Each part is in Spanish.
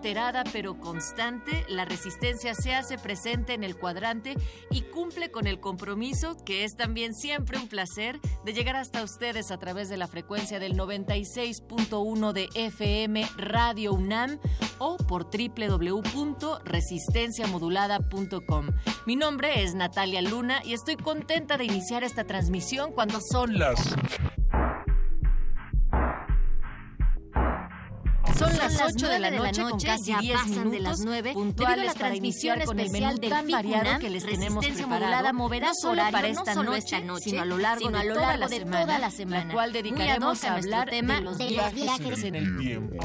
Alterada pero constante, la resistencia se hace presente en el cuadrante y cumple con el compromiso, que es también siempre un placer, de llegar hasta ustedes a través de la frecuencia del 96.1 de FM Radio UNAM o por www.resistenciamodulada.com. Mi nombre es Natalia Luna y estoy contenta de iniciar esta transmisión cuando son las Son las 8 de la noche, con casi 10 minutos de las 9 puntuales para iniciar con el menú tan variado que les tenemos preparado moverá no solo para esta noche, sino a lo largo, de, a toda la semana, la cual dedicaremos a a nuestro hablar tema de los viajes en el tiempo.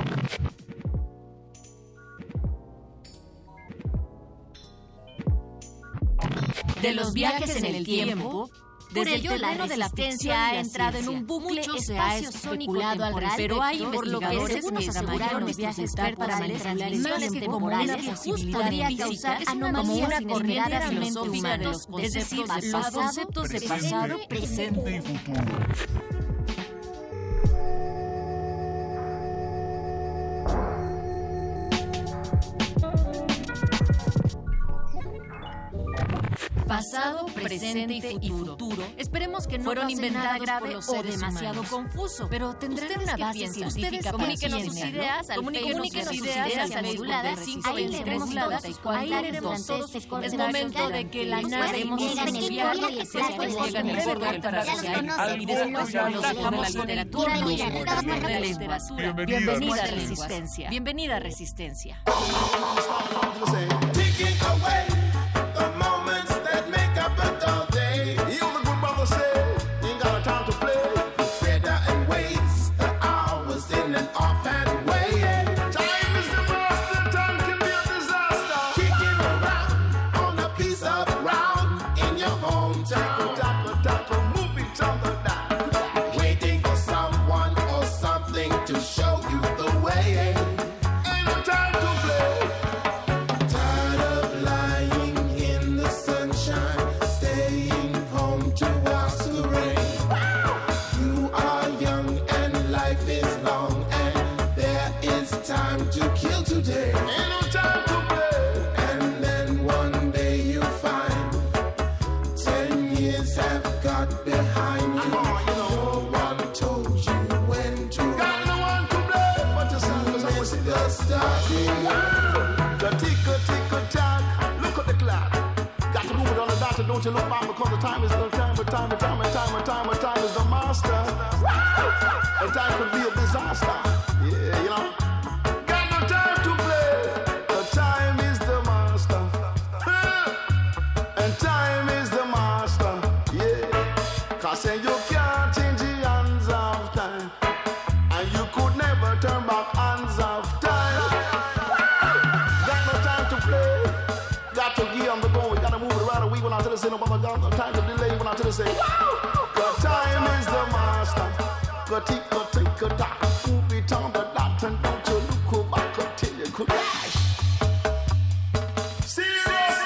De los viajes en el tiempo, Por desde el ello, la terreno de la ficción ha entrado en un bucle se ha espacio-sónico especulado al temporal, respecto, pero hay por lo que aseguraron los viajes temporales temporales, más que posibilidad podría causar como anomalías una filosófica de los humanos, es decir, conceptos de de los conceptos de pasado, presente y futuro. Pasado, presente y futuro. Esperemos que no Fueron nada grave por los o demasiado humanos. confuso, pero tendrán ¿Ustedes una base piensan? científica Ustedes para comuníquenos su sus idea, ideas al comuníquenos sus ideas al Ahí leeremos Modulada. Ahí leeremos todos. todos. Es momento de que la narremos en el del parcial, y después nos dejamos la literatura y Bienvenida, el curso de literatura. Bienvenida a Resistencia. Bienvenida a Resistencia. You look back because the time is the time, the time, the time, the time, the time, the time is the master. And time could be a disaster. When I tell the time is the master. Tick, tick, go tock. Move it on the dot and don't you look back until you could dash. Serious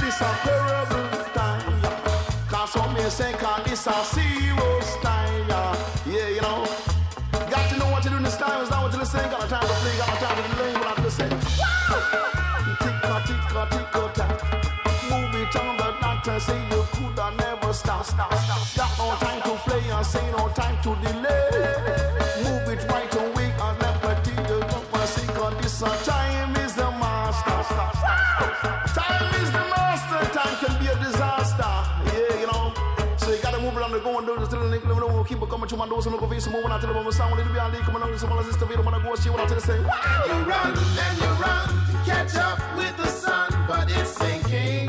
this a terrible time. Cause some may say, cause this a serious time. Yeah, you know. Got to know what to do in this time. Is not what to listen. Got no time to play. Got no time to delay. But I listen. Tick-a, tick-a, tick-a-tack. Move time to delay. Move it right away. And never till you come and see. Cause this a time is the master. Time is the master. Time can be a disaster. Yeah, you know. So you gotta move on the go and do this little. Let me know. Keep it coming to my doors and look over some moving out to the moment. Sound little bit on the come on. Some of the system. When I go, she went out to the same. You run and you run to catch up with the sun, but it's sinking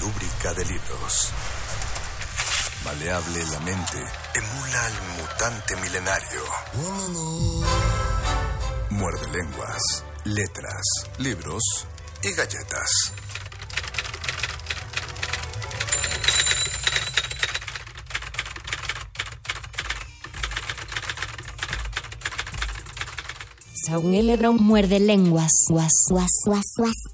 lúbrica de libros. Maleable la mente emula al mutante milenario. Muerde lenguas, letras, libros y galletas. Saunelebron muerde lenguas. Guas, guas, guas, guas.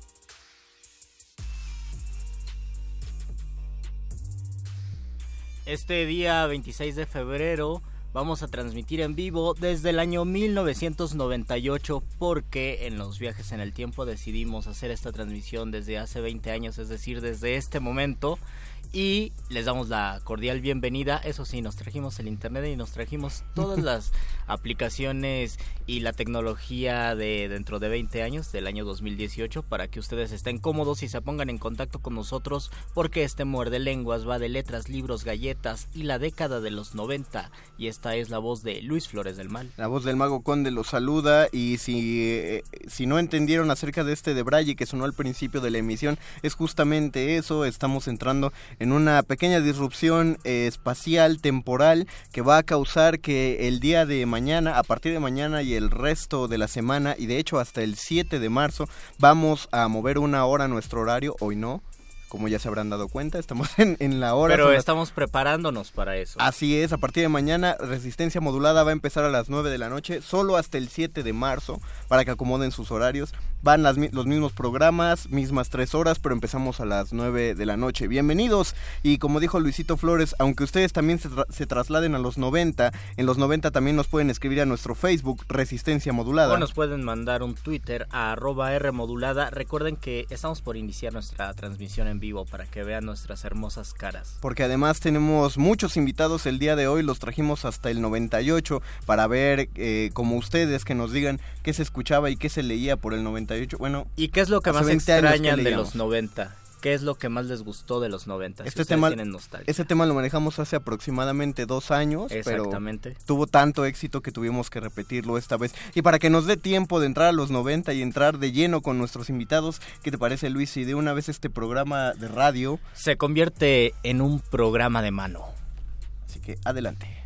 Este día 26 de febrero vamos a transmitir en vivo desde el año 1998 porque en los viajes en el tiempo decidimos hacer esta transmisión desde hace 20 años, es decir, desde este momento. Y les damos la cordial bienvenida. Eso sí, nos trajimos el internet y nos trajimos todas las aplicaciones y la tecnología de dentro de 20 años, del año 2018, para que ustedes estén cómodos y se pongan en contacto con nosotros, porque este muerde lenguas va de letras, libros, galletas y la década de los 90. Y esta es la voz de Luis Flores del Mal. La voz del mago Conde los saluda y si, eh, si no entendieron acerca de este de Braille que sonó al principio de la emisión, es justamente eso, estamos entrando en una pequeña disrupción eh, espacial, temporal, que va a causar que el día de mañana, a partir de mañana y el resto de la semana, y de hecho hasta el 7 de marzo, vamos a mover una hora nuestro horario, hoy no, como ya se habrán dado cuenta, estamos en, en la hora. Pero las- estamos preparándonos para eso. Así es, a partir de mañana Resistencia Modulada va a empezar a las 9 de la noche, solo hasta el 7 de marzo, para que acomoden sus horarios. Van las los mismos programas, mismas tres horas, pero empezamos a las 9 de la noche. Bienvenidos, y como dijo Luisito Flores, aunque ustedes también se, tra- se trasladen a los 90, en los 90 también nos pueden escribir a nuestro Facebook, Resistencia Modulada. O nos pueden mandar un Twitter a arroba R modulada. Recuerden que estamos por iniciar nuestra transmisión en vivo para que vean nuestras hermosas caras. Porque además tenemos muchos invitados el día de hoy, los trajimos hasta el 98 para ver, eh, como ustedes, que nos digan qué se escuchaba y qué se leía por el 98. Bueno, ¿Y qué es lo que más 20 años que extrañan de los 90? ¿Qué es lo que más les gustó de los 90? Si Este ustedes tema, este tema lo manejamos hace aproximadamente dos años, Exactamente. pero tuvo tanto éxito que tuvimos que repetirlo esta vez. Y para que nos dé tiempo de entrar a los 90 y entrar de lleno con nuestros invitados, ¿qué te parece Luis? Si de una vez este programa de radio... Se convierte en un programa de mano. Así que adelante.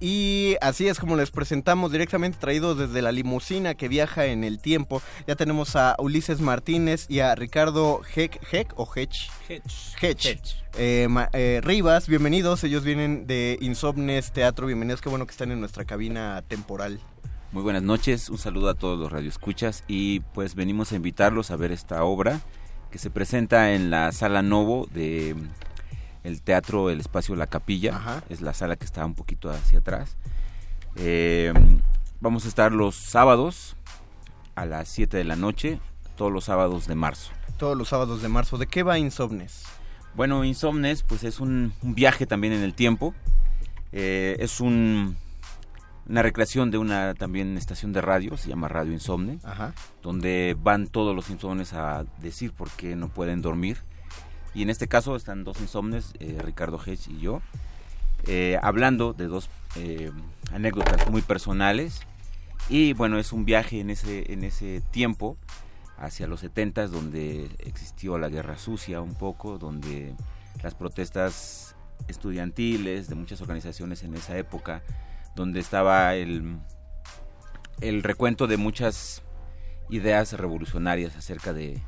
Y así es como les presentamos directamente traído desde la limusina que viaja en el tiempo. Ya tenemos a Ulises Martínez y a Ricardo Heck, Heck o Hedge. Hedge. Eh, ma- eh, Rivas, bienvenidos. Ellos vienen de Insomnes Teatro. Bienvenidos. Qué bueno que están en nuestra cabina temporal. Muy buenas noches, un saludo a todos los radioescuchas y pues venimos a invitarlos a ver esta obra que se presenta en la sala Novo de el Teatro El Espacio La Capilla, es la sala que está un poquito hacia atrás. Eh, vamos a estar los sábados a las 7 de la noche, todos los sábados de marzo. Todos los sábados de marzo. ¿De qué va Insomnes? Bueno, Insomnes, pues es un, un viaje también en el tiempo. Eh, es un, una recreación de una también estación de radio, se llama Radio Insomne, Ajá. donde van todos los insomnes a decir por qué no pueden dormir. Y en este caso están dos insomnes, eh, Ricardo Hedge y yo, eh, hablando de dos eh, anécdotas muy personales. Y bueno, es un viaje en ese, en ese tiempo hacia los 70 donde existió la guerra sucia un poco, donde las protestas estudiantiles de muchas organizaciones en esa época, donde estaba el, el recuento de muchas ideas revolucionarias acerca de,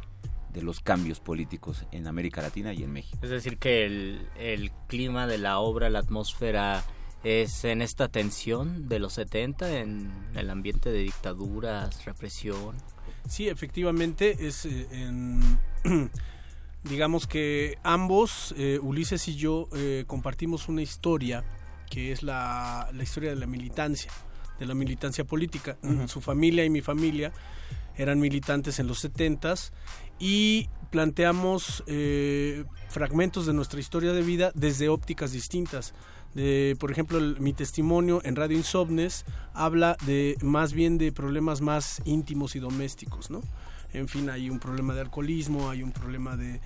de los cambios políticos en América Latina y en México. Es decir, que el, el clima de la obra, la atmósfera, es en esta tensión de los 70, en el ambiente de dictaduras, represión. Sí, efectivamente, es eh, en... digamos que ambos, eh, Ulises y yo, eh, compartimos una historia que es la, la historia de la militancia, de la militancia política. Su familia y mi familia eran militantes en los setentas y planteamos eh, fragmentos de nuestra historia de vida desde ópticas distintas. De, por ejemplo, mi testimonio en Radio Insomnes habla de más bien de problemas más íntimos y domésticos, ¿no? En fin, hay un problema de alcoholismo, hay un problema de,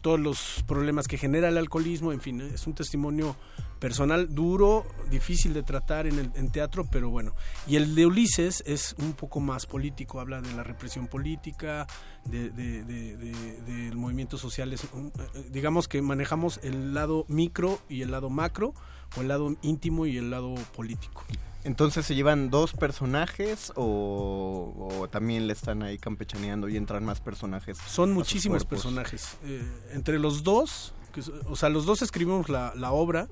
todos los problemas que genera el alcoholismo, en fin, es un testimonio personal duro, difícil de tratar en el en teatro, pero bueno. Y el de Ulises es un poco más político, habla de la represión política, de, de, de- de- movimientos sociales. eh, digamos que manejamos el lado micro y el lado macro, o el lado íntimo y el lado político. Entonces se llevan dos personajes o, o también le están ahí campechaneando y entran más personajes. Son muchísimos personajes. Eh, entre los dos, que o sea, los dos escribimos la, la obra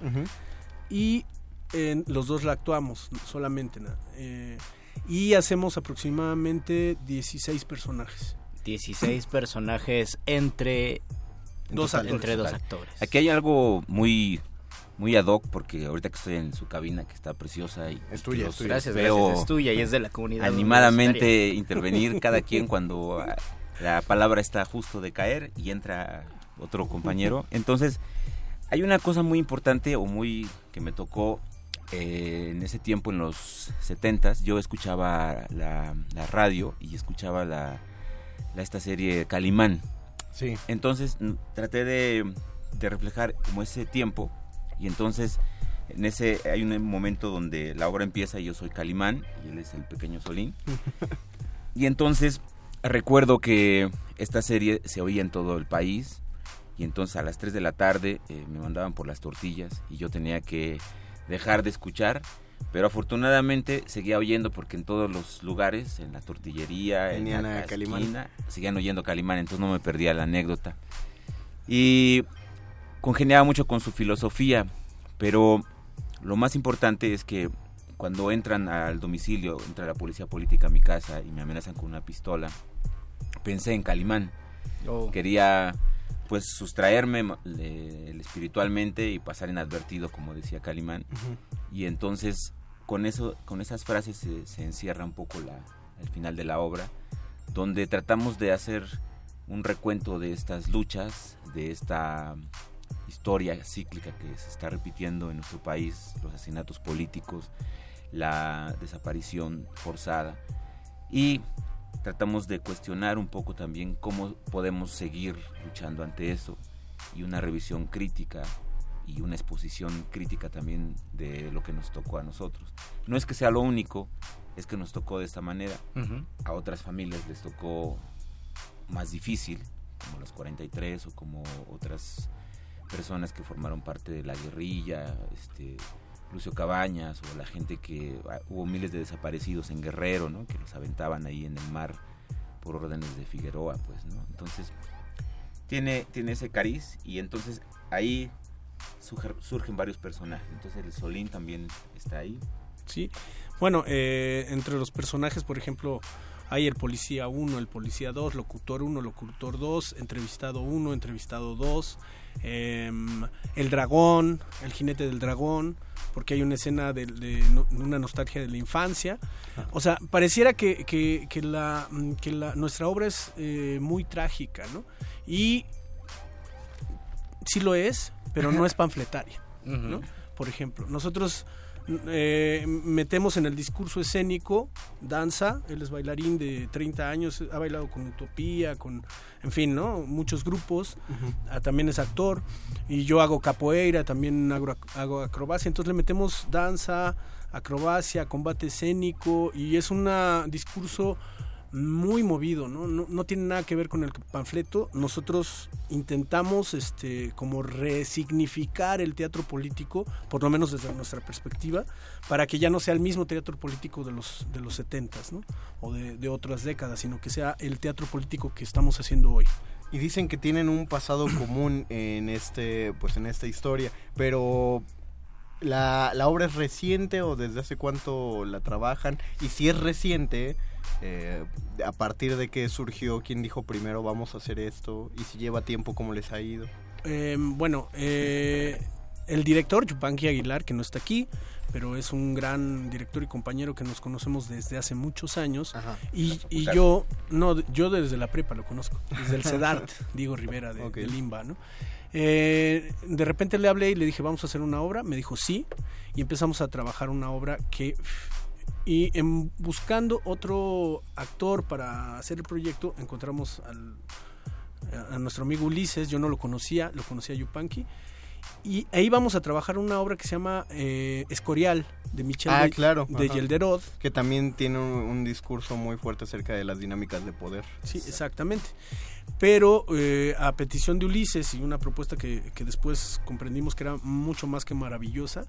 y los dos la actuamos solamente. eh, y hacemos aproximadamente 16 personajes. 16 personajes entre Dos entre actores. dos actores. Aquí hay algo muy muy ad hoc porque ahorita que estoy en su cabina que está preciosa y Es y tuya, los es tuya. Gracias, veo gracias, es tuya y es de la comunidad animadamente intervenir cada quien cuando ah, la palabra está justo de caer y entra otro compañero entonces hay una cosa muy importante o muy que me tocó eh, en ese tiempo en los 70 yo escuchaba la, la radio y escuchaba la, la- esta serie Calimán Sí. entonces traté de, de reflejar como ese tiempo y entonces en ese hay un momento donde la obra empieza y yo soy Calimán y él es el pequeño Solín. y entonces recuerdo que esta serie se oía en todo el país y entonces a las 3 de la tarde eh, me mandaban por las tortillas y yo tenía que dejar de escuchar. Pero afortunadamente seguía oyendo porque en todos los lugares, en la tortillería, Tenían en la esquina, seguían oyendo Calimán, entonces no me perdía la anécdota. Y congeniaba mucho con su filosofía, pero lo más importante es que cuando entran al domicilio, entra la policía política a mi casa y me amenazan con una pistola, pensé en Calimán. Oh. Quería pues sustraerme espiritualmente y pasar inadvertido, como decía Calimán. Y entonces con eso, con esas frases se, se encierra un poco la, el final de la obra, donde tratamos de hacer un recuento de estas luchas, de esta historia cíclica que se está repitiendo en nuestro país, los asesinatos políticos, la desaparición forzada y tratamos de cuestionar un poco también cómo podemos seguir luchando ante eso y una revisión crítica y una exposición crítica también de lo que nos tocó a nosotros. No es que sea lo único, es que nos tocó de esta manera. Ujú. A otras familias les tocó más difícil, como los 43 o como otras personas que formaron parte de la guerrilla, este Lucio Cabañas o la gente que ah, hubo miles de desaparecidos en Guerrero, ¿no? Que los aventaban ahí en el mar por órdenes de Figueroa, pues, ¿no? Entonces tiene tiene ese cariz y entonces ahí surge- surgen varios personajes. Entonces el Solín también está ahí. Sí. Bueno, eh, entre los personajes, por ejemplo, hay el policía 1, el policía 2, locutor 1, locutor 2, entrevistado 1, entrevistado 2, em, el dragón, el jinete del dragón, porque hay una escena de, de no- de una nostalgia de la infancia. O sea, pareciera que, que, que la, mm, que la, nuestra obra es eh, muy trágica, ¿no? Y sí lo es, pero no es panfletaria, ¿no? Por ejemplo, nosotros eh, metemos en el discurso escénico danza, él es bailarín de 30 años, ha bailado con Utopía, con, en fin, ¿no? Muchos grupos, ah, también es actor, y yo hago capoeira, también hago, hago acrobacia, entonces le metemos danza, acrobacia, combate escénico, y es un discurso muy movido, ¿no? ¿no? No tiene nada que ver con el panfleto. Nosotros intentamos este como resignificar el teatro político, por lo menos desde nuestra perspectiva, para que ya no sea el mismo teatro político de los de los 70 ¿no? O de, de otras décadas, sino que sea el teatro político que estamos haciendo hoy. Y dicen que tienen un pasado común en este, pues en esta historia, pero la, la obra es reciente o desde hace cuánto la trabajan y si es reciente, eh, a partir de que surgió, quién dijo primero vamos a hacer esto y si lleva tiempo cómo les ha ido. Eh, bueno, eh, el director, Yupanqui Aguilar, que no está aquí, pero es un gran director y compañero que nos conocemos desde hace muchos años. Y, y yo, no, yo desde la prepa lo conozco, desde el CEDART, Diego Rivera de Limba, ¿no? Eh, de repente le hablé y le dije, vamos a hacer una obra. Me dijo, sí. Y empezamos a trabajar una obra que... Y en buscando otro actor para hacer el proyecto, encontramos al, a nuestro amigo Ulises, yo no lo conocía, lo conocía Yupanqui. Y ahí vamos a trabajar una obra que se llama eh, Escorial, de Michel ah, de, claro. de. Yelderod. Que también tiene un, un discurso muy fuerte acerca de las dinámicas de poder. Sí, exactamente. Pero eh, a petición de Ulises y una propuesta que, que después comprendimos que era mucho más que maravillosa,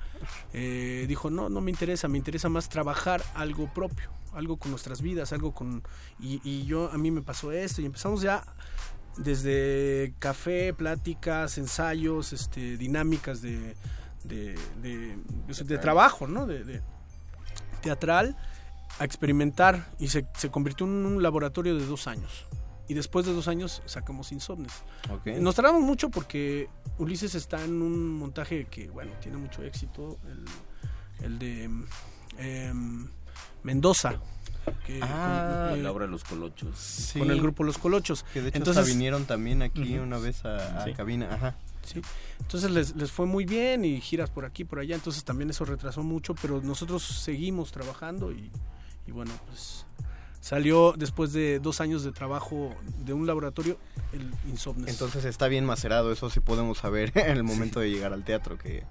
eh, dijo, no, no me interesa, me interesa más trabajar algo propio, algo con nuestras vidas, algo con... Y, y yo, a mí me pasó esto y empezamos ya desde café, pláticas, ensayos, este, dinámicas de, de, de, trabajo, ¿no? De, teatral a experimentar y se, se convirtió en un laboratorio de dos años. Y después de dos años sacamos Insomnes. Nos tardamos mucho porque Ulises está en un montaje que, bueno, tiene mucho éxito, el, el de em, Mendoza. Que- Ah, con- eh, la obra los colochos. Sí. con el grupo Los Colochos. Que de hecho Entonces- hasta vinieron también aquí una vez a, a Sí. cabina. Ajá. Sí. Entonces les, les fue muy bien y giras por aquí, por allá, entonces también eso retrasó mucho, pero nosotros seguimos trabajando y, y bueno, pues salió después de dos años de trabajo de un laboratorio el Insomnes. Entonces está bien macerado, eso sí podemos saber en el momento de llegar al teatro, que,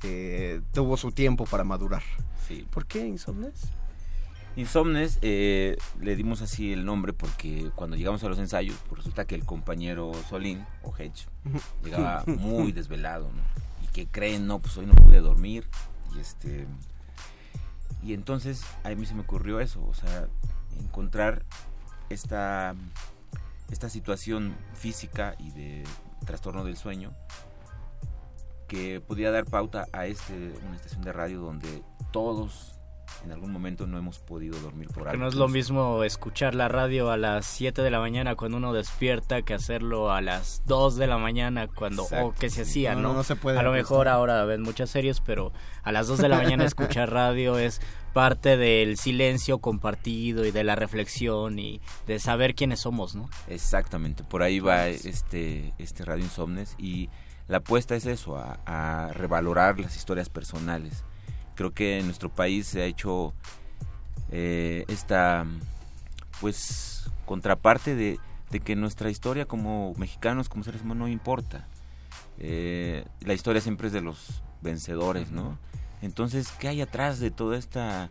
que tuvo su tiempo para madurar. Sí. ¿Por qué Insomnes? Insomnes eh, le dimos así el nombre porque cuando llegamos a los ensayos, pues resulta que el compañero Solín, o Hedge, llegaba muy desvelado, ¿no? Y que creen, no, pues hoy no pude dormir. Y este. Y entonces a mí se me ocurrió eso, o sea, encontrar esta, esta situación física y de trastorno del sueño que pudiera dar pauta a este, una estación de radio donde todos en algún momento no hemos podido dormir por Que algo. no es lo mismo escuchar la radio a las 7 de la mañana cuando uno despierta que hacerlo a las 2 de la mañana cuando Exacto, o que se sí. hacía, No, ¿no? se puede A lo mejor ahora ven muchas series, pero a las 2 de la mañana escuchar radio es parte del silencio compartido y de la reflexión y de saber quiénes somos, ¿no? Exactamente, por ahí va este, este Radio Insomnes y la apuesta es eso, a, a revalorar las historias personales. Creo que en nuestro país se ha hecho eh, esta pues contraparte de, de que nuestra historia como mexicanos, como seres humanos no importa. Eh, la historia siempre es de los vencedores, ¿no? Entonces, ¿qué hay atrás de toda esta,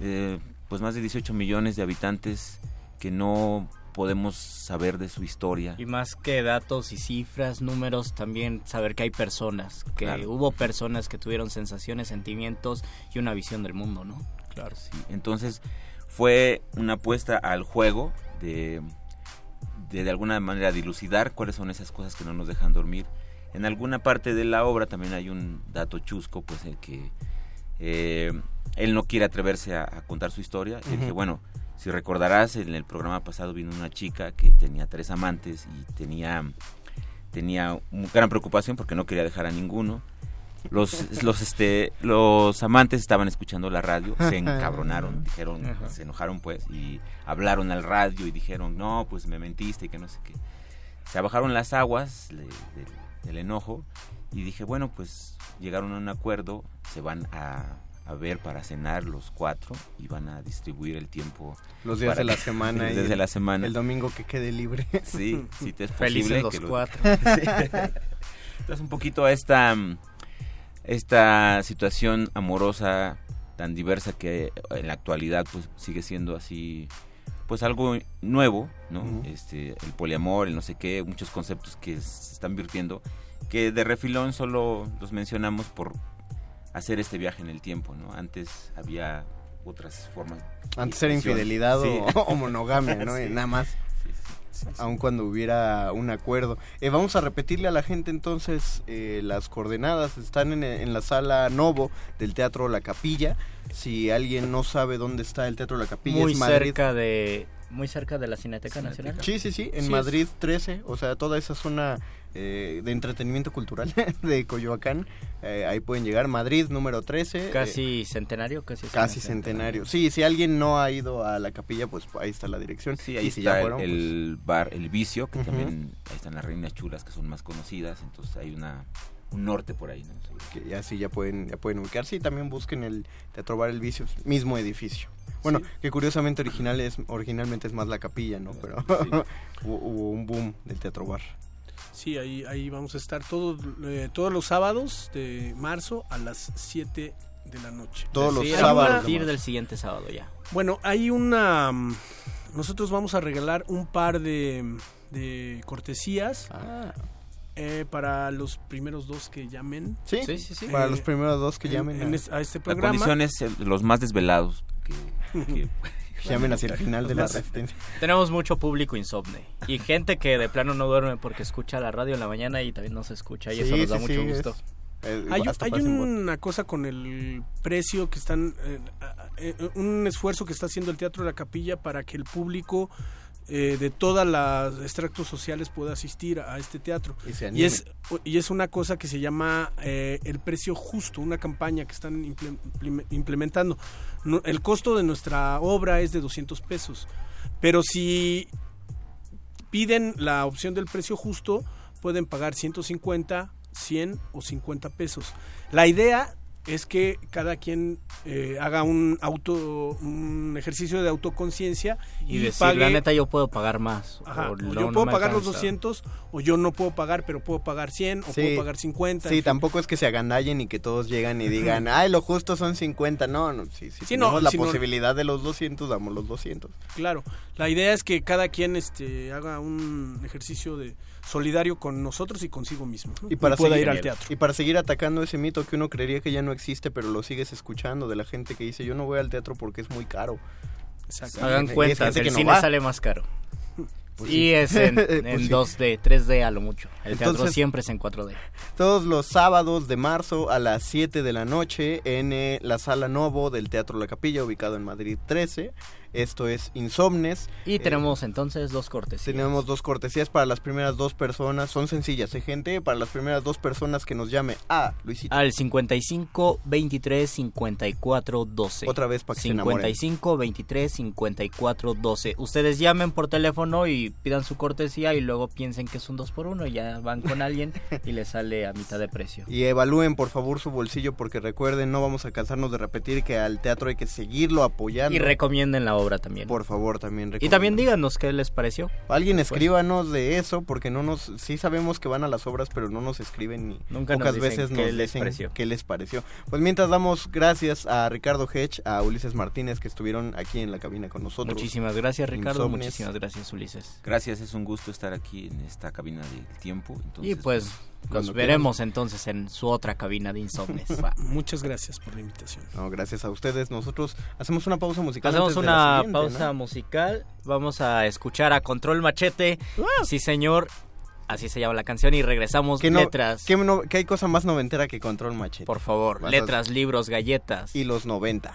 eh, pues más de 18 millones de habitantes que no podemos saber de su historia? Y más que datos y cifras, números, también saber que hay personas, que Claro. hubo personas que tuvieron sensaciones, sentimientos y una visión del mundo, ¿no? Claro, sí. Entonces fue una apuesta al juego de, de de alguna manera dilucidar cuáles son esas cosas que no nos dejan dormir. En alguna parte de la obra también hay un dato chusco, pues el que eh, él no quiere atreverse a, a contar su historia. Y dije, bueno, si recordarás, en el programa pasado vino una chica que tenía tres amantes y tenía, tenía una gran preocupación porque no quería dejar a ninguno. Los, los, este, los amantes estaban escuchando la radio, se encabronaron, dijeron, Ajá. se enojaron pues y hablaron al radio y dijeron, no, pues me mentiste y que no sé qué. Se bajaron las aguas de- de- del enojo y dije, bueno, pues llegaron a un acuerdo, se van a, a ver para cenar los cuatro y van a distribuir el tiempo. Los días de la semana. los y días el- de la semana. El domingo que quede libre. Sí, sí te es Felices posible. los que lo- cuatro. Sí. Entonces un poquito a esta, esta situación amorosa tan diversa que en la actualidad pues sigue siendo así pues algo nuevo, ¿no? Este, el poliamor, el no sé qué, muchos conceptos que se están virtiendo, que de refilón solo los mencionamos por hacer este viaje en el tiempo, ¿no? Antes había otras formas. Antes era infidelidad Sí. o, o monogamia, ¿no? Sí. Y Nada más. Sí. Aun cuando hubiera un acuerdo. Eh, vamos a repetirle a la gente entonces eh, las coordenadas. Están en, en la sala Novo del Teatro La Capilla. Si alguien no sabe dónde está el Teatro La Capilla, Muy es Madrid. cerca de muy cerca de la Cineteca Nacional. Sí, sí, sí, en Sí, Madrid 13, o sea, toda esa zona eh, de entretenimiento cultural de Coyoacán, eh, ahí pueden llegar. Madrid número 13. eh, Casi centenario, casi Casi centenario. Sí, si alguien no ha ido a la capilla, pues ahí está la dirección. Sí, ahí y si está ya el- fueron, pues, el bar El Vicio, que también ahí están las reinas chulas que son más conocidas, entonces hay una un norte por ahí, ¿no? que ya sí ya pueden ya pueden ubicarse y también busquen el Teatro Bar El Vicio, mismo edificio. Bueno, que curiosamente original es, originalmente es más la capilla, ¿no? Pero hubo, hubo un boom del Teatro Bar. Sí, ahí, ahí vamos a estar todos, eh, todos los sábados de marzo a las 7 de la noche. Todos los sábados. A partir del siguiente sábado ya. Bueno, hay una... mm, Nosotros vamos a regalar un par de, de cortesías Ah, eh, para los primeros dos que llamen. ¿sí? Sí, sí, sí. Para Eh, los primeros dos que en- llamen, en a- es- a este La programa. condición es eh, los más desvelados. Que, que- llamen hacia el final de la resistencia. Tenemos mucho público insomne y gente que de plano no duerme porque escucha la radio en la mañana y también nos escucha y eso Sí, nos da sí, mucho sí, gusto. es- eh, Hay, bot. una cosa con el precio que están, eh, eh, un esfuerzo que está haciendo el Teatro de la Capilla para que el público eh, de todos los extractos sociales pueda asistir a este teatro. Y es, y es una cosa que se llama eh, el precio justo, una campaña que están imple- implem- implementando. No- el costo de nuestra obra es de 200 pesos, pero si piden la opción del precio justo, pueden pagar 150, 100 o 50 pesos. La idea es que cada quien eh, haga un auto un ejercicio de autoconciencia Y, y, decir, pague la neta yo puedo pagar más. Ajá, o yo no puedo pagar los alcanza. 200 o yo no puedo pagar, pero puedo pagar 100 o Sí. puedo pagar 50. Sí, en fin. tampoco es que se agandallen y que todos llegan y digan, ay, lo justo son 50. No, no, sí, sí, Sí, no, tenemos la si no- posibilidad de los 200, damos los 200. Claro, la idea es que cada quien este haga un ejercicio de solidario con nosotros y consigo mismo. ¿no? Y para, pueda seguir, ir al teatro. y para seguir atacando ese mito que uno creería que ya no existe, pero lo sigues escuchando de la gente que dice, yo no voy al teatro porque es muy caro. Exacto. Sí, Hagan gente el que no cine va. sale más caro. Pues y sí. es en, Pues en sí. 2D, 3D a lo mucho. El teatro Entonces- siempre es en 4D. Todos los sábados de marzo a las 7 de la noche en eh, la Sala Novo del Teatro La Capilla, ubicado en Madrid 13. Esto es Insomnes. Y Eh, tenemos entonces dos cortes. Tenemos dos cortesías para las primeras dos personas. Son sencillas, ¿eh, gente? Para las primeras dos personas que nos llame a Luisito. Al 55 23 54 12. Otra vez para que se enamoren. 55 23 54 12. Ustedes llamen por teléfono y pidan su cortesía y luego piensen que es un 2 por 1 y ya van con alguien y les sale a mitad de precio. Y evalúen por favor su bolsillo porque recuerden, no vamos a cansarnos de repetir que al teatro hay que seguirlo apoyando. Y recomienden la obra también. Por favor, también Y también díganos qué les pareció. Alguien Pues, escríbanos de eso porque no nos sí sabemos que van a las obras pero no nos escriben ni Nunca nos pocas dicen veces qué nos les dicen pareció. qué les pareció. Pues mientras damos gracias a Ricardo Hedge, a Ulises Martínez que estuvieron aquí en la cabina con nosotros. Muchísimas gracias Ricardo, Insomnes. muchísimas gracias Ulises. Gracias, es un gusto estar aquí en esta cabina del tiempo. Entonces, Y pues Cuando nos veremos entonces en su otra cabina de insomnes. Muchas gracias por la invitación. No, gracias a ustedes. Nosotros hacemos una pausa musical. Hacemos una pausa ¿no? musical. Vamos a escuchar a Control Machete. Sí, señor. Así se llama la canción y regresamos no- letras. ¿Qué, no- qué hay cosa más noventera que Control Machete? Por favor, Vas a- letras, libros, galletas. Y los 90.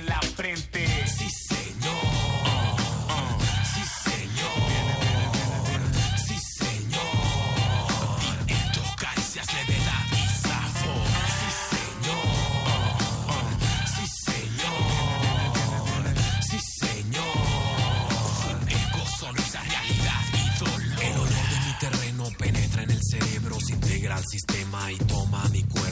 la frente. Sí, señor. Sí, señor. Sí, señor. Viento, caricias, levedad y sabor. Sí, señor. Sí, señor. Sí, señor. Ego, sonrisa, realidad y dolor. El olor de mi terreno penetra en el cerebro, se integra al sistema y toma mi cuerpo,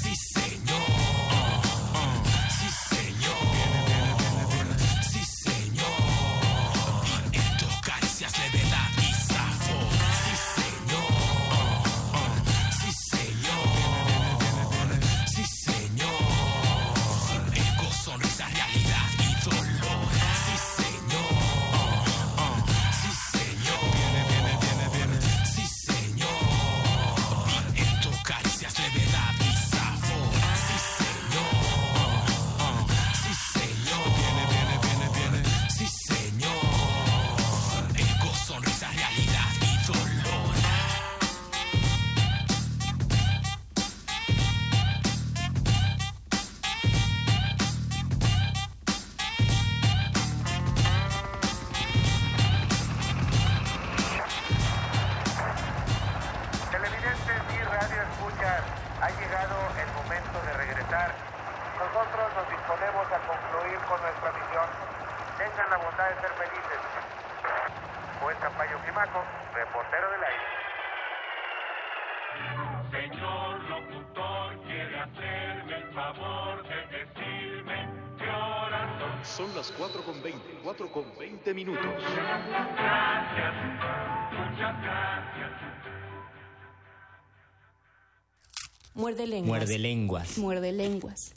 Muerde lenguas. Muerde lenguas. Muerde lenguas.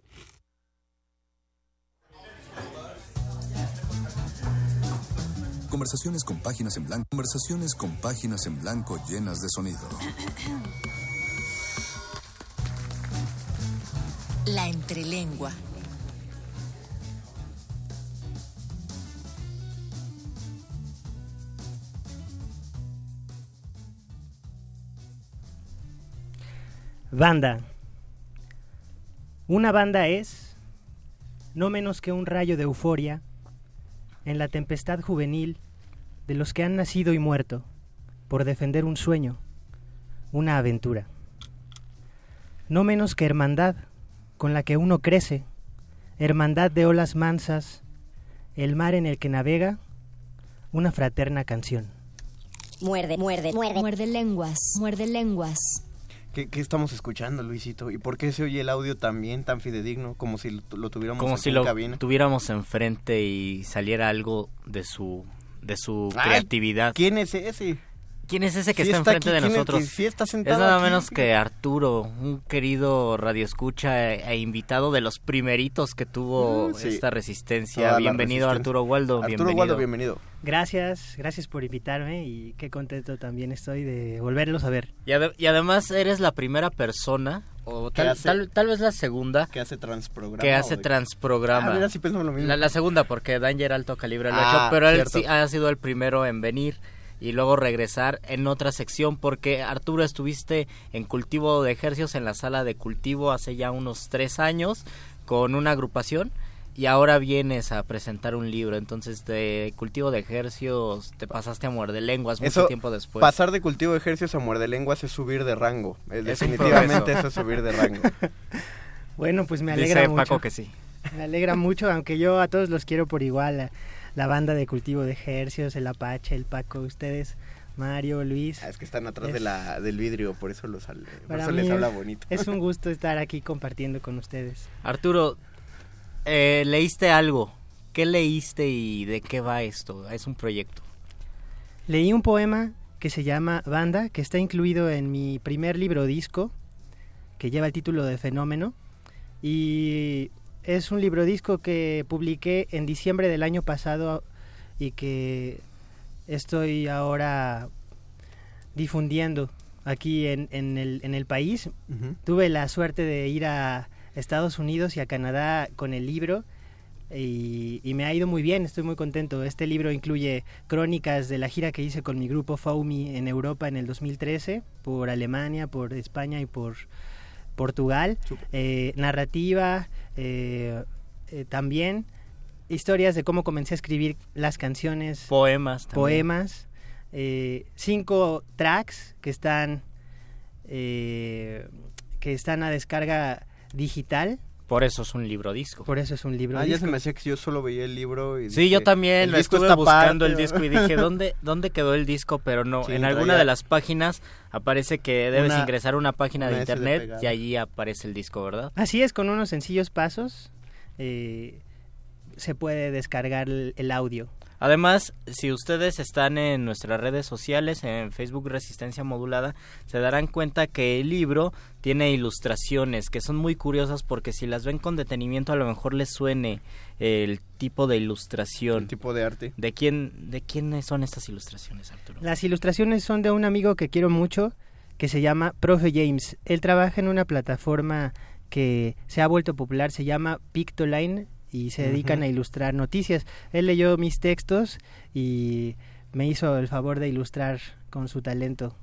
Conversaciones con páginas en blanco. Conversaciones con páginas en blanco llenas de sonido. La entrelengua. Banda. Una banda es no menos que un rayo de euforia en la tempestad juvenil de los que han nacido y muerto por defender un sueño, una aventura. No menos que hermandad con la que uno crece, hermandad de olas mansas, el mar en el que navega, una fraterna canción. Muerde, muerde, muerde. Muerde lenguas. Muerde lenguas. ¿Qué, qué estamos escuchando, Luisito? ¿Y por qué se oye el audio tan bien, tan fidedigno, como si lo, tuviéramos Como si en lo cabina? tuviéramos enfrente y saliera algo de su de su Ay, creatividad. ¿Quién es ese? ¿Quién es ese que Sí está está enfrente aquí, de ¿quién es nosotros? que sí está es sentado nada aquí? menos que Arturo, un querido radioescucha e, e invitado de los primeritos que tuvo Mm, sí. esta resistencia. Toda la bienvenido resistencia. Arturo Waldo, Arturo bienvenido. Waldo, bienvenido. Gracias, gracias por invitarme y qué contento también estoy de volverlos a ver. Y, ade- y además eres la primera persona, o ¿Qué tal, hace? tal, tal vez la segunda, que hace transprograma. que hace de- transprograma. Ah, mira, sí lo mismo. La, la segunda, porque Danger Alto Calibre lo ha Ah, hecho, pero él sí ha sido el primero en venir y luego regresar en otra sección, porque Arturo estuviste en cultivo de ejercicios en la sala de cultivo hace ya unos tres años con una agrupación y ahora vienes a presentar un libro, entonces de cultivo de ejercicios te pasaste a muerde lenguas mucho Eso, tiempo después. pasar de cultivo de ejercicios a muerde lenguas es subir de rango. Eh, Es definitivamente eso es subir de rango. Bueno, pues me Dice alegra mucho. Paco que sí. Me alegra mucho, aunque yo a todos los quiero por igual. La, banda de cultivo de ejercios, el Apache, el Paco, ustedes, Mario, Luis. Ah, es que están atrás Es- de la, del vidrio, por eso, los, por eso les es- habla bonito. Es un gusto estar aquí compartiendo con ustedes. Arturo, eh, leíste algo. ¿Qué leíste y de qué va esto? Es un proyecto. Leí un poema que se llama Banda, que está incluido en mi primer libro disco, que lleva el título de Fenómeno. Y es un libro disco que publiqué en diciembre del año pasado y que estoy ahora difundiendo aquí en, en el, en el país. Tuve la suerte de ir a Estados Unidos y a Canadá con el libro y, y me ha ido muy bien, estoy muy contento. Este libro incluye crónicas de la gira que hice con mi grupo Faumi en Europa en el 2013, por Alemania, por España y por Portugal, eh, narrativa, eh, eh, también historias de cómo comencé a escribir las canciones, Poemas. también. poemas, cinco tracks que están que están a descarga digital. Por eso es un libro disco. Por eso es un libro Ah, ya disco. se me hacía que yo solo veía el libro y Sí, dije, yo también el lo disco estuve buscando el disco y dije, ¿dónde, ¿dónde quedó el disco? Pero no, Sí, en alguna de las páginas aparece que debes Una- ingresar a una página de una internet y allí aparece el disco, ¿verdad? Así es, con unos sencillos pasos eh, se puede descargar el, el audio. Además, si ustedes están en nuestras redes sociales, en Facebook Resistencia Modulada, se darán cuenta que el libro tiene ilustraciones que son muy curiosas porque si las ven con detenimiento a lo mejor les suene el tipo de ilustración. El tipo de arte. ¿De quién, de quiénes son estas ilustraciones, Arturo? Las ilustraciones son de un amigo que quiero mucho, que se llama Profe James. Él trabaja en una plataforma que se ha vuelto popular, se llama Pictoline y se dedican a ilustrar noticias. Él leyó mis textos y me hizo el favor de ilustrar con su talento.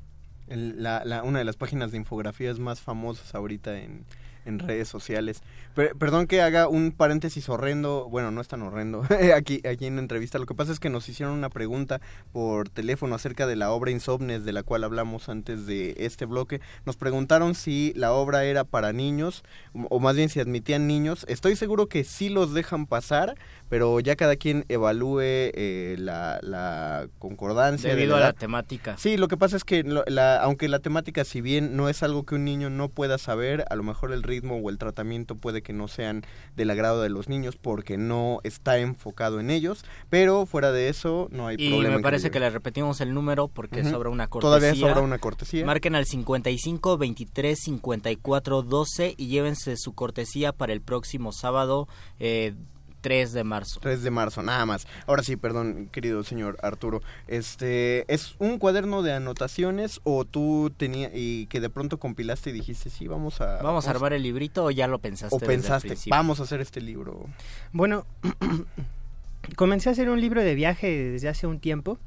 El- la, la- una de las páginas de infografías más famosas ahorita en, en redes sociales. Per- perdón que haga un paréntesis horrendo, bueno, no es tan horrendo, aquí, aquí en la entrevista. Lo que pasa es que nos hicieron una pregunta por teléfono acerca de la obra Insomnes, de la cual hablamos antes de este bloque. Nos preguntaron si la obra era para niños, o más bien si admitían niños. Estoy seguro que sí los dejan pasar, pero ya cada quien evalúe eh, la, la concordancia. de Debido a la temática. Sí, lo que pasa es que lo- la- aunque la temática, si bien no es algo que un niño no pueda saber, a lo mejor el ritmo o el tratamiento puede que no sean del agrado de los niños porque no está enfocado en ellos, pero fuera de eso no hay Y problema. me en parece lo que le repetimos el número porque sobra una cortesía. Todavía sobra una cortesía. Marquen al 55 23 54 12 y llévense su cortesía para el próximo sábado eh, 3 de marzo. 3 de marzo, nada más. Ahora sí, perdón, querido señor Arturo. Este, ¿es un cuaderno de anotaciones o tú tenías y que de pronto compilaste y dijiste, sí, vamos a ¿Vamos a armar el librito o ya lo pensaste? o desde el pensaste, vamos a hacer este libro? Bueno, comencé a hacer un libro de viaje desde hace un tiempo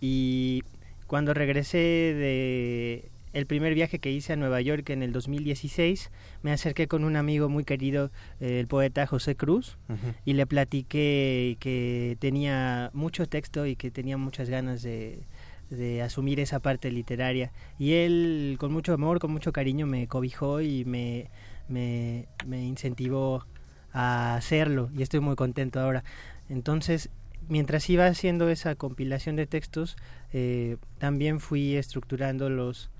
y cuando regresé de el primer viaje que hice a Nueva York en el 2016, me acerqué con un amigo muy querido, eh, el poeta José Cruz, y le platiqué que tenía mucho texto y que tenía muchas ganas de, de asumir esa parte literaria. Y él, con mucho amor, con mucho cariño, me cobijó y me, me, me incentivó a hacerlo. Y estoy muy contento ahora. Entonces, mientras iba haciendo esa compilación de textos, eh, también fui estructurándolos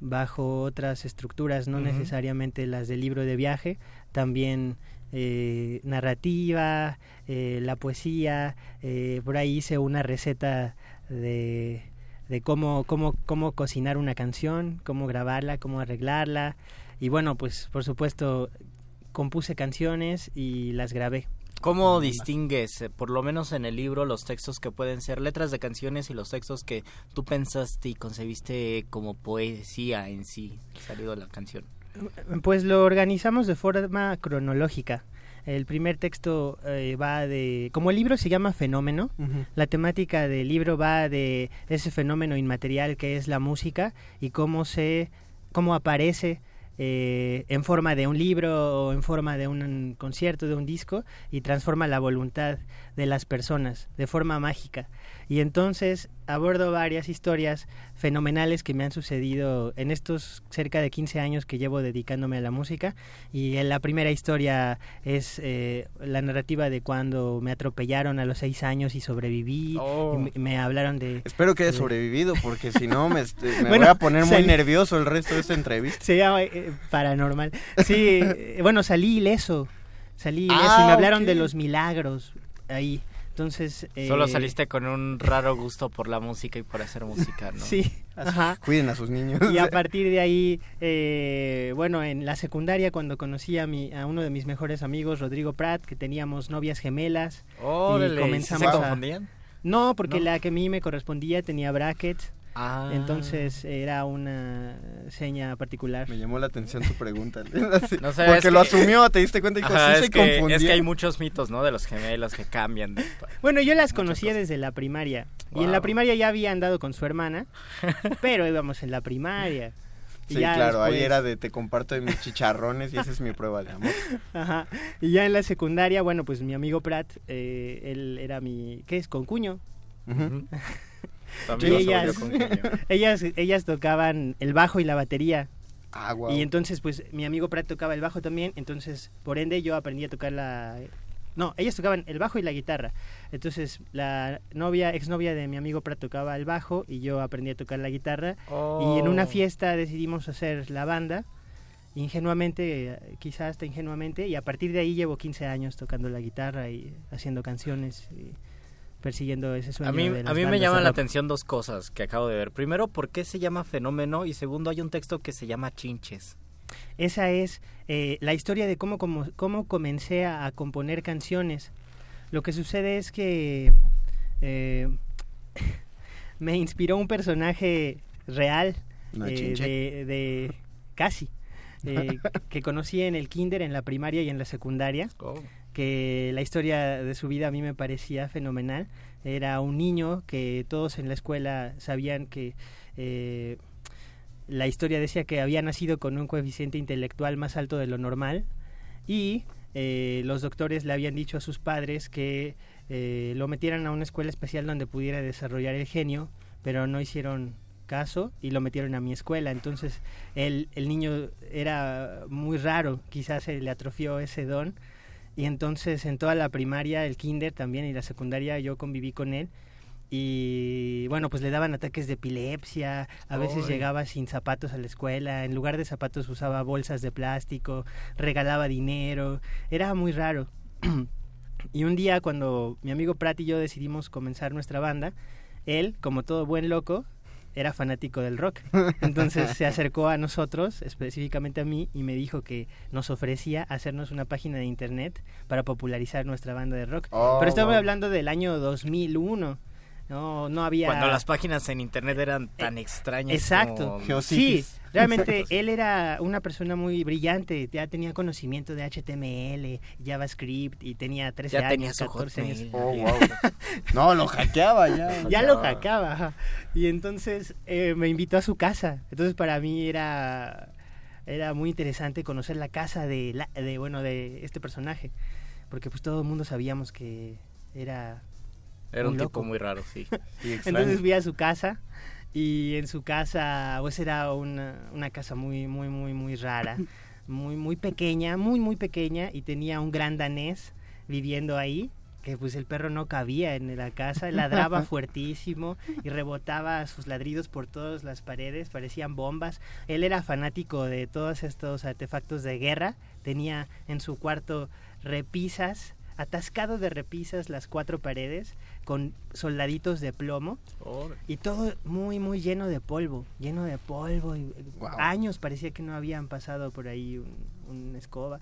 bajo otras estructuras, no necesariamente las del libro de viaje, también eh, narrativa, eh, la poesía, eh, por ahí hice una receta de, de cómo, cómo, cómo cocinar una canción, cómo grabarla, cómo arreglarla, y bueno, pues por supuesto compuse canciones y las grabé. ¿Cómo distingues, eh, por lo menos en el libro, los textos que pueden ser letras de canciones y los textos que tú pensaste y concebiste como poesía en sí, salido de la canción? Pues lo organizamos de forma cronológica. El primer texto eh, va de... Como el libro se llama Fenómeno, la temática del libro va de ese fenómeno inmaterial que es la música y cómo se... cómo aparece eh, en forma de un libro o en forma de un concierto, de un disco y transforma la voluntad de las personas de forma mágica. Y entonces abordo varias historias fenomenales que me han sucedido en estos cerca de 15 años que llevo dedicándome a la música. Y en la primera historia es eh, la narrativa de cuando me atropellaron a los 6 años y sobreviví. Oh. Y me, hablaron de... Espero que haya de- sobrevivido porque si no me, este, me Bueno, voy a poner muy salí- nervioso el resto de esta entrevista. Se llama eh, paranormal. Sí, eh, bueno, salí ileso. Salí ileso y Ah, me hablaron ok. de los milagros ahí. Entonces... Solo eh, saliste con un raro gusto por la música y por hacer música, ¿no? Sí, ajá. Cuiden a sus niños. Y a partir de ahí, eh, bueno, en la secundaria cuando conocí a, mi, a uno de mis mejores amigos, Rodrigo Prat, que teníamos novias gemelas. Órale, y ¿sí comenzamos se a- confundían? No, porque ¿No? la que a mí me correspondía tenía brackets. Ah. Entonces era una seña particular. Me llamó la atención tu pregunta. No sé, porque lo que- asumió, te diste cuenta y dijo, Ajá, sí es se que. Es que hay muchos mitos, ¿no? De los gemelos que cambian. de- Bueno, yo las conocía desde la primaria. Y en la primaria ya había andado con su hermana, pero íbamos en la primaria. Sí, ya claro, ahí después- era de te comparto de mis chicharrones y esa es mi prueba de amor. Ajá. Y ya en la secundaria, bueno, pues mi amigo Pratt, eh, él era mi... ¿Qué es? Concuño. Ujú. También Y ellas, ellas, ellas tocaban el bajo y la batería. Ah. Y entonces, pues, mi amigo Pratt tocaba el bajo también, entonces, por ende, yo aprendí a tocar la... No, ellas tocaban el bajo y la guitarra. Entonces, la novia, exnovia de mi amigo Pratt tocaba el bajo y yo aprendí a tocar la guitarra. Y en una Oh. fiesta decidimos hacer la banda, ingenuamente, quizás hasta ingenuamente, y a partir de ahí llevo 15 años tocando la guitarra y haciendo canciones y persiguiendo ese sueño A mí, de las a mí me llaman la rock. atención dos cosas que acabo de ver. Primero, ¿por qué se llama fenómeno? Y segundo, hay un texto que se llama chinches. Esa es eh, la historia de cómo, cómo, cómo comencé a, a componer canciones. Lo que sucede es que eh, me inspiró un personaje real eh, de, de- casi eh, que conocí en el kinder, en la primaria y en la secundaria. Que la historia de su vida a mí me parecía fenomenal. Era un niño que todos en la escuela sabían que eh, la historia decía que había nacido con un coeficiente intelectual más alto de lo normal y eh, los doctores le habían dicho a sus padres que eh, lo metieran a una escuela especial donde pudiera desarrollar el genio, pero no hicieron caso y lo metieron a mi escuela. Entonces el, el niño era muy raro, quizás se le atrofió ese don Y entonces en toda la primaria, el kinder también y la secundaria yo conviví con él. Y bueno, pues le daban ataques de epilepsia, a veces llegaba sin zapatos a la escuela, en lugar de zapatos usaba bolsas de plástico, regalaba dinero, era muy raro. y un día cuando mi amigo Pratt y yo decidimos comenzar nuestra banda, él, como todo buen loco, era fanático del rock. Entonces se acercó a nosotros, específicamente a mí, y me dijo que nos ofrecía hacernos una página de internet para popularizar nuestra banda de rock. Oh, Pero estaba wow. hablando del año 2001. No, no había... Cuando las páginas en internet eran tan extrañas. Exacto. como- Sí, realmente él era una persona muy brillante, ya tenía conocimiento de HTML, JavaScript y tenía 13 Ya tenía años, su 14 años. Oh, wow. No, lo hackeaba ya. ya lo hackeaba. Y entonces eh, me invitó a su casa. Entonces para mí era era muy interesante conocer la casa de, la- de bueno de este personaje, porque pues todo el mundo sabíamos que era Era un loco. tipo muy raro, sí. Entonces fui a su casa y en su casa, pues era una, una casa muy, muy, muy, muy rara, muy, muy pequeña, muy, muy pequeña y tenía un gran danés viviendo ahí que pues el perro no cabía en la casa, ladraba fuertísimo y rebotaba sus ladridos por todas las paredes, parecían bombas. Él era fanático de todos estos artefactos de guerra, tenía en su cuarto repisas, atascado de repisas las cuatro paredes con soldaditos de plomo. Y todo muy muy lleno de polvo, lleno de polvo. Y años parecía que no habían pasado por ahí un, una escoba.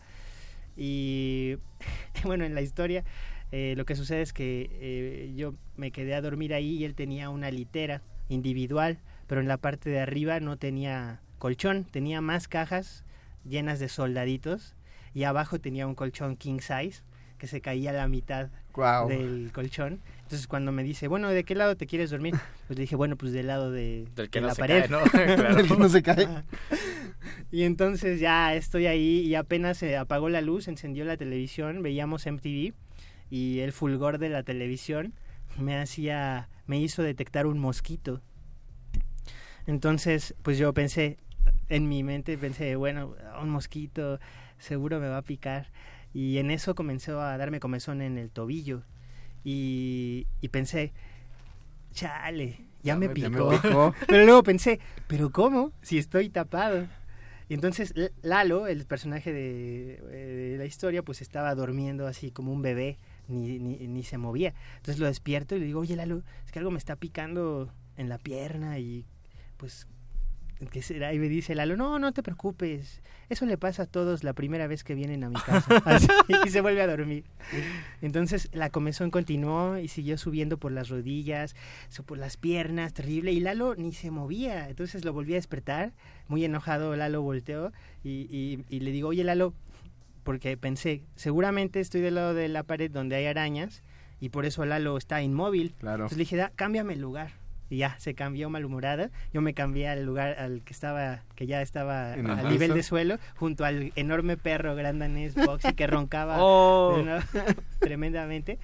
Y bueno en la historia eh, lo que sucede es que eh, yo me quedé a dormir ahí y él tenía una litera individual pero en la parte de arriba no tenía colchón tenía más cajas llenas de soldaditos y abajo tenía un colchón king size que se caía a la mitad del colchón. Entonces cuando me dice, bueno, ¿de qué lado te quieres dormir? Pues le dije, bueno, pues del lado de, Del que de no la se pared. cae, ¿no? Claro. Del que no se cae. Y entonces ya estoy ahí y apenas se apagó la luz, encendió la televisión, veíamos MTV y el fulgor de la televisión me hacía, me hizo detectar un mosquito. Entonces, pues yo pensé, en mi mente pensé, bueno, un mosquito seguro me va a picar. Y en eso comenzó a darme comezón en el tobillo. Y, y pensé, chale, ya, me, ya picó. me picó. pero luego pensé, ¿pero cómo? Si estoy tapado. Y entonces Lalo, el personaje de, eh, de la historia, pues estaba durmiendo así como un bebé, ni, ni, ni se movía. Entonces lo despierto y le digo, oye Lalo, es que algo me está picando en la pierna y pues, ¿qué será? Y me dice Lalo, no, no te preocupes, eso le pasa a todos la primera vez que vienen a mi casa. Así, y se vuelve a dormir. Entonces la comezón continuó y siguió subiendo por las rodillas, por las piernas, terrible, y Lalo ni se movía. Entonces lo volví a despertar, muy enojado Lalo volteó y, y- y le digo, oye Lalo, porque pensé, seguramente estoy del lado de la pared donde hay arañas y por eso Lalo está inmóvil. Claro. Entonces le dije, "Da, cámbiame el lugar. Y ya, se cambió malhumorada. Yo me cambié al lugar al que estaba, que ya estaba En al nivel de suelo, junto al enorme perro gran danés Boxy que roncaba Oh. tremendamente.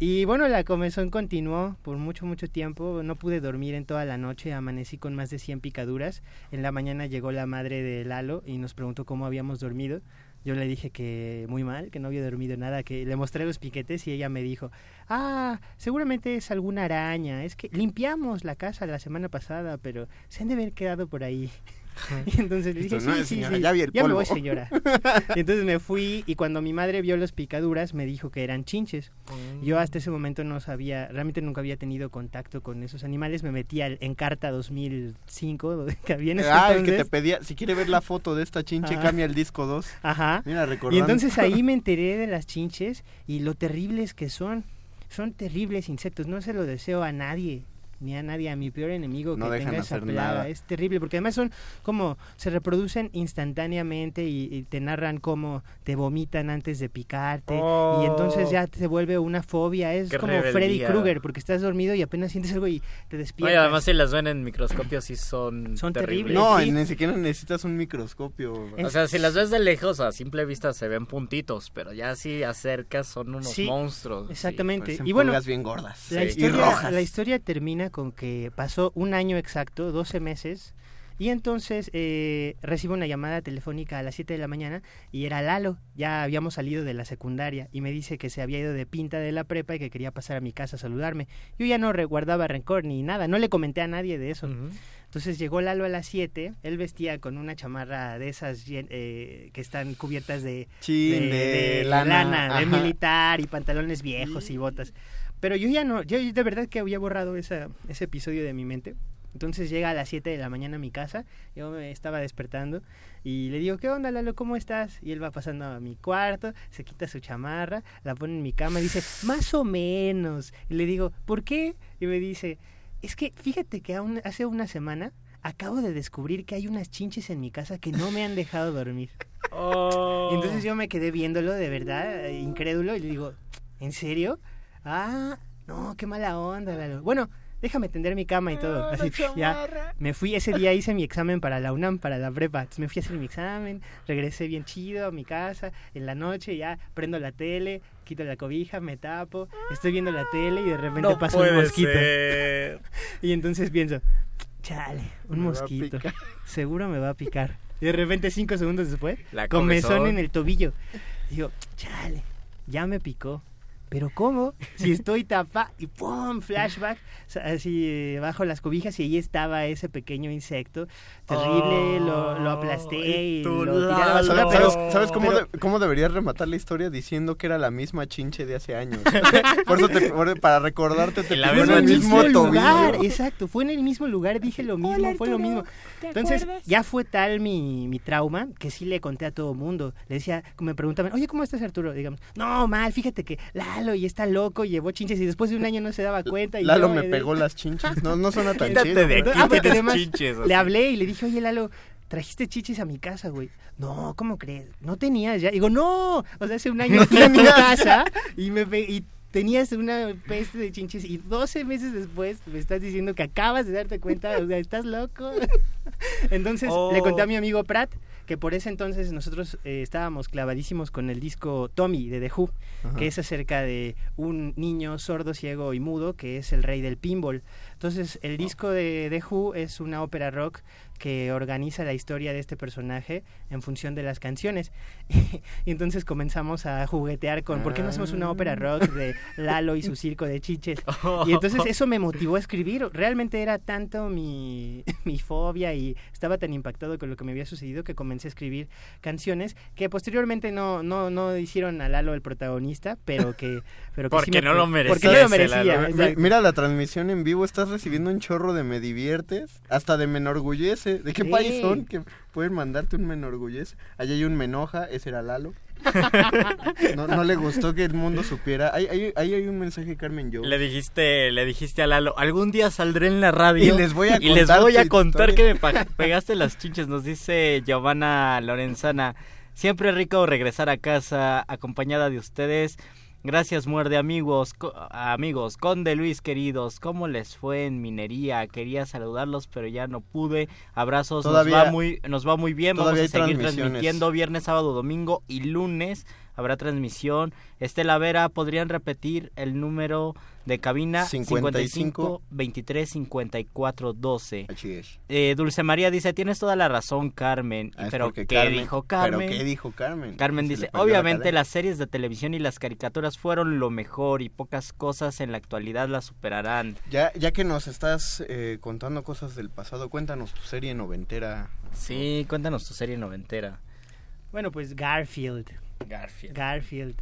Y bueno, la comezón continuó por mucho, mucho tiempo. No pude dormir en toda la noche. Amanecí con más de 100 picaduras. En la mañana llegó la madre de Lalo y nos preguntó cómo habíamos dormido. Yo le dije que muy mal, que no había dormido nada, que le mostré los piquetes y ella me dijo, ah, seguramente es alguna araña. Es que limpiamos la casa la semana pasada, pero se han de haber quedado por ahí. Y entonces le dije, Esto no sí, sí, señora, sí, ya vi el me polvo". voy, señora. Y entonces me fui y cuando mi madre vio las picaduras me dijo que eran chinches. Yo hasta ese momento no sabía, realmente nunca había tenido contacto con esos animales. Me metí al Encarta 2005, donde que había en ese Ah, el que te entonces. pedía, si quiere ver la foto de esta chinche, Ajá. cambia el disco 2. Ajá. Mira, Y recordando. entonces ahí me enteré de las chinches y lo terribles que son. Son terribles insectos, no se lo deseo a nadie. Ni a nadie, a mi peor enemigo que No tenga esa hacer plaga. nada. Es terrible, porque además son como, se reproducen instantáneamente y, y te narran cómo te vomitan antes de picarte. Oh. Y entonces ya se vuelve una fobia. Es Qué como Freddy. Krueger, porque estás dormido y apenas sientes algo y te despiertas. Oye, además si las ven en microscopio sí son, Son terribles. No, ni siquiera necesitas un microscopio. O sea, si las ves de lejos a simple vista se ven puntitos, pero ya si acercas son unos Sí, monstruos. Exactamente. parecen y bueno, bien gordas. La, Sí. Y historia, rojas. la historia termina con que pasó un año exacto, 12 meses, Y entonces eh, recibo una llamada telefónica a las 7 de la mañana y era Lalo, ya habíamos salido de la secundaria y me dice que se había ido de pinta de la prepa y que quería pasar a mi casa a saludarme. Yo ya no guardaba rencor ni nada, no le comenté a nadie de eso. Entonces llegó Lalo a las 7, él vestía con una chamarra de esas eh, que están cubiertas de, Chin, de lana. de Ajá. militar y pantalones viejos y botas. Pero yo ya no, yo de verdad que había borrado esa, ese episodio de mi mente. Entonces llega a las 7 de la mañana a mi casa, yo me estaba despertando y le digo, ¿qué onda Lalo? ¿Cómo estás? Y él va pasando a mi cuarto, se quita su chamarra, la pone en mi cama y dice, más o menos. Y le digo, ¿por qué? Y me dice, es que fíjate que aún hace una semana acabo de descubrir que hay unas chinches en mi casa que no me han dejado dormir. Y entonces yo me quedé viéndolo de verdad, incrédulo, y le digo, ¿en serio? Ah, no, qué mala onda, Lalo. Bueno, déjame tender mi cama y todo. Así, ya, me fui, ese día hice mi examen para la UNAM, para la prepa. Entonces me fui a hacer mi examen, regresé bien chido a mi casa, en la noche ya prendo la tele, quito la cobija, me tapo, estoy viendo la tele y de repente No pasa un mosquito. ser. Y entonces pienso, chale, un Me mosquito, seguro me va a picar. Y de repente cinco segundos después, La comezón comezón. en el tobillo. Digo, chale, ya me picó. Pero ¿cómo? Si estoy tapa y ¡pum! Flashback, así eh, bajo las cobijas y ahí estaba ese pequeño insecto terrible, lo, lo aplasté y lo tiré a la ¿Sabes, basura, sabes- pero- sabes cómo, pero- de- cómo deberías rematar la historia diciendo que era la misma chinche de hace años? Por eso, te- por- para recordarte, te pegó en el mismo lugar, exacto, fue en el mismo lugar, dije lo mismo, fue lo mismo. Entonces, ya fue tal mi, mi trauma que sí le conté a todo mundo. Le decía, me preguntaban, oye, ¿cómo estás Arturo? Digamos, no, mal, fíjate que Lalo y está loco, llevó chinches y después de un año no se daba cuenta. Y Lalo yo, me eh, pegó las chinches. No, no suena tan Quítate chido. de aquí, Ah, porque tienes además chinches, le hablé y le dije, oye Lalo, trajiste chiches a mi casa, güey. No, ¿cómo crees? No tenías ya. Digo, no, o sea, hace un año No fui a tenías. casa y me pe- y tenías una peste de chinches y 12 meses después me estás diciendo que acabas de darte cuenta, o sea, estás loco. Entonces Oh. le conté a mi amigo Pratt que por ese entonces nosotros eh, estábamos clavadísimos con el disco Tommy de The Who, Ajá. que es acerca de un niño sordo, ciego y mudo que es el rey del pinball. Entonces el disco de The Who es una ópera rock que organiza la historia de este personaje en función de las canciones. y entonces comenzamos a juguetear con, ¿por qué no hacemos una ópera rock de Lalo y su circo de chiches? Y entonces eso me motivó a escribir. Realmente era tanto mi, mi fobia y estaba tan impactado con lo que me había sucedido que comencé a escribir canciones que posteriormente no, no, no hicieron a Lalo el protagonista, pero que... Pero que sí Porque me- no lo merecía Porque no lo merecía. Mira la transmisión en vivo, estás recibiendo un chorro de me diviertes, hasta de me enorgullece. ¿De qué Sí. país son? Que pueden mandarte un me enorgullece. Allá hay un me enoja, ese era Lalo. No, no le gustó que el mundo supiera. Ahí hay, ahí hay un mensaje, Carmen Yo. Le dijiste, le dijiste a Lalo, algún día saldré en la radio Y les voy a y les contar voy a contar historia". que me pegaste las chinches. Nos dice Giovanna Lorenzana, siempre rico regresar a casa acompañada de ustedes. Gracias, muerde amigos, co- amigos, Conde Luis queridos, ¿cómo les fue en minería? Quería saludarlos, pero ya no pude. Abrazos, Todavía- nos va muy, nos va muy bien. Vamos a seguir transmitiendo viernes, sábado, domingo y lunes. Habrá transmisión. Estela Vera, ¿podrían repetir el número de cabina? 55 23 54 12. Así es. Eh, Dulce María dice, tienes toda la razón, Carmen. Ah, pero ¿qué Carmen- dijo pero Carmen? ¿qué dijo Carmen? Dice, la obviamente las series de televisión y las caricaturas fueron lo mejor y pocas cosas en la actualidad las superarán. Ya, ya que nos estás eh, contando cosas del pasado, cuéntanos tu serie noventera. Sí, cuéntanos tu serie noventera. Bueno, pues Garfield. Garfield. Garfield.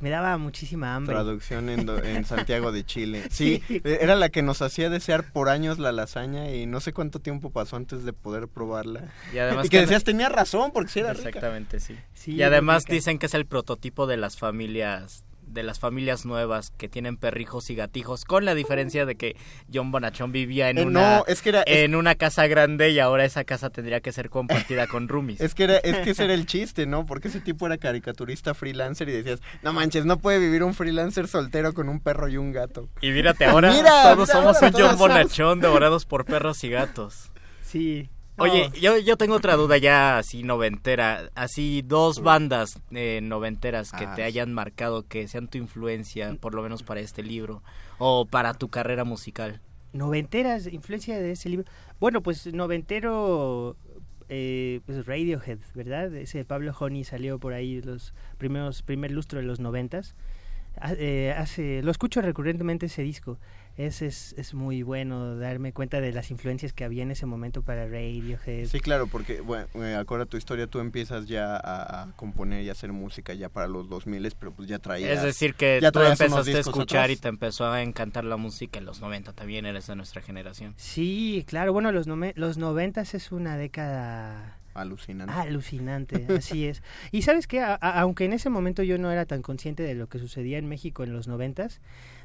Me daba muchísima hambre. Traducción en, do- en Santiago de Chile. Sí, era la que nos hacía desear por años la lasaña y no sé cuánto tiempo pasó antes de poder probarla. Y además que que- decías, tenía razón, porque sí era rica. Exactamente, sí. Sí, y además rica. dicen que es el prototipo de las familias de las familias nuevas que tienen perrijos y gatijos, con la diferencia de que John Bonachón vivía en Eh, una no, es que era- es- en una casa grande y ahora esa casa tendría que ser compartida con roomies. Es que, era, es que ese era el chiste, ¿no? Porque ese tipo era caricaturista freelancer y decías, no manches, no puede vivir un freelancer soltero con un perro y un gato. Y mírate ahora, Mira, todos mira somos ahora, un John somos- Bonachón devorados por perros y gatos. Sí. Oye, yo, yo tengo otra duda ya así noventera, así dos bandas eh, noventeras que Ah, te sí. hayan marcado, que sean tu influencia, por lo menos para este libro, o para tu carrera musical. Noventeras, influencia de ese libro. Bueno, pues noventero, eh, pues Radiohead, ¿verdad? Ese Pablo Honey salió por ahí los primeros, primer lustro de los noventas. Ha- eh, hace, lo escucho recurrentemente ese disco. Es, es, es muy bueno darme cuenta de las influencias que había en ese momento para Radiohead. Sí, claro, porque, bueno, eh, acuerda tu historia, tú empiezas ya a, a componer y hacer música ya para los 2000, pero pues ya traías... Es decir, que ya tú empezaste a escuchar y te empezó a encantar la música en los 90. También eres de nuestra generación. Sí, claro, bueno, los, nome- los noventas es una década Alucinante. alucinante, así es. Y sabes que, aunque en ese momento yo no era tan consciente de lo que sucedía en México en los noventas,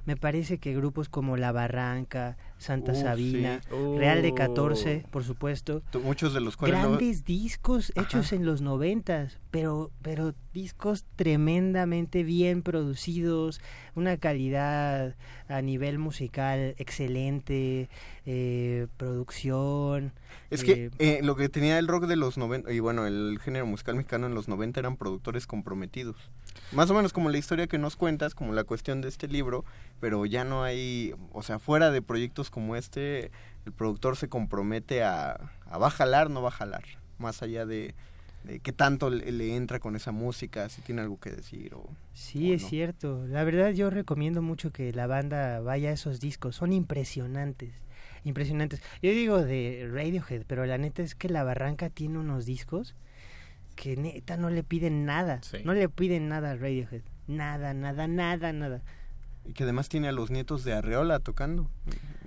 me parece que grupos como La Barranca, Santa Uh, Sabina, sí. Real de Uh. 14, por supuesto, Muchos de los cuales... grandes discos hechos en los noventas, pero, pero discos tremendamente bien producidos, una calidad a nivel musical excelente, eh, producción. Es eh, que eh, lo que tenía el rock de los 90, y bueno, el género musical mexicano en los 90 eran productores comprometidos. Más o menos como la historia que nos cuentas, como la cuestión de este libro, pero ya no hay, o sea, fuera de proyectos como este, el productor se compromete a, a va a jalar, no va a jalar, más allá de, de qué tanto le, le entra con esa música, si tiene algo que decir o... Sí, o es no. cierto. La verdad yo recomiendo mucho que la banda vaya a esos discos. Son impresionantes. Impresionantes. Yo digo de Radiohead, pero la neta es que La Barranca tiene unos discos que neta no le piden nada. Sí. No le piden nada a Radiohead. Nada, nada, nada, nada. Y que además tiene a los nietos de Arreola tocando.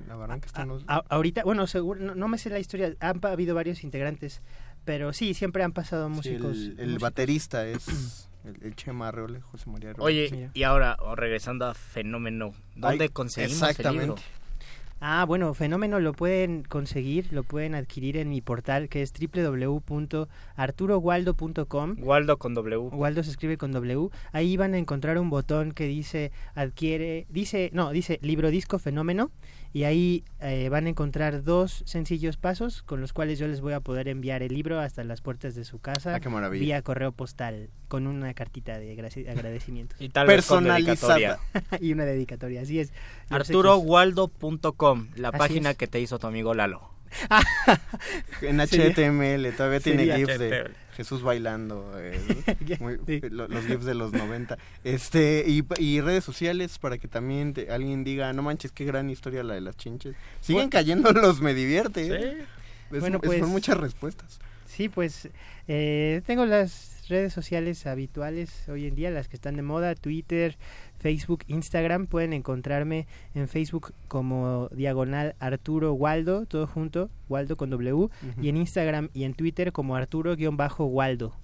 La barranca están los... A- ahorita, bueno, seguro, no, no me sé la historia. Han pa- habido varios integrantes, pero sí, siempre han pasado Sí, músicos. el, el músicos. baterista es el, el Chema Arreola, José María Arreola. Oye, y ahora, o regresando a Fenómeno, ¿dónde Ay, conseguimos el libro? Ah, bueno, Fenómeno lo pueden conseguir, lo pueden adquirir en mi portal que es www.arturowaldo.com. Waldo con W. Waldo se escribe con W. Ahí van a encontrar un botón que dice adquiere, dice, no, dice libro disco fenómeno y ahí eh, van a encontrar dos sencillos pasos con los cuales yo les voy a poder enviar el libro hasta las puertas de su casa Ah, qué maravilla. vía correo postal con una cartita de graci- agradecimiento. Y tal vez con dedicatoria. y una dedicatoria, así es. ArturoWaldo.com, la Así página es. que te hizo tu amigo Lalo. En HTML, todavía tiene GIFs de. Jesús bailando, eh, muy- lo- los GIFs de los 90. Este, y, y redes sociales para que también te- alguien diga, no manches, qué gran historia la de las chinches. Siguen Bueno. cayendo los me divierte. ¿eh? Es- Bueno, es- pues- son muchas respuestas. Sí, pues eh, tengo las redes sociales habituales hoy en día, las que están de moda, Twitter, Facebook, Instagram. Pueden encontrarme en Facebook como diagonal Arturo Waldo, todo junto, Waldo con W, y en Instagram y en Twitter como Arturo-Waldo.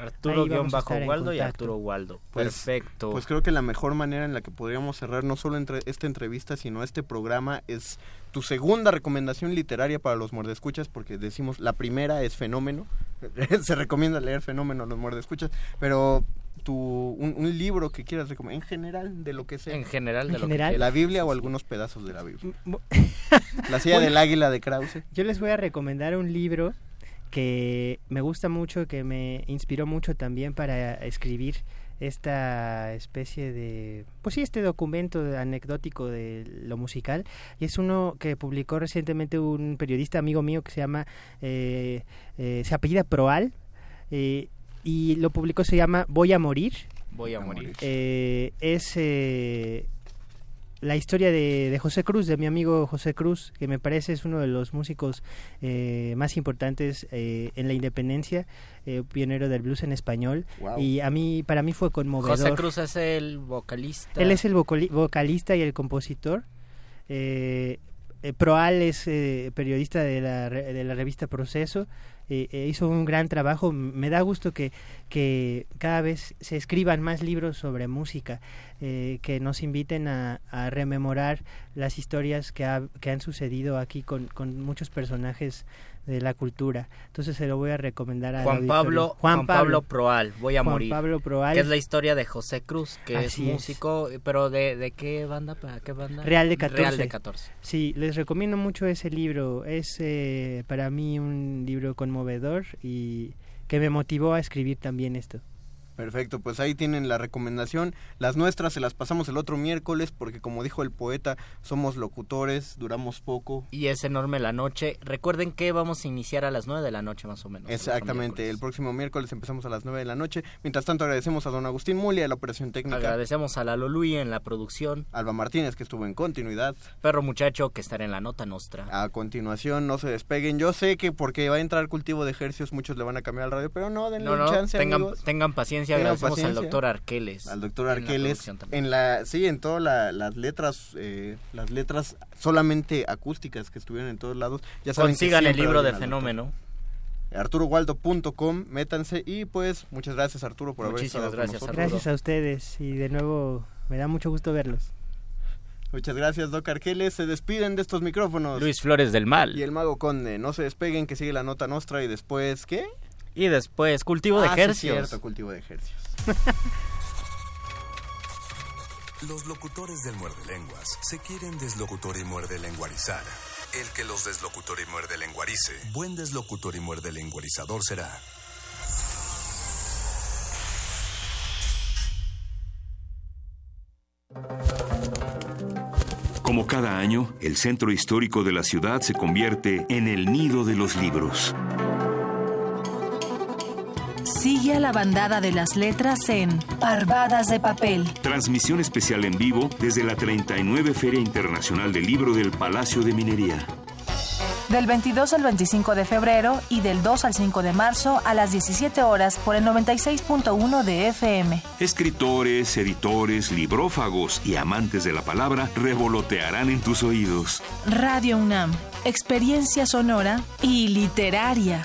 Arturo-Waldo y. Arturo Waldo. Pues- Perfecto. Pues creo que la mejor manera en la que podríamos cerrar no solo entre esta entrevista, sino este programa es tu segunda recomendación literaria para los mordescuchas, porque decimos la primera es Fenómeno, se recomienda leer Fenómeno a los mordescuchas, pero tu, un, un libro que quieras recomendar, en general, de lo que sea. En general, de En lo general. que La quieras. Biblia o algunos pedazos de la Biblia. La silla Bueno. del águila de Krause. Yo les voy a recomendar un libro que me gusta mucho, que me inspiró mucho también para escribir esta especie de, pues sí, este documento de- anecdótico de lo musical. Y es uno que publicó recientemente un periodista amigo mío que se llama, eh, eh, se apellida Proal, eh, y lo publicó, se llama Voy a morir. Voy a morir. Eh, es eh, la historia de, de José Cruz, de mi amigo José Cruz, que me parece es uno de los músicos eh, más importantes eh, en la independencia, eh, pionero del blues en español. Wow. Y a mí, para mí fue conmovedor. José Cruz es el vocalista. Él es el vocali- vocalista y el compositor. Eh, eh, Proal es eh, periodista de la, re- de la revista Proceso. Eh, eh, hizo un gran trabajo. Me da gusto que, que cada vez se escriban más libros sobre música, eh, que nos inviten a, rememorar las historias que, ha- que han sucedido aquí con muchos personajes de la cultura. Entonces se lo voy a recomendar a Juan Pablo, Juan Pablo Proal, voy a Juan morir. Pablo Proal. Que es la historia de José Cruz, que Así es es. músico, pero de, de qué banda, para qué banda? Real de 14. Real de 14. Sí, les recomiendo mucho ese libro. Es eh, para mí un libro conmovedor y que me motivó a escribir también esto. Perfecto, pues ahí tienen la recomendación. Las nuestras se las pasamos el otro miércoles porque como dijo el poeta, somos locutores, duramos poco. Y es enorme la noche. Recuerden que vamos a iniciar a las 9 de la noche más o menos. Exactamente, el próximo miércoles empezamos a las 9 de la noche. Mientras tanto agradecemos a don Agustín Mulia la operación técnica. Agradecemos a Lalo Luis en la producción. Alba Martínez que estuvo en continuidad. Perro muchacho que estará en la nota nostra. A continuación, no se despeguen. Yo sé que porque va a entrar cultivo de ejercicios muchos le van a cambiar al radio, pero no, denle No, no, chance, tengan, amigos. tengan paciencia. Tengan Agradecemos al doctor Arqueles. al doctor en la Arqueles en la sí en todas la- las letras eh, las letras solamente acústicas que estuvieron en todos lados ya saben que Consigan el libro de. Fenómeno. arturowaldo.com métanse y pues muchas gracias Arturo por haber Muchísimas estado con gracias, nosotros. Gracias a ustedes y de nuevo me da mucho gusto verlos. muchas gracias Doc Arqueles se despiden de estos micrófonos Luis Flores del Mal. y el mago conde no se despeguen que sigue la nota nostra y después ¿qué? Y después, cultivo de Ah, sí, ejercicios. cierto, cultivo de ejercicios Los locutores del muerde lenguas se quieren deslocutor y muerde lenguarizar. El que los deslocutor y muerde lenguarice, buen deslocutor y muerde lenguarizador será. Como cada año, el centro histórico de la ciudad se convierte en el nido de los libros. Sigue a la bandada de las letras en Parvadas de Papel. Transmisión especial en vivo desde la 39 Feria Internacional del Libro del Palacio de Minería. Del 22 al 25 de febrero y del 2 al 5 de marzo a las 17 horas por el 96.1 de FM. Escritores, editores, librófagos y amantes de la palabra revolotearán en tus oídos. Radio UNAM, experiencia sonora y literaria.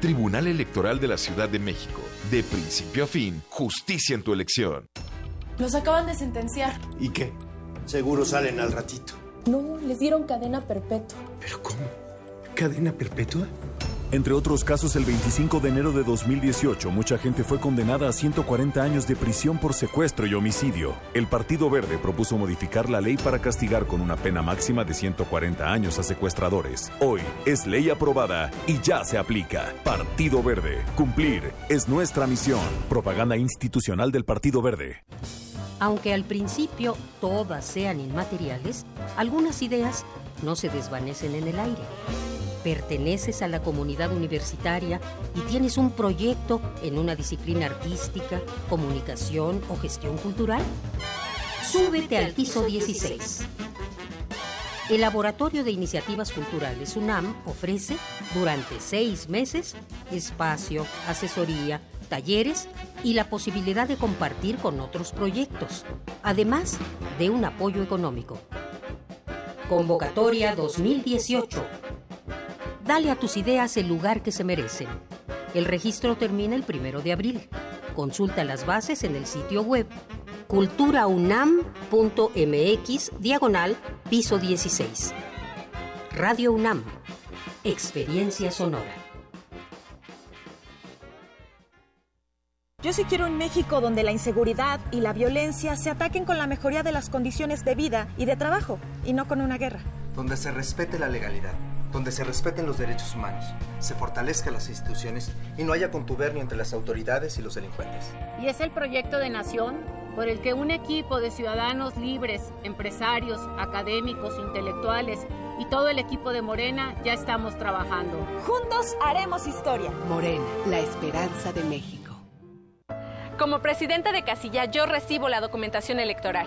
Tribunal Electoral de la Ciudad de México. De principio a fin, justicia en tu elección. Los acaban de sentenciar. ¿Y qué? Seguro salen al ratito. No, les dieron cadena perpetua. ¿Pero cómo? ¿Cadena perpetua? Entre otros casos, el 25 de enero de 2018, mucha gente fue condenada a 140 años de prisión por secuestro y homicidio. El Partido Verde propuso modificar la ley para castigar con una pena máxima de 140 años a secuestradores. Hoy es ley aprobada y ya se aplica. Partido Verde. Cumplir es nuestra misión. Propaganda institucional del Partido Verde. Aunque al principio todas sean inmateriales, algunas ideas no se desvanecen en el aire. Perteneces a la comunidad universitaria y tienes un proyecto en una disciplina artística, comunicación o gestión cultural. Súbete al piso 16. El Laboratorio de Iniciativas Culturales UNAM ofrece durante seis meses espacio, asesoría, talleres y la posibilidad de compartir con otros proyectos, además de un apoyo económico. Convocatoria 2018. Dale a tus ideas el lugar que se merecen. El registro termina el primero de abril. Consulta las bases en el sitio web culturaunam.mx diagonal piso 16. Radio UNAM. Experiencia sonora. Yo sí quiero un México donde la inseguridad y la violencia se ataquen con la mejoría de las condiciones de vida y de trabajo, y no con una guerra. donde se respete la legalidad, donde se respeten los derechos humanos, se fortalezcan las instituciones y no haya contubernio entre las autoridades y los delincuentes. Y es el proyecto de nación por el que un equipo de ciudadanos libres, empresarios, académicos, intelectuales y todo el equipo de Morena ya estamos trabajando. Juntos haremos historia. Morena, la esperanza de México. Como presidente de casilla, yo recibo la documentación electoral.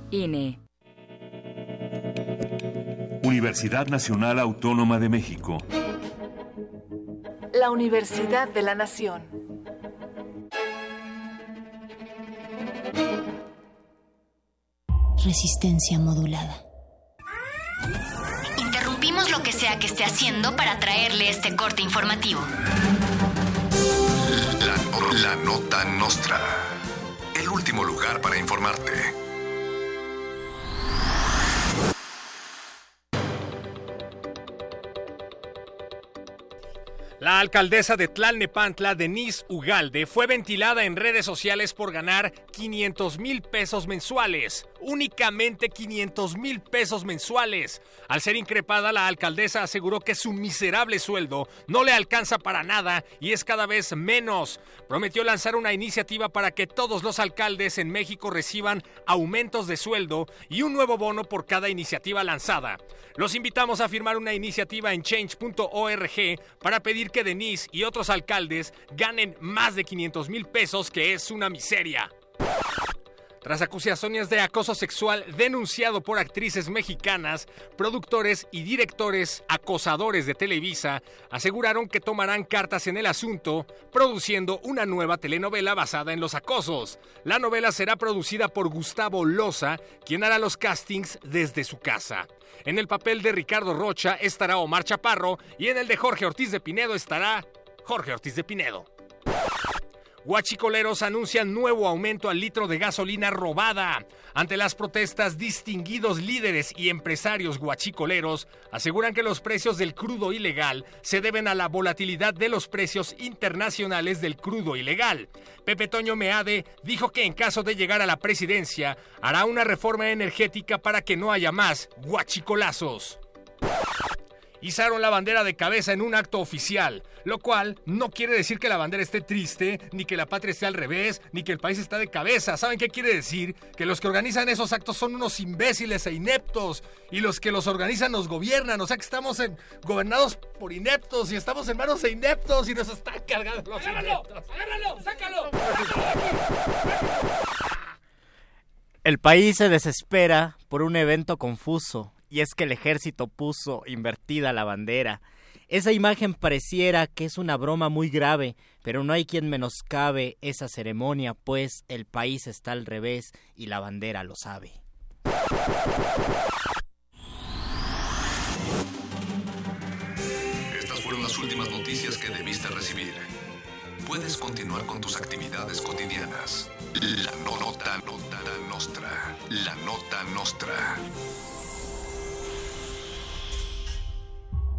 INE. Universidad Nacional Autónoma de México. La Universidad de la Nación. Resistencia modulada. Interrumpimos lo que sea que esté haciendo para traerle este corte informativo. La, la nota nostra. El último lugar para informarte. La alcaldesa de Tlalnepantla, Denise Ugalde, fue ventilada en redes sociales por ganar 500 mil pesos mensuales. Únicamente 500 mil pesos mensuales. Al ser increpada, la alcaldesa aseguró que su miserable sueldo no le alcanza para nada y es cada vez menos. Prometió lanzar una iniciativa para que todos los alcaldes en México reciban aumentos de sueldo y un nuevo bono por cada iniciativa lanzada. Los invitamos a firmar una iniciativa en change.org para pedir que Denise y otros alcaldes ganen más de 500 mil pesos, que es una miseria. Tras acusaciones de acoso sexual denunciado por actrices mexicanas, productores y directores acosadores de Televisa aseguraron que tomarán cartas en el asunto, produciendo una nueva telenovela basada en los acosos. La novela será producida por Gustavo Loza, quien hará los castings desde su casa. En el papel de Ricardo Rocha estará Omar Chaparro y en el de Jorge Ortiz de Pinedo estará Jorge Ortiz de Pinedo. Huachicoleros anuncian nuevo aumento al litro de gasolina robada. Ante las protestas, distinguidos líderes y empresarios guachicoleros aseguran que los precios del crudo ilegal se deben a la volatilidad de los precios internacionales del crudo ilegal. Pepe Toño Meade dijo que en caso de llegar a la presidencia hará una reforma energética para que no haya más guachicolazos izaron la bandera de cabeza en un acto oficial, lo cual no quiere decir que la bandera esté triste, ni que la patria esté al revés, ni que el país está de cabeza. ¿Saben qué quiere decir? Que los que organizan esos actos son unos imbéciles e ineptos, y los que los organizan nos gobiernan, o sea que estamos en, gobernados por ineptos y estamos en manos de ineptos y nos están cargando los ¡Agárralo! ineptos. ¡Agárralo! ¡Sácalo! El país se desespera por un evento confuso y es que el ejército puso invertida la bandera. Esa imagen pareciera que es una broma muy grave, pero no hay quien menoscabe esa ceremonia, pues el país está al revés y la bandera lo sabe. Estas fueron las últimas noticias que debiste recibir. Puedes continuar con tus actividades cotidianas. La no- nota, nota nostra. La nota nostra.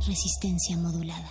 Resistencia modulada.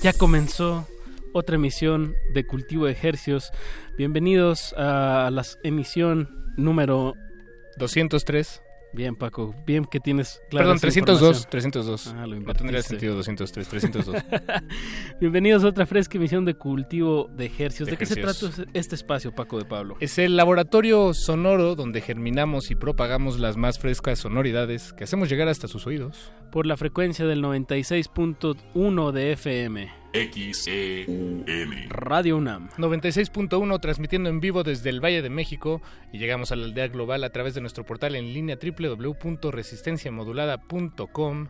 Ya comenzó otra emisión de Cultivo de Ejercios. Bienvenidos a la emisión número 203. Bien, Paco. Bien que tienes Perdón, 302. 302. Ah, lo no tendría sentido 203, 302. Bienvenidos a otra fresca emisión de Cultivo de Ejercios. ¿De, qué se trata este espacio, Paco de Pablo? Es el laboratorio sonoro donde germinamos y propagamos las más frescas sonoridades que hacemos llegar hasta sus oídos. Por la frecuencia del 96.1 de FM. XEUN. Radio UNAM. 96.1 transmitiendo en vivo desde el Valle de México y llegamos a la aldea global a través de nuestro portal en línea www.resistenciamodulada.com.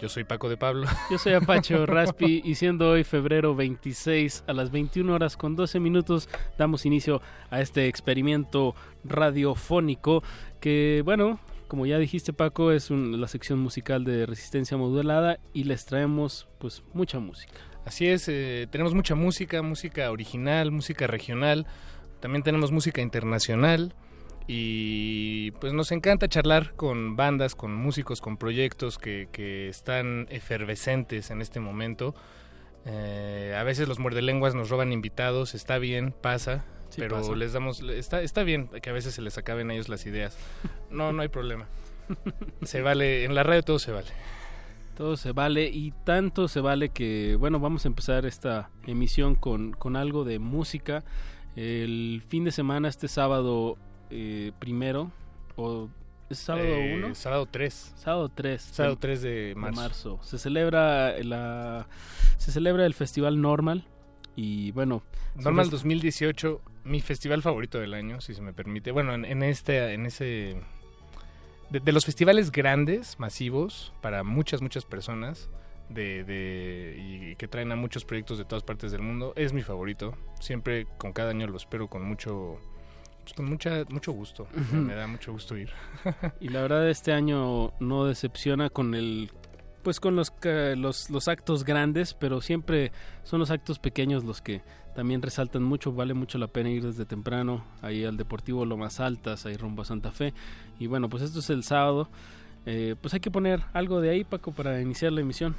Yo soy Paco de Pablo. Yo soy Apacho Raspi y siendo hoy febrero 26 a las 21 horas con 12 minutos damos inicio a este experimento radiofónico que bueno, como ya dijiste Paco, es la sección musical de resistencia modulada y les traemos pues mucha música. Así es, eh, tenemos mucha música, música original, música regional, también tenemos música internacional y pues nos encanta charlar con bandas, con músicos, con proyectos que, que están efervescentes en este momento. Eh, a veces los muerdelenguas nos roban invitados, está bien, pasa, pero les damos está está bien que a veces se les acaben a ellos las ideas. No, no hay problema. se vale, en la radio todo se vale. Todo se vale y tanto se vale que, bueno, vamos a empezar esta emisión con, con algo de música. El fin de semana, este sábado eh, primero, o ¿Es sábado 1? Eh, sábado 3. Sábado 3. Sábado 3 de marzo. de marzo. Se celebra la se celebra el Festival Normal y bueno, Normal 2018 mi festival favorito del año, si se me permite. Bueno, en, este, en ese... De, los festivales grandes, masivos, para muchas, muchas personas, de, y que traen a muchos proyectos de todas partes del mundo, es mi favorito. Siempre, con cada año lo espero con mucho... Pues, con mucha, mucho gusto, me da mucho gusto ir. y la verdad este año no decepciona con el pues con los, los, los actos grandes, pero siempre son los actos pequeños los que también resaltan mucho, vale mucho la pena ir desde temprano ahí al Deportivo Lomas Altas, ahí rumbo a Santa Fe. Y bueno, pues esto es el sábado. Eh, pues hay que poner algo de ahí, Paco, para iniciar la emisión.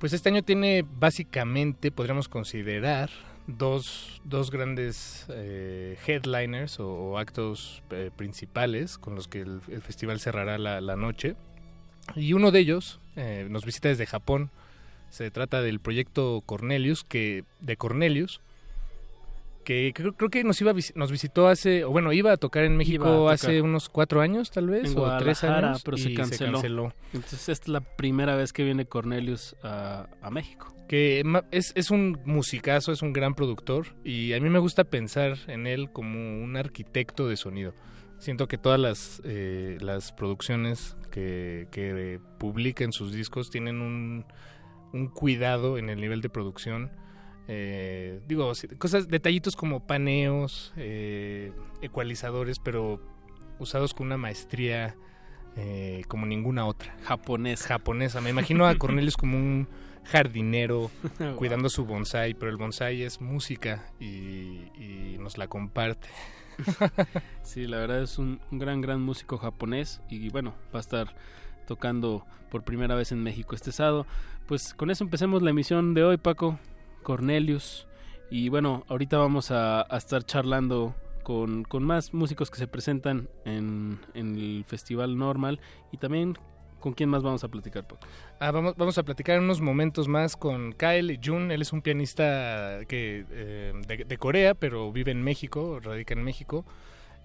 Pues este año tiene básicamente, podríamos considerar, dos, dos grandes eh, headliners o, actos eh, principales con los que el, festival cerrará la, la, noche. Y uno de ellos nos visita desde Japón se trata del proyecto Cornelius, que de Cornelius, que creo, que nos iba nos visitó hace, o bueno, iba a tocar en México hace unos cuatro años tal vez, o tres años, pero se canceló. Entonces esta es la primera vez que viene Cornelius a, México. Que es, es un musicazo, es un gran productor y a mí me gusta pensar en él como un arquitecto de sonido. Siento que todas las, eh, las producciones que, que publica en sus discos tienen un un cuidado en el nivel de producción. Eh, digo, cosas, detallitos como paneos, eh, ecualizadores, pero usados con una maestría eh, como ninguna otra. Japonesa. Japonesa. Me imagino a Cornelius como un jardinero cuidando su bonsai, pero el bonsai es música y, nos la comparte. sí, la verdad es un, gran, gran músico japonés y bueno, va a estar tocando por primera vez en México este sábado. Pues con eso empecemos la emisión de hoy, Paco, Cornelius. Y bueno, ahorita vamos a, estar charlando con, con, más músicos que se presentan en, en, el Festival Normal y también ¿Con quién más vamos a platicar, Paco? Ah, vamos, vamos a platicar en unos momentos más con Kyle Jun. Él es un pianista que, eh, de, de, Corea, pero vive en México, radica en México.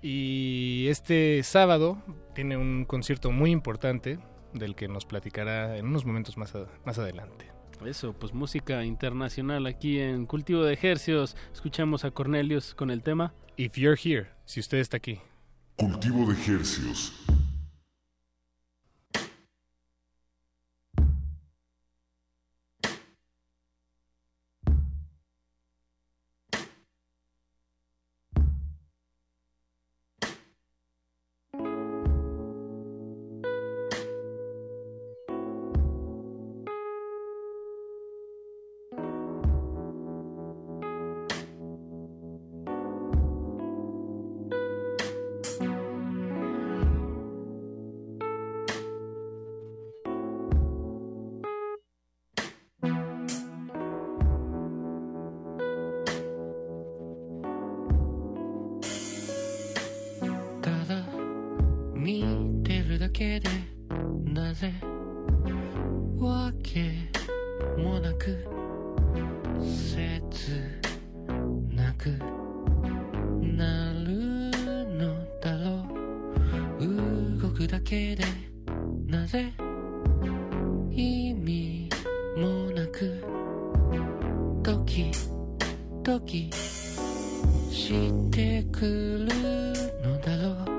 Y este sábado tiene un concierto muy importante del que nos platicará en unos momentos más, a, más adelante. Eso, pues música internacional aquí en Cultivo de Ejercios. Escuchamos a Cornelius con el tema If You're Here, si usted está aquí. Cultivo de Ejercios. けでなぜ意味もなくドキドキしてくるのだろう。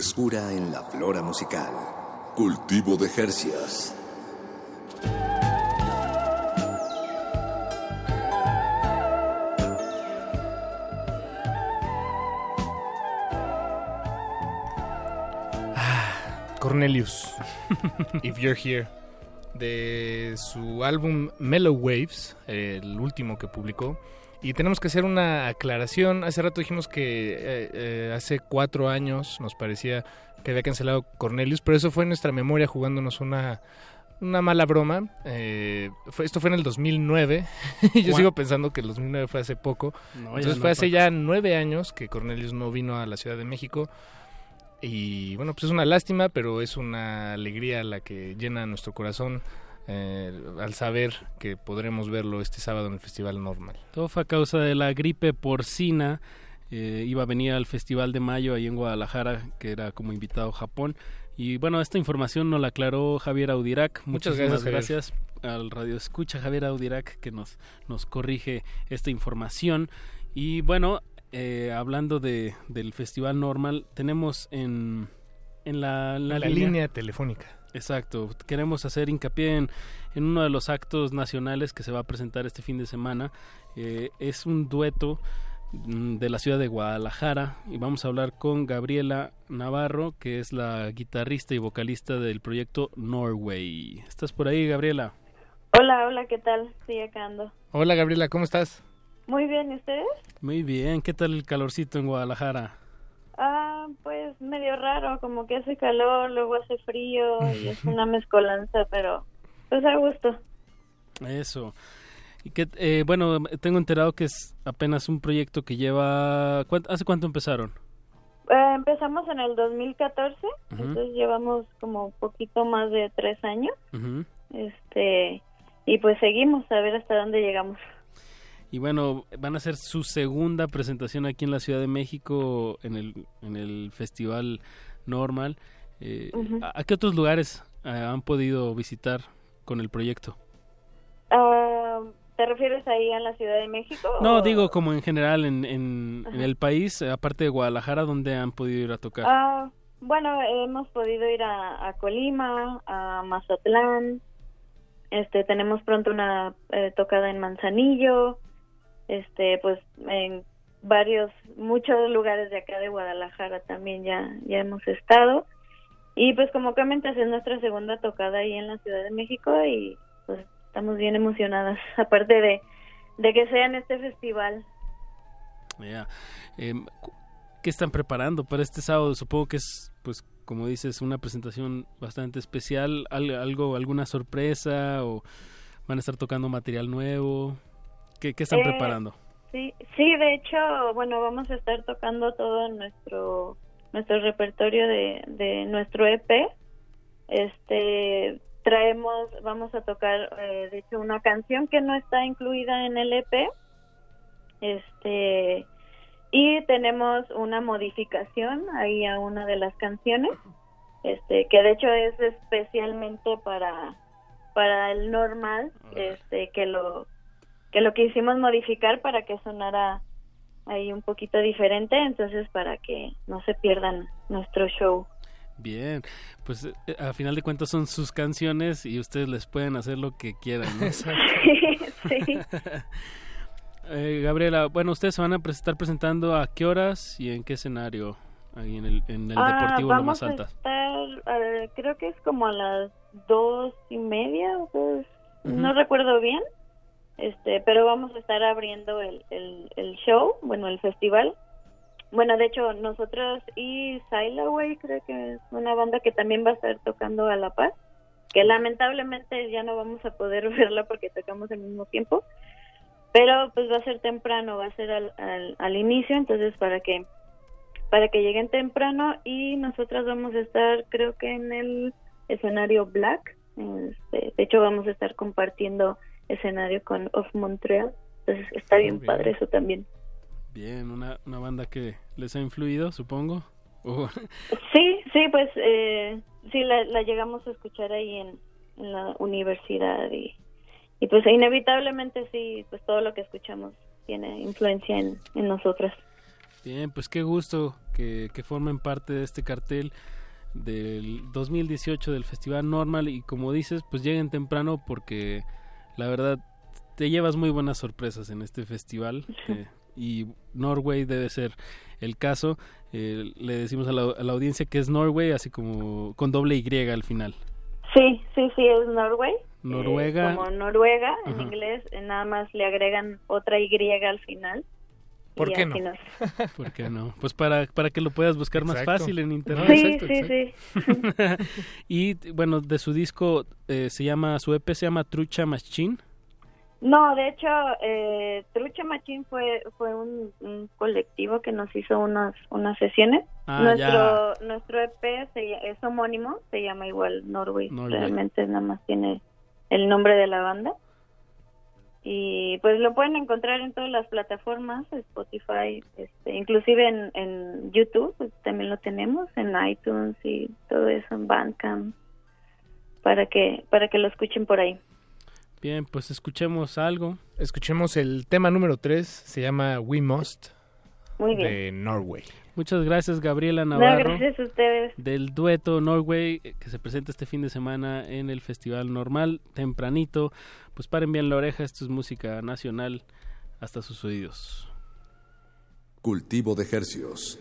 Frescura en la flora musical. Cultivo de Jercias. Cornelius, If You're Here, de su álbum Mellow Waves, el último que publicó. Y tenemos que hacer una aclaración. Hace rato dijimos que eh, eh, hace cuatro años nos parecía que había cancelado Cornelius, pero eso fue nuestra memoria jugándonos una, una mala broma. Eh, fue, esto fue en el 2009. Yo sigo pensando que el 2009 fue hace poco. Entonces fue hace ya nueve años que Cornelius no vino a la Ciudad de México. Y bueno, pues es una lástima, pero es una alegría la que llena nuestro corazón eh, al saber que podremos verlo este sábado en el Festival Normal. Todo fue a causa de la gripe porcina. Eh, iba a venir al Festival de Mayo ahí en Guadalajara, que era como invitado Japón. Y bueno, esta información nos la aclaró Javier Audirac. Muchas gracias, gracias al Radio Escucha Javier Audirac que nos, nos corrige esta información. Y bueno, eh, hablando de, del Festival Normal, tenemos en, en la, la, línea, telefónica. Exacto, queremos hacer hincapié en, en, uno de los actos nacionales que se va a presentar este fin de semana. Eh, es un dueto mm, de la ciudad de Guadalajara y vamos a hablar con Gabriela Navarro, que es la guitarrista y vocalista del proyecto Norway. ¿Estás por ahí, Gabriela? Hola, hola, ¿qué tal? Sí, acá ando. Hola, Gabriela, ¿cómo estás? Muy bien, ¿y ustedes? Muy bien, ¿qué tal el calorcito en Guadalajara? Ah, pues medio raro, como que hace calor, luego hace frío y es una mezcolanza, pero pues a gusto. Eso. Y que, eh, bueno, tengo enterado que es apenas un proyecto que lleva... ¿Hace cuánto empezaron? Eh, empezamos en el 2014, entonces llevamos como poquito más de tres años. Este y pues seguimos a ver hasta dónde llegamos. Y bueno, van a hacer su segunda presentación aquí en la Ciudad de México en el, en el Festival Normal. Eh, ¿A qué otros lugares eh, han podido visitar con el proyecto? Ah, ¿Te refieres ahí a la Ciudad de México? No, digo como en general en, en, el país, aparte de Guadalajara, ¿dónde han podido ir a tocar? Ah, bueno, hemos podido ir a, a Colima, a Mazatlán, este, tenemos pronto una eh, tocada en Manzanillo, este pues en varios muchos lugares de acá de Guadalajara también ya ya hemos estado. Y pues como comentas es nuestra segunda tocada ahí en la Ciudad de México y pues estamos bien emocionadas aparte de de que sea en este festival. Ya. Em, qué están preparando para este sábado supongo que es pues como dices una presentación bastante especial algo alguna sorpresa o van a estar tocando material nuevo ¿Qué, están eh, preparando? Sí, sí, de hecho, bueno, vamos a estar tocando todo nuestro nuestro repertorio de, de nuestro EP. Este traemos, vamos a tocar, eh, de hecho, una canción que no está incluida en el EP. Este y tenemos una modificación ahí a una de las canciones, este que de hecho es especialmente para para el normal, este que lo que lo quisimos modificar para que sonara ahí un poquito diferente, entonces para que no se pierdan nuestro show. Bien, pues eh, a final de cuentas son sus canciones y ustedes les pueden hacer lo que quieran. sí, sí. eh, Gabriela, bueno, ustedes se van a estar presentando a qué horas y en qué escenario ahí en el, en el ah, Deportivo Lomas Altas. A estar, creo que es como a las dos y media, pues, no recuerdo bien este pero vamos a estar abriendo el, el, show bueno el festival. Bueno de hecho nosotros y Silaway creo que es una banda que también va a estar tocando a la paz que lamentablemente ya no vamos a poder verla porque tocamos al mismo tiempo pero pues va a ser temprano va a ser al, al, inicio entonces para que para que lleguen temprano y nosotras vamos a estar creo que en el escenario Black este, de hecho vamos a estar compartiendo escenario con Of Montreal. Entonces está bien, padre eso también. Bien, una, una banda que les ha influido, supongo. Sí, sí, pues eh, sí, la, la, llegamos a escuchar ahí en, en la universidad y, y pues inevitablemente sí, pues todo lo que escuchamos tiene influencia en, en nosotras. Bien, pues qué gusto que, que formen parte de este cartel del 2018 del Festival Normal y como dices, pues lleguen temprano porque la verdad te llevas muy buenas sorpresas en este festival eh, y Norway debe ser el caso. Eh, le decimos a la, a la, audiencia que es Norway, así como con doble Y al final. Sí, sí, sí, es Norway. Noruega. Eh, como Noruega en Ajá. inglés, nada más le agregan otra Y al final. ¿Por qué no? Nos... ¿Por qué no? Pues para, para que lo puedas buscar exacto. más fácil en internet. Sí, exacto, sí, exacto. sí. y bueno, de su disco eh, se llama, su EP se llama Trucha Machine. No, de hecho, eh, Trucha Machine fue fue un, un, colectivo que nos hizo unas unas sesiones. Ah, nuestro ya. nuestro EP se, es homónimo, se llama igual Norway. Norway. Realmente nada más tiene el nombre de la banda. Y pues lo pueden encontrar en todas las plataformas, Spotify, este, inclusive en, en YouTube, pues también lo tenemos, en iTunes y todo eso, en Bandcamp, para que, para que lo escuchen por ahí. Bien, pues escuchemos algo. Escuchemos el tema número 3, se llama We Must. Muy bien. De Norway. Muchas gracias, Gabriela Navarro. No, gracias a ustedes. Del dueto Norway, que se presenta este fin de semana en el Festival Normal, tempranito. Pues paren bien la oreja, esto es música nacional hasta sus oídos. Cultivo de Hercios.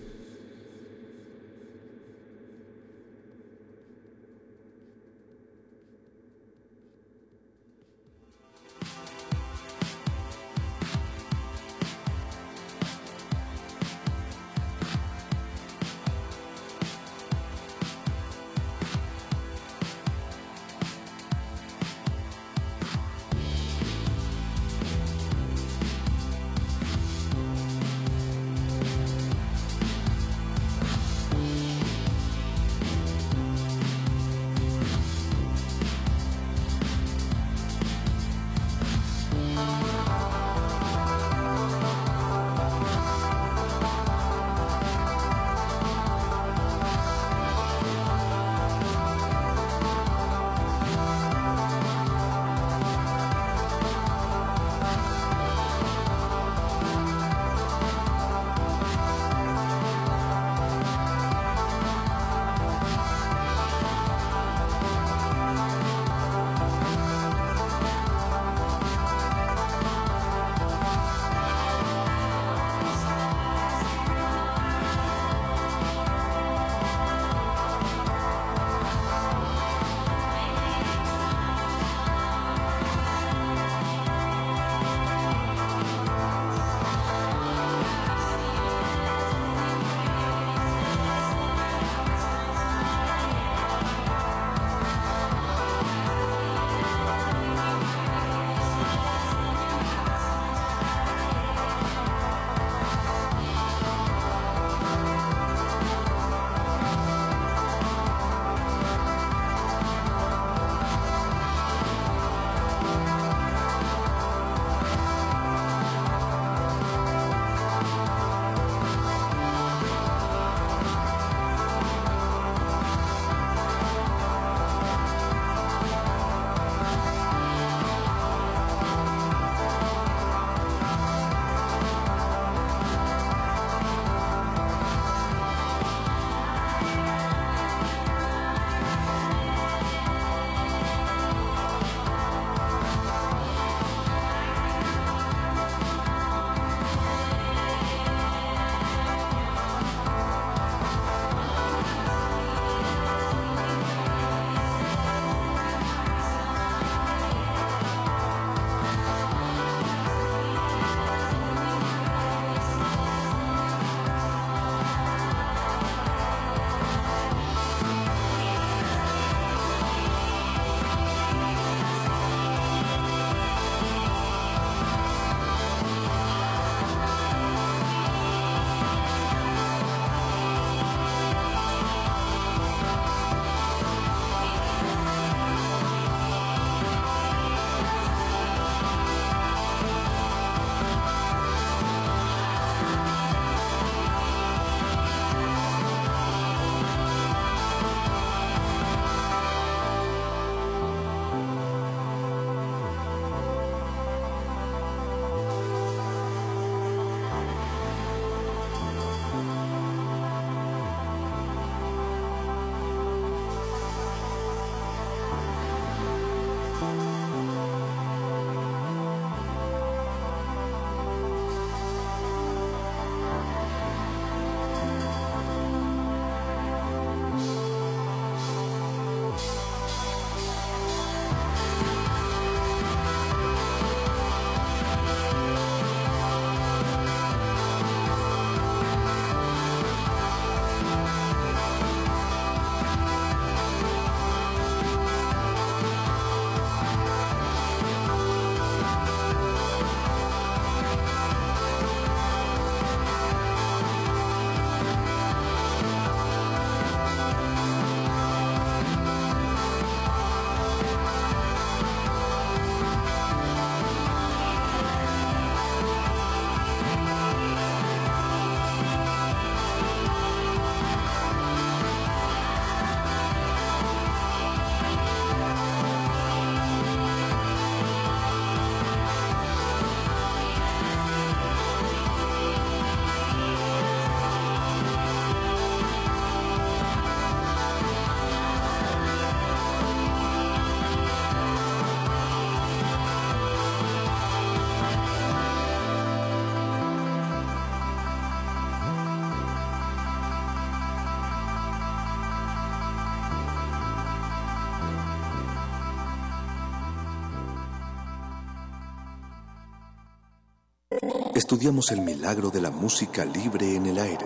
Estudiamos el milagro de la música libre en el aire.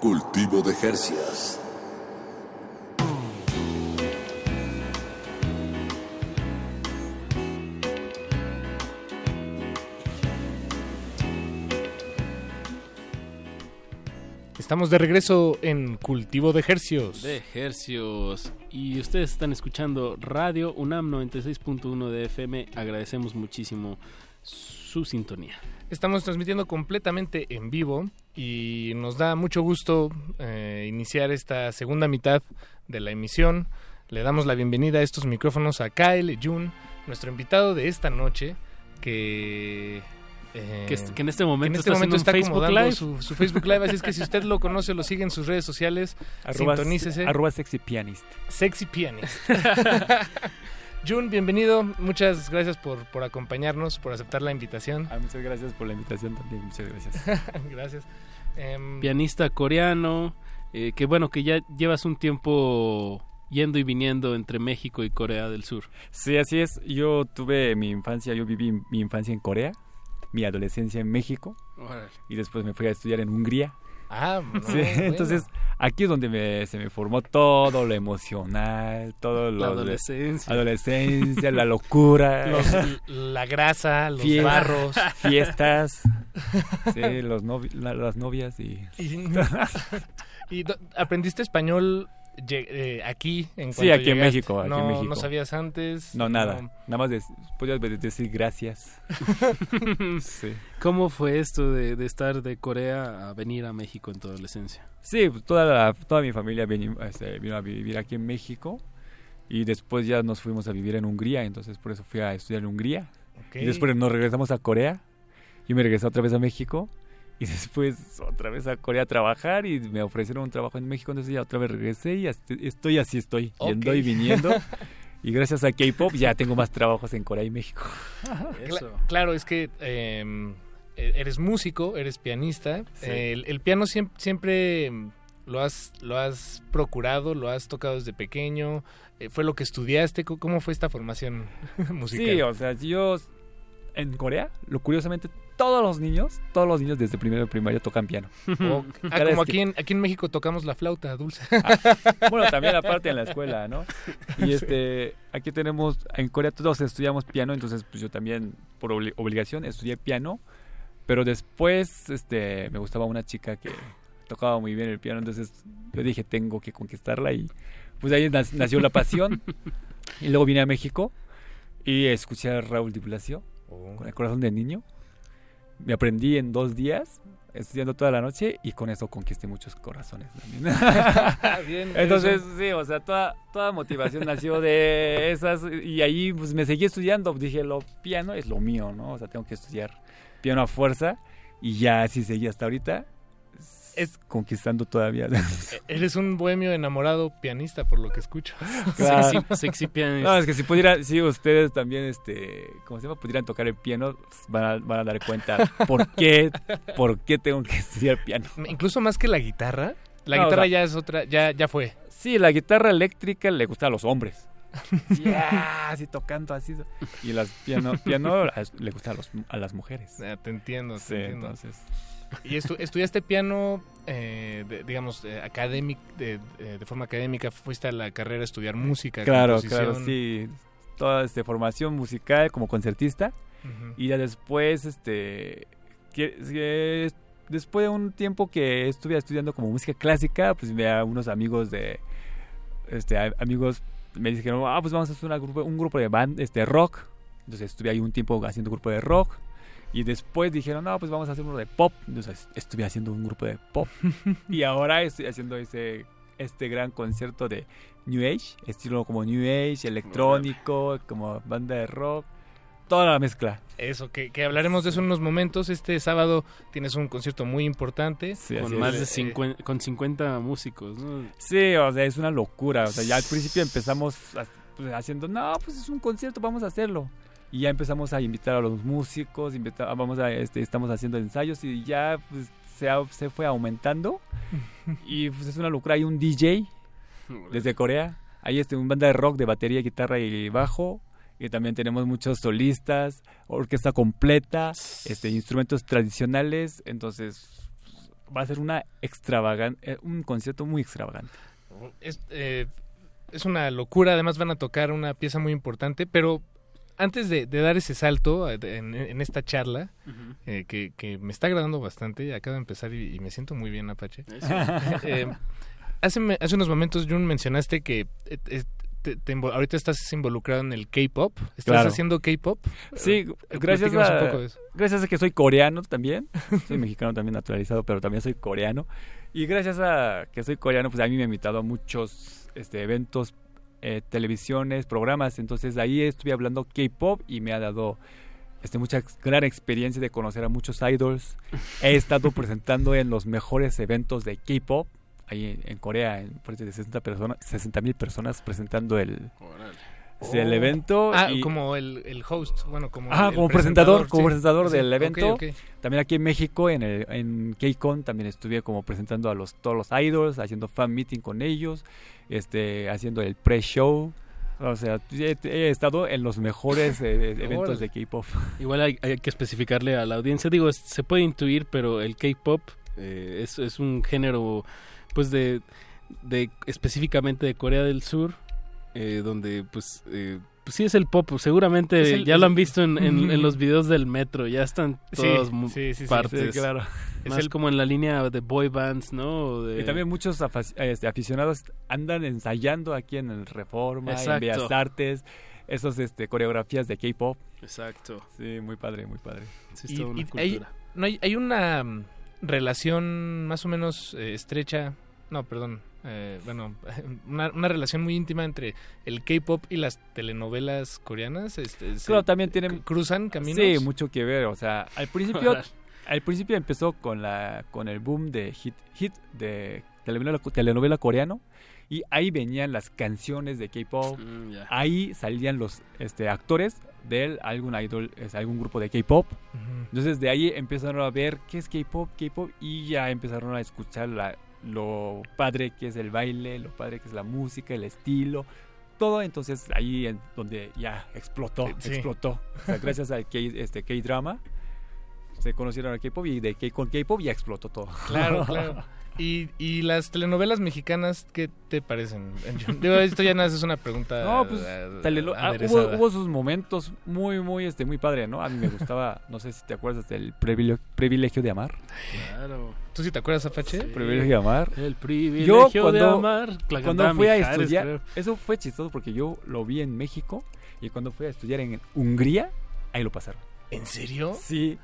Cultivo de Jercias. Estamos de regreso en Cultivo de Hercios. De Hercios. Y ustedes están escuchando Radio UNAM 96.1 de FM. Agradecemos muchísimo su sintonía. Estamos transmitiendo completamente en vivo y nos da mucho gusto eh, iniciar esta segunda mitad de la emisión. Le damos la bienvenida a estos micrófonos a Kyle Jun, nuestro invitado de esta noche, que eh, que, en este momento, este está, está Facebook Live. Su, Facebook Live, así es que si usted lo conoce, lo sigue en sus redes sociales, arroba, sintonícese. Arroba Sexy Pianist. Sexy Pianist. Jun, bienvenido. Muchas gracias por, por acompañarnos, por aceptar la invitación. Ah, muchas gracias por la invitación también. Muchas gracias. gracias. Em, Pianista coreano, eh, que bueno, que ya llevas un tiempo yendo y viniendo entre México y Corea del Sur. Sí, así es. Yo tuve mi infancia, yo viví mi infancia en Corea mi adolescencia en México y después me fui a estudiar en Hungría. Ah, sí, entonces aquí es donde se me formó todo lo emocional, todo lo la adolescencia, adolescencia, la locura, la grasa, los barros, fiestas, sí, los las novias y, y aprendiste español eh, aquí en Sí, aquí en, México, aquí no, en México. ¿No sabías antes? No, nada. Nada más podías decir gracias. sí. ¿Cómo fue esto de, estar de Corea a venir a México en tu adolescencia? Sí, pues, toda, toda mi familia este, vino, a vivir aquí en México y después ya nos fuimos a vivir en Hungría, entonces por eso fui a estudiar en Hungría. Y después nos regresamos a Corea. Yo me regresé otra vez a México y después otra vez a Corea a trabajar y me ofrecieron un trabajo en México, entonces ya otra vez regresé y estoy así, estoy yendo y viniendo. y gracias a K-Pop ya tengo más trabajos en Corea y México. claro, es que em, e-, eres músico, eres pianista. el, piano siempre, siempre lo has, lo has procurado, lo has tocado desde pequeño. Eh, ¿Fue lo que estudiaste? ¿Cómo fue esta formación musical? Sí, o sea, yo en Corea, lo curiosamente todos los niños, todos los niños desde primero de primaria tocan piano. ah, como aquí en, aquí en México tocamos la flauta dulce. Ah, bueno, también aparte en la escuela, ¿no? Y este, aquí tenemos, en Corea todos estudiamos piano, entonces pues yo también por obligación estudié piano, pero después este, me gustaba una chica que tocaba muy bien el piano, entonces yo dije tengo que conquistarla y pues ahí nació la pasión. Y luego vine a México y escuché a Raúl Di Blasio oh. con el corazón de niño me aprendí en dos días estudiando toda la noche y con eso conquisté muchos corazones también. Entonces, sí, o sea, toda, toda motivación nació de esas y ahí pues me seguí estudiando. Dije, lo piano es lo mío, ¿no? O sea, tengo que estudiar piano a fuerza y ya así seguí hasta ahorita es conquistando todavía. E-, eres un bohemio enamorado pianista, por lo que escucho. Sexy, pianista. No, es que si pudiera, si ustedes también, este, ¿cómo se llama? Pudieran tocar el piano, pues, van a, van a dar cuenta por qué, por qué tengo que estudiar piano. Incluso más que la guitarra. La guitarra ya es otra, ya, ya fue. Sí, la guitarra eléctrica le gusta a los hombres. Ya, así tocando así. Y las piano, piano le gusta a, los, a las mujeres. te entiendo, sí, entonces. ¿Y estudiaste piano, eh, digamos, eh, de, de, forma académica? ¿Fuiste a la carrera a estudiar música? Claro, claro, sí. Toda este, formación musical como concertista. Y ya después, este, que, después de un tiempo que estuve estudiando como música clásica, pues me a unos amigos de, este, amigos me dijeron, ah, pues vamos a hacer una grupo, un grupo de band, este, rock. Entonces estuve ahí un tiempo haciendo grupo de rock. Y después dijeron, no, pues vamos a hacer uno de pop. Entonces estuve haciendo un grupo de pop. y ahora estoy haciendo ese, este gran concierto de New Age, estilo como New Age, electrónico, como banda de rock. Toda la mezcla. Eso, que, hablaremos de eso en unos momentos. Este sábado tienes un concierto muy importante. con más de 50, con 50 músicos. Sí, o sea, es una locura. O sea, ya al principio empezamos pues, haciendo, no, pues es un concierto, vamos a hacerlo y ya empezamos a invitar a los músicos, vamos a, este, estamos haciendo ensayos y ya pues, se, se fue aumentando y pues es una locura. Hay un DJ desde Corea, hay este, una banda de rock de batería, guitarra y bajo Y también tenemos muchos solistas, orquesta completa, este, instrumentos tradicionales. Entonces, va a ser una extravagante, eh, un concierto muy extravagante. Es, eh, es una locura, además van a tocar una pieza muy importante, pero antes de, dar ese salto eh, en, esta charla, eh, que, me está agradando bastante, acabo de empezar y, me siento muy bien, Apache. Eh, hace, hace unos momentos, Jun, mencionaste que ahorita estás involucrado en el K-pop. ¿Estás haciendo K-pop? Sí, gracias a, gracias a que soy coreano también. Soy mexicano también naturalizado, pero también soy coreano. Y gracias a que soy coreano, pues a mí me ha invitado a muchos este, eventos eh, televisiones, programas. Entonces ahí estuve hablando K-pop y me ha dado este, mucha gran experiencia de conocer a muchos idols. He estado presentando en los mejores eventos de K-pop ahí en, Corea, en frente de 60 personas, 60 mil personas presentando el, el evento. Ah, como el, el, host, bueno, como, ah, como presentador, como presentador del evento. También aquí en México, en, el, en KCON, también estuve como presentando a los todos los idols, haciendo fan meeting con ellos, este, haciendo el pre-show. O sea, he, estado en los mejores eh, eventos de K-pop. Igual hay, que especificarle a la audiencia. Digo, se puede intuir, pero el K-pop eh, es, es un género, pues, de, de específicamente de Corea del Sur eh, donde eh, pues sí es el pop, seguramente ya lo han visto en, en, los videos del metro, ya están todas partes. claro. Más es como en la línea de boy bands, ¿no? Y también muchos este, aficionados andan ensayando aquí en el Reforma, en Bellas Artes, esos este, coreografías de K-pop. Exacto. Sí, muy padre, muy padre. hay, no, hay, hay, una mm, relación más o menos eh, estrecha, no, perdón, eh, bueno, una, relación muy íntima entre el K-pop y las telenovelas coreanas. Este, claro, también tienen cruzan caminos. Sí, mucho que ver. O sea, al principio, al principio empezó con la con el boom de hit hit de telenovela, telenovela coreano y ahí venían las canciones de K-pop. Mm, ahí salían los este, actores de algún idol, es, algún grupo de K-pop. Entonces de ahí empezaron a ver qué es K-pop, K-pop y ya empezaron a escuchar la, lo padre que es el baile, lo padre que es la música, el estilo, todo. Entonces ahí en donde ya explotó, explotó. gracias al K, este, K-drama se conocieron a K-pop y de K con K-pop ya explotó todo. Claro, claro. ¿Y, ¿Y las telenovelas mexicanas qué te parecen? esto ya nada es una pregunta. No, pues ah, hubo, sus momentos muy, muy, este, muy padre, ¿no? A mí me gustaba, no sé si te acuerdas del privilegio, de amar. Claro. ¿Tú sí te acuerdas, Apache? Privilegio de amar. El privilegio de amar. cuando fui a estudiar, eso fue chistoso porque yo lo vi en México y cuando fui a estudiar en Hungría, ahí lo pasaron. ¿En serio? Sí.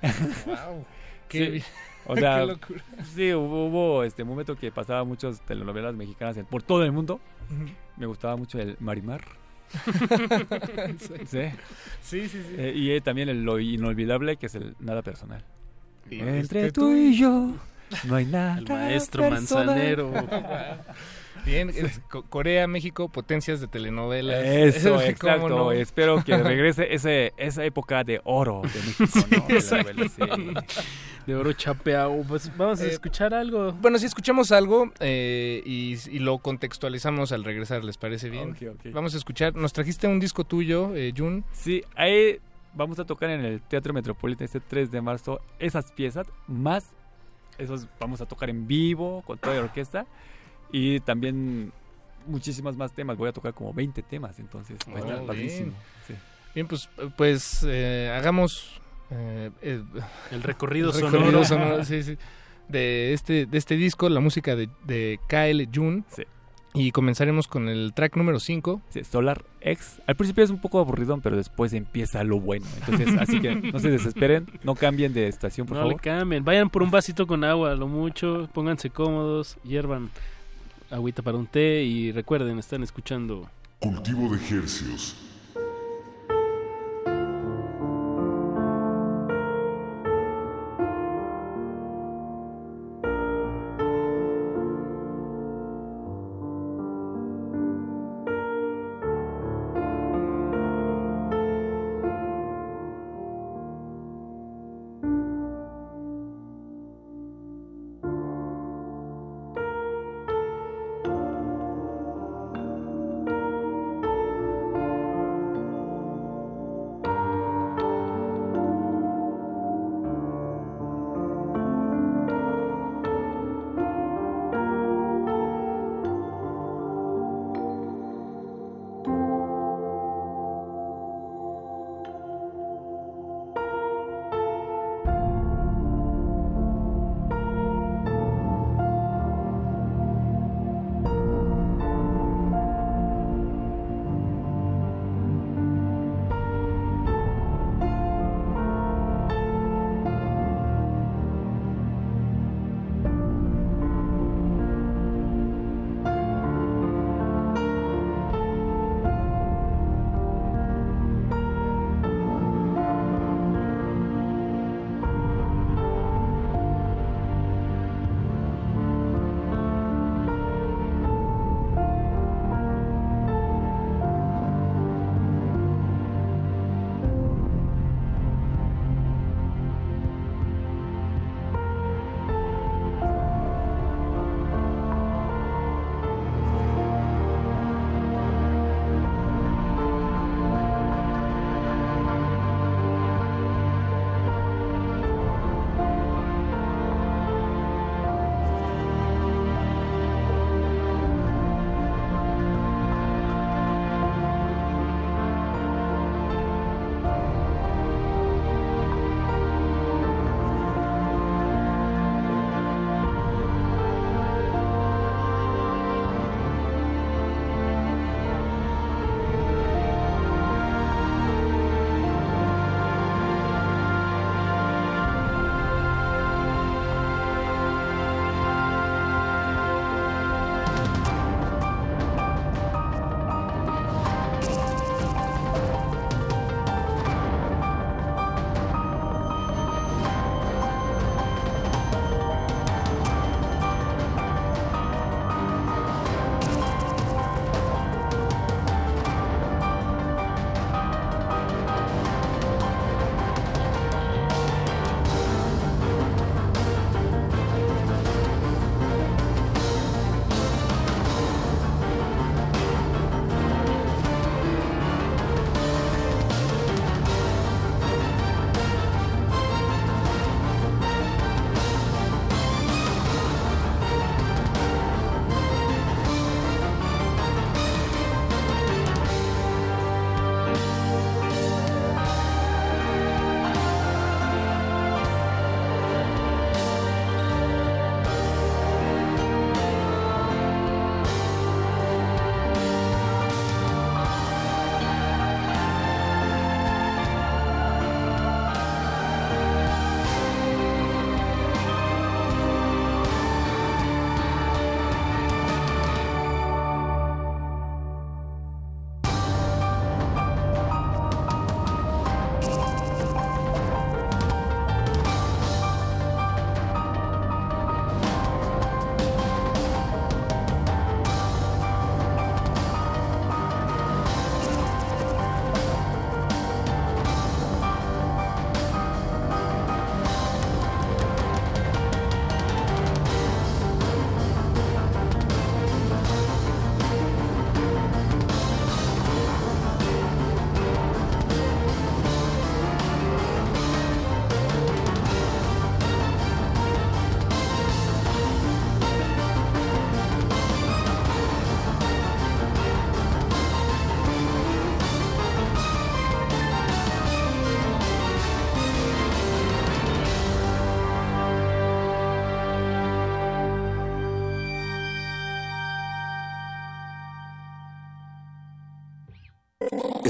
Wow. Qué o sea, sí, hubo, este momento que pasaba muchas telenovelas mexicanas por todo el mundo. Me gustaba mucho el Marimar. sí. Sí, sí, eh, y también el, lo inolvidable que es el nada personal. Entre tú y yo no hay nada. El maestro manzanero. Bien, Corea, México, potencias de telenovelas. Eso, exacto. Espero que regrese ese, esa época de oro de México, ¿no? De, oro chapeado. Pues vamos a eh, escuchar algo. Bueno, si escuchamos algo eh, y, lo contextualizamos al regresar, ¿les parece bien? Vamos a escuchar. Nos trajiste un disco tuyo, eh, Jun. Sí, ahí vamos a tocar en el Teatro Metropolitano este 3 de marzo esas piezas, más esos vamos a tocar en vivo con toda la orquesta. Y también muchísimas más temas. Voy a tocar como 20 temas, entonces va a estar oh, padrísimo. Bien. pues, pues eh, hagamos eh, el recorrido, sonoro, de este de este disco, la música de, de Kyle June. Y comenzaremos con el track número 5. Solar X. Al principio es un poco aburrido, pero después empieza lo bueno. Entonces, así que no se desesperen, no cambien de estación, por favor. No cambien, vayan por un vasito con agua, lo mucho, pónganse cómodos, hiervan agüita para un té y recuerden, están escuchando Cultivo de Ejercios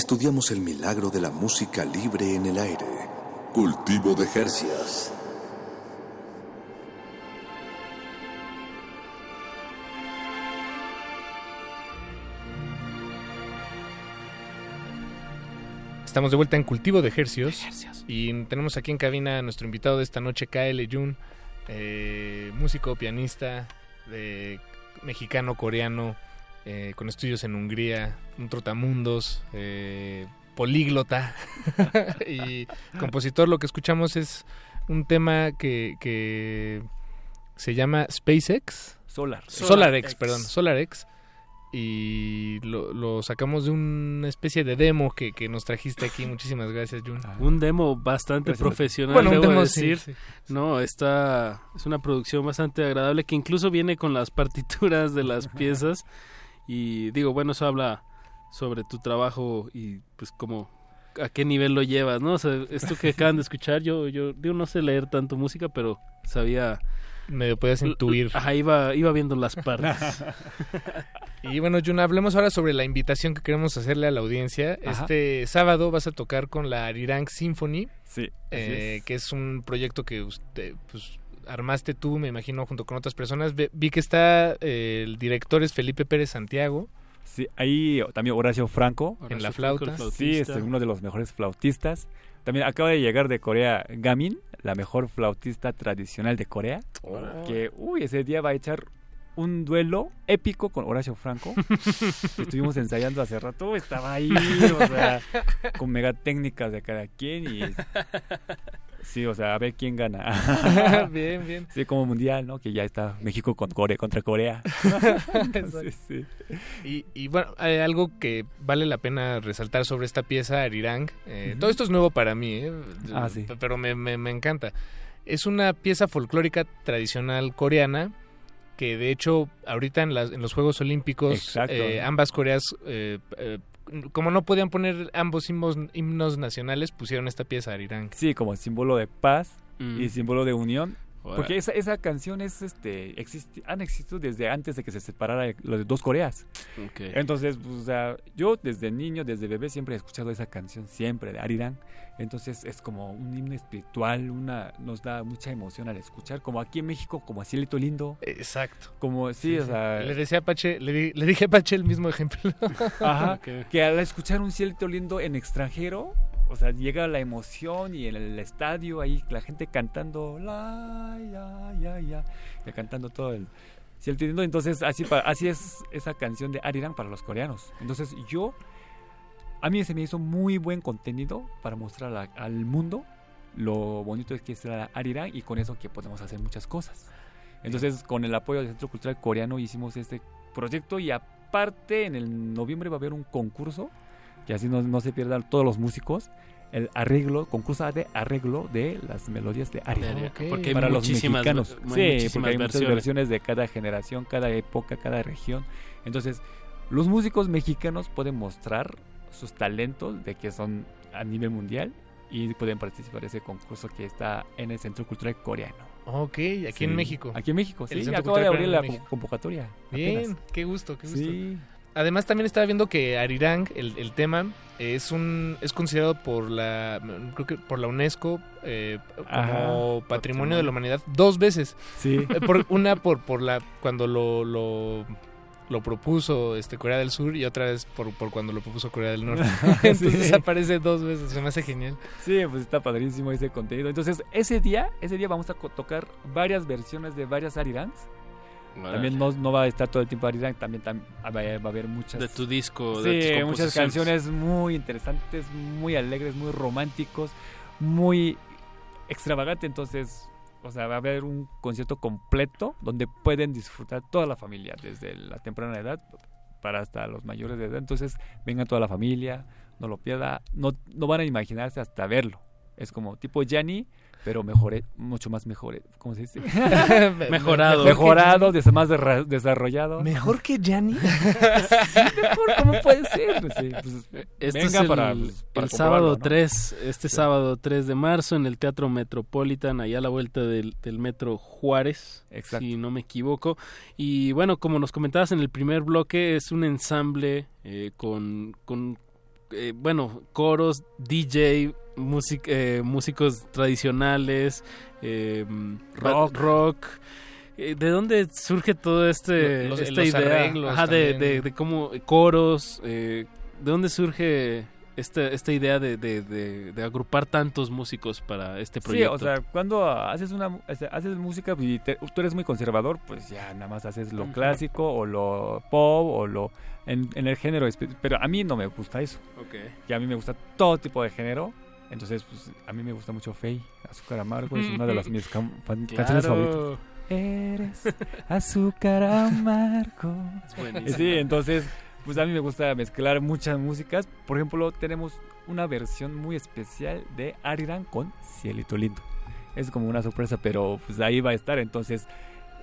Estudiamos el milagro de la música libre en el aire. Cultivo de Jercias. Estamos de vuelta en Cultivo de Hercios, y tenemos aquí en cabina a nuestro invitado de esta noche, Kael Jun, eh, músico, pianista, de, mexicano, coreano, eh, con estudios en Hungría, un trotamundos, eh, políglota y compositor. Lo que escuchamos es un tema que, que se llama SpaceX. Solar. SolarX, perdón, SolarX y lo, sacamos de una especie de demo que, nos trajiste aquí. Muchísimas gracias, Jun. Ah. un demo bastante profesional, bueno, debo decir. No, está es una producción bastante agradable que incluso viene con las partituras de las piezas y digo, bueno, eso habla sobre tu trabajo y pues como a qué nivel lo llevas, ¿no? O sea, esto que acaban de escuchar, yo yo digo no sé leer tanto música, pero sabía medio podías intuir. Ajá, iba, iba viendo las partes. y bueno, Jun, hablemos ahora sobre la invitación que queremos hacerle a la audiencia. Este sábado vas a tocar con la Arirang Symphony. Sí. Eh, que es un proyecto que usted, pues, armaste tú, me imagino, junto con otras personas. Vi que está, eh, el director es Felipe Pérez Santiago. Sí, ahí también Horacio Franco. en la flauta. Sí, es uno de los mejores flautistas. También acaba de llegar de Corea Gamin, la mejor flautista tradicional de Corea. Que, uy, ese día va a echar un duelo épico con Horacio Franco. Estuvimos ensayando hace rato, estaba ahí, o sea, con mega técnicas de cada quien y Sí, o sea, a ver quién gana. bien, bien. Sí, como mundial, ¿no? Que ya está México con Corea, contra Corea. sí, sí. Y, y bueno, hay algo que vale la pena resaltar sobre esta pieza, Arirang. Eh, todo esto es nuevo para mí, ¿eh? Ah, sí. Pero me, me, me encanta. Es una pieza folclórica tradicional coreana que de hecho ahorita en, las, en los Juegos Olímpicos eh, ambas Coreas eh, eh, como no podían poner ambos himnos, nacionales, pusieron esta pieza Arirang. Sí, como símbolo de paz y mm. símbolo de unión. Porque esa, esa canción es, este, existe, han existido desde antes de que se separara las dos Coreas. Entonces, pues, o sea, yo desde niño, desde bebé, siempre he escuchado esa canción, siempre, de Arirang. Entonces es como un himno espiritual, una nos da mucha emoción al escuchar, como aquí en México, como Cielito Lindo. Exacto. Como, sí, o sea... Le decía a Pache, le, dije a Pache el mismo ejemplo. Ajá, que al escuchar un Cielito Lindo en extranjero, o sea, llega la emoción y en el estadio ahí la gente cantando, la, ya, ya, ya, ya cantando todo el... Lindo, entonces así, así es esa canción de Arirang para los coreanos. Entonces yo a mí se me hizo muy buen contenido para mostrar al mundo lo bonito es que es la Arirang y con eso que podemos hacer muchas cosas. Entonces, con el apoyo del Centro Cultural Coreano hicimos este proyecto y aparte en el noviembre va a haber un concurso que así no, se pierdan todos los músicos el arreglo, concurso de arreglo de las melodías de Arirang. Porque hay para muchísimas, los mexicanos. sí, porque hay muchas versiones de cada generación, cada época, cada región. Entonces, los músicos mexicanos pueden mostrar sus talentos de que son a nivel mundial y pueden participar en ese concurso que está en el Centro Cultural Coreano. Ok, aquí en México. Aquí en México, sí. Acaba de abrir la convocatoria. Bien, qué gusto, qué gusto. Además también estaba viendo que Arirang, el, el, tema, es un es considerado por la creo que por la UNESCO eh, como patrimonio de la humanidad dos veces. Sí. Eh, por, una por por la cuando lo, lo lo propuso este Corea del Sur y otra vez por, por cuando lo propuso Corea del Norte. Entonces aparece dos veces, se me hace genial. Sí, pues está padrísimo ese contenido. Entonces, ese día, ese día vamos a tocar varias versiones de varias También no, no, va a estar todo el tiempo Arirang, también, va, a haber muchas... De tu disco, de muchas canciones muy interesantes, muy alegres, muy románticos, muy extravagantes. Entonces, o sea, va a haber un concierto completo donde pueden disfrutar toda la familia, desde la temprana edad para hasta los mayores de edad. Entonces, venga toda la familia, no lo pierda, no, no van a imaginarse hasta verlo. Es como tipo Gianni, pero mejor, mucho más mejor, ¿cómo se dice? mejorado. Mejorado, más desarrollado. ¿Mejor que Gianni? sí, mejor, ¿cómo puede ser? Pues, es el, para, el sábado 3, este sábado 3 de marzo en el Teatro Metropolitan, allá a la vuelta del, del Metro Juárez, Exacto. si no me equivoco. Y bueno, como nos comentabas en el primer bloque, es un ensamble eh, con, con eh, bueno, coros, DJ, músicos tradicionales, rock. rock ¿De dónde surge todo este esta idea de, cómo coros? ¿De dónde surge esta, esta idea de, de, agrupar tantos músicos para este proyecto. Sí, o sea, cuando haces una este, haces música y tú eres muy conservador, pues ya nada más haces lo clásico o lo pop o lo en, el género, pero a mí no me gusta eso. Okay. Y a mí me gusta todo tipo de género. Entonces, pues a mí me gusta mucho Faye, Azúcar Amargo, es una de las mis canciones favoritas. Eres azúcar amargo. Sí, entonces pues a mí me gusta mezclar muchas músicas. Por ejemplo, tenemos una versión muy especial de Ariran con Cielito Lindo. Es como una sorpresa, pero pues ahí va a estar. Entonces,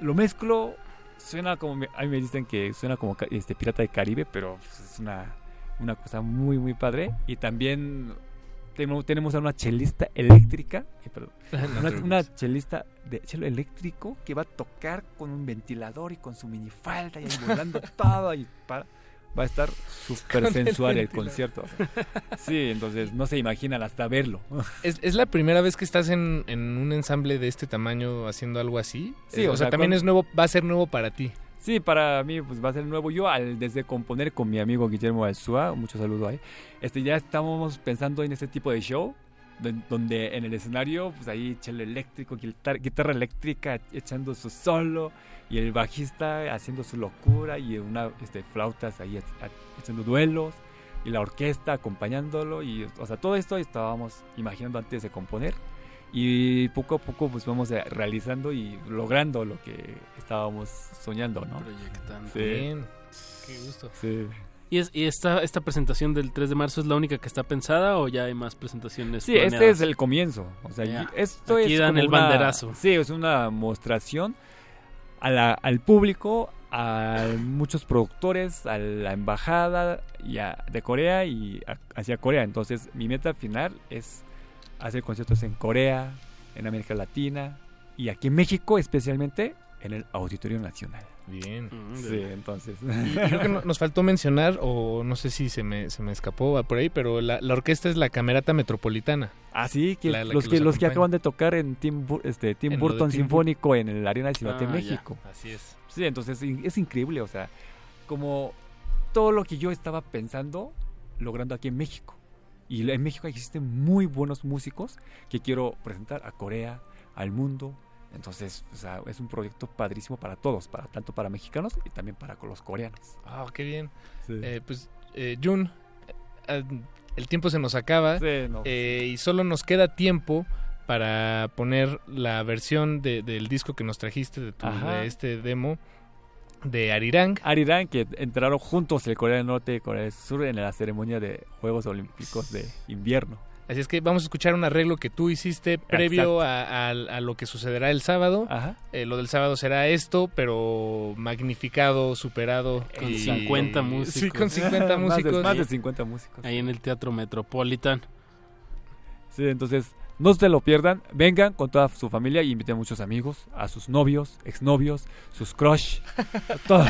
lo mezclo. Suena como. a mí me dicen que suena como este Pirata de Caribe, pero pues, es una, una cosa muy, muy padre. Y también tenemos a una chelista eléctrica, eh, perdón, una, chelista de chelo eléctrico que va a tocar con un ventilador y con su minifalda y volando todo y para va a estar súper sensual el, concierto. Sí, entonces no se imaginan hasta verlo. ¿Es, la primera vez que estás en, un ensamble de este tamaño haciendo algo así? Sí, o, sea, también es nuevo, va a ser nuevo para ti. Sí, para mí pues va a ser nuevo. Yo al desde componer con mi amigo Guillermo Alzúa, mucho saludo ahí. Este ya estamos pensando en este tipo de show donde en el escenario pues ahí chelo eléctrico, guitarra eléctrica echando su solo y el bajista haciendo su locura y una este, flautas ahí haciendo duelos y la orquesta acompañándolo y o sea todo esto estábamos imaginando antes de componer y poco a poco pues vamos realizando y logrando lo que estábamos soñando no proyectando bien qué gusto sí ¿Y, es, y esta, esta presentación del 3 de marzo es la única que está pensada o ya hay más presentaciones? Sí, este es el comienzo. O sea, esto Aquí es dan el banderazo. Sí, es una mostración al público, a muchos productores, a la embajada y de Corea y hacia Corea. Entonces, mi meta final es hacer conciertos en Corea, en América Latina y aquí en México, especialmente en el Auditorio Nacional. Bien. Sí, entonces. creo que nos faltó mencionar, o no sé si se me, se me escapó por ahí, pero la, orquesta es la Camerata Metropolitana. Ah, sí, que los, que, los, que acaban de tocar en Tim, este, Tim Burton Sinfónico en el Arena de Ciudad de ah, México. así es. Sí, entonces es increíble, o sea, como todo lo que yo estaba pensando, logrando aquí en México. Y en México existen muy buenos músicos que quiero presentar a Corea, al mundo, entonces, o sea, es un proyecto padrísimo para todos, para tanto para mexicanos y también para los coreanos. Ah, qué bien. Eh, pues, eh, Jun, eh, el tiempo se nos acaba y solo nos queda tiempo para poner la versión del disco que nos trajiste de, tu, de este demo de Arirang. Arirang, que entraron juntos el Corea del Norte y Corea del Sur en la ceremonia de Juegos Olímpicos de Invierno. Así es que vamos a escuchar un arreglo que tú hiciste previo a, lo que sucederá el sábado. Eh, lo del sábado será esto, pero magnificado, superado. Con 50 músicos. Sí, con 50 músicos. más de 50 músicos. Ahí en el Teatro Metropolitan. Sí, entonces no se lo pierdan, vengan con toda su familia y inviten a muchos amigos, a sus novios, exnovios, sus crush, a todos.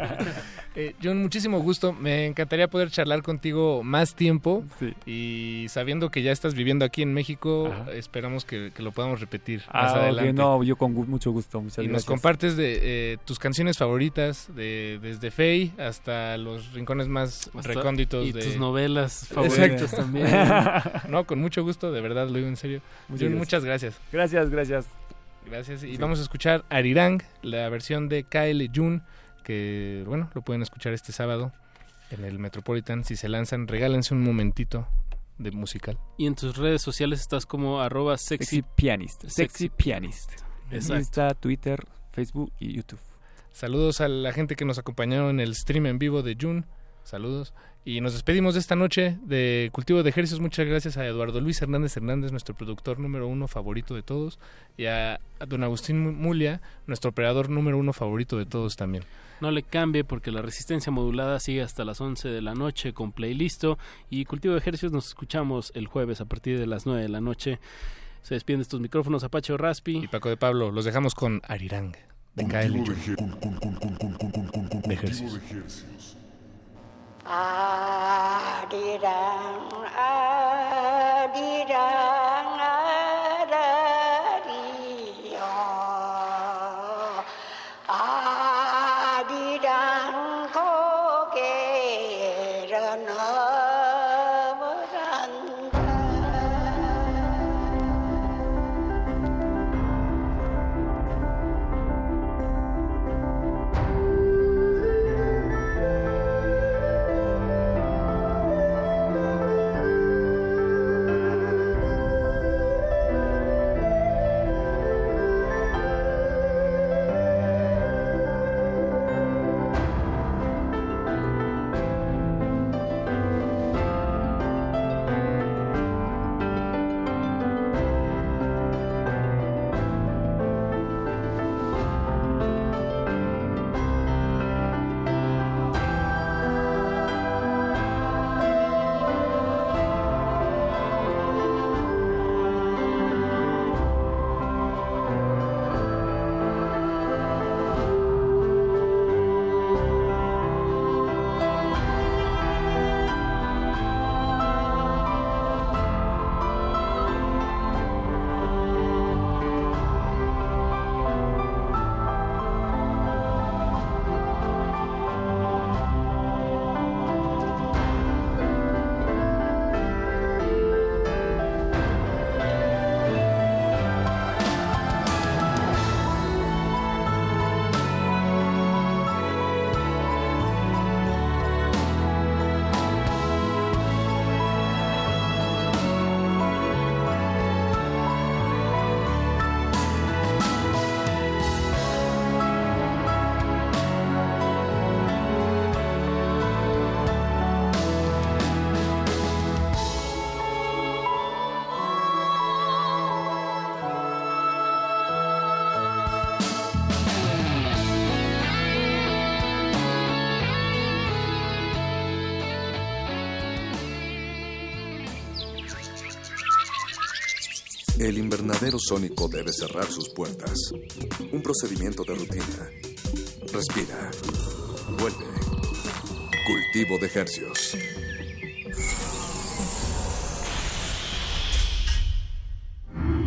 eh, John, muchísimo gusto. Me encantaría poder charlar contigo más tiempo. Y sabiendo que ya estás viviendo aquí en México, esperamos que, lo podamos repetir más ah, adelante. no, yo con mucho gusto. Muchas y nos compartes de eh, tus canciones favoritas, de, desde Faye hasta los rincones más recónditos. Y tus novelas favoritas también. no, con mucho gusto, de verdad, en serio. Muchas, gracias. Gracias, gracias. Gracias. Y vamos a escuchar Arirang, la versión de KL Jun, que bueno, lo pueden escuchar este sábado en el Metropolitan. Si se lanzan, regálense un momentito de musical. Y en tus redes sociales estás como arroba sexy, pianist. Sexy pianist. Insta, Twitter, Facebook y YouTube. Saludos a la gente que nos acompañaron en el stream en vivo de June. Saludos. Y nos despedimos de esta noche de Cultivo de Ejercicios. Muchas gracias a Eduardo Luis Hernández Hernández, nuestro productor número uno favorito de todos, y a, don Agustín Mulia, nuestro operador número uno favorito de todos también. No le cambie porque la resistencia modulada sigue hasta las 11 de la noche con playlisto y Cultivo de Ejercicios nos escuchamos el jueves a partir de las 9 de la noche. Se despiden estos micrófonos Apache o Raspi. Y Paco de Pablo. Los dejamos con Arirang de KL. De ejercicios. 아리랑 아리랑. Sónico debe cerrar sus puertas. Un procedimiento de rutina. Respira. Vuelve. Cultivo de ejercios.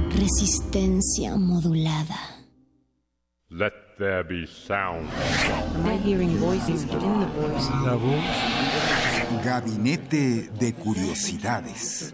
Resistencia modulada. Let there be sound. Am I hearing voices within the voice? La voz. Gabinete de Curiosidades.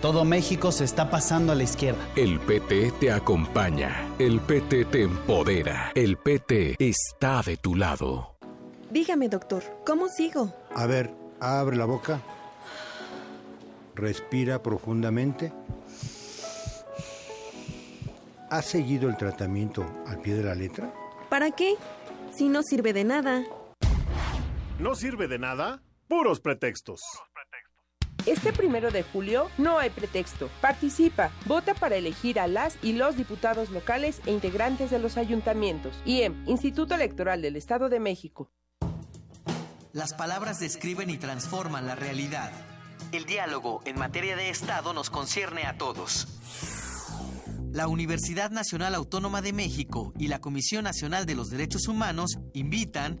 Todo México se está pasando a la izquierda. El PT te acompaña. El PT te empodera. El PT está de tu lado. Dígame, doctor, ¿cómo sigo? A ver, abre la boca. Respira profundamente. ¿Has seguido el tratamiento al pie de la letra? ¿Para qué? Si no sirve de nada. ¿No sirve de nada? Puros pretextos. Este primero de julio no hay pretexto. Participa, vota para elegir a las y los diputados locales e integrantes de los ayuntamientos. IEM, Instituto Electoral del Estado de México. Las palabras describen y transforman la realidad. El diálogo en materia de Estado nos concierne a todos. la Universidad Nacional Autónoma de México y la Comisión Nacional de los Derechos Humanos invitan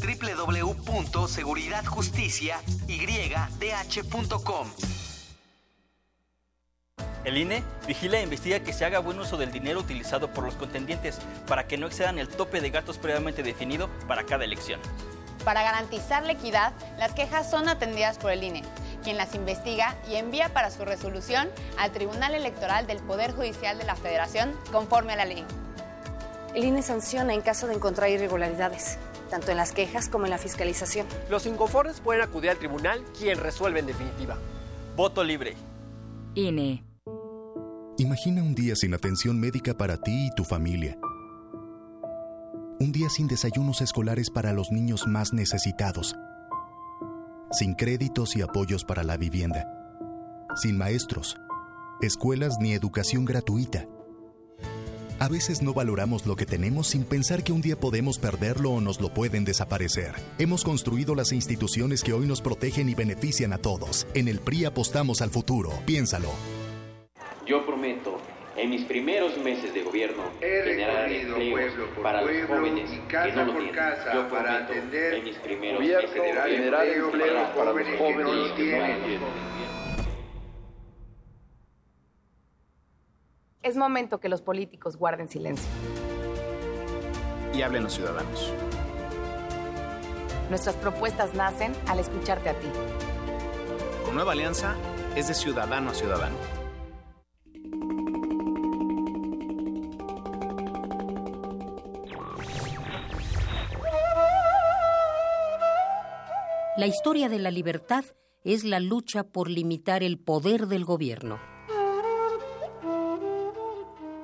www.seguridadjusticiaydh.com. El INE vigila e investiga que se haga buen uso del dinero utilizado por los contendientes para que no excedan el tope de gastos previamente definido para cada elección. Para garantizar la equidad, las quejas son atendidas por el INE, quien las investiga y envía para su resolución al Tribunal Electoral del Poder Judicial de la Federación conforme a la ley. El INE sanciona en caso de encontrar irregularidades, tanto en las quejas como en la fiscalización. Los inconformes pueden acudir al tribunal, quien resuelve en definitiva. Voto libre. INE. Imagina un día sin atención médica para ti y tu familia. Un día sin desayunos escolares para los niños más necesitados. Sin créditos y apoyos para la vivienda. Sin maestros, escuelas ni educación gratuita. A veces no valoramos lo que tenemos sin pensar que un día podemos perderlo o nos lo pueden desaparecer. Hemos construido las instituciones que hoy nos protegen y benefician a todos. En el PRI apostamos al futuro. Piénsalo. Yo prometo, en mis primeros meses de gobierno, generar empleos para los jóvenes que no lo tienen. Yo prometo, en mis primeros meses de gobierno, generar empleos para los jóvenes que no lo tienen. Es momento que los políticos guarden silencio. Y hablen los ciudadanos. Nuestras propuestas nacen al escucharte a ti. Con Nueva Alianza es de ciudadano a ciudadano. La historia de la libertad es la lucha por limitar el poder del gobierno.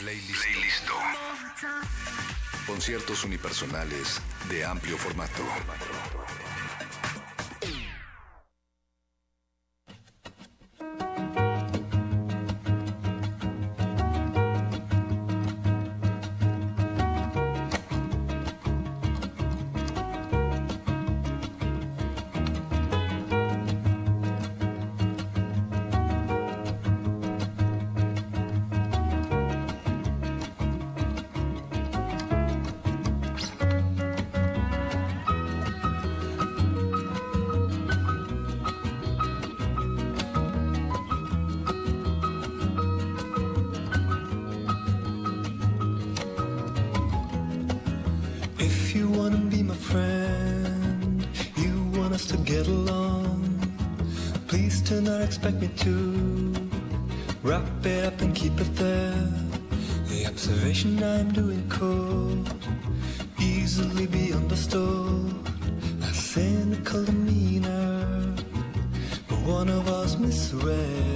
Playlist. Conciertos unipersonales de amplio formato. Get along. Please do not expect me to wrap it up and keep it there. The observation I'm doing could easily be understood. A cynical demeanor, but one of us misread.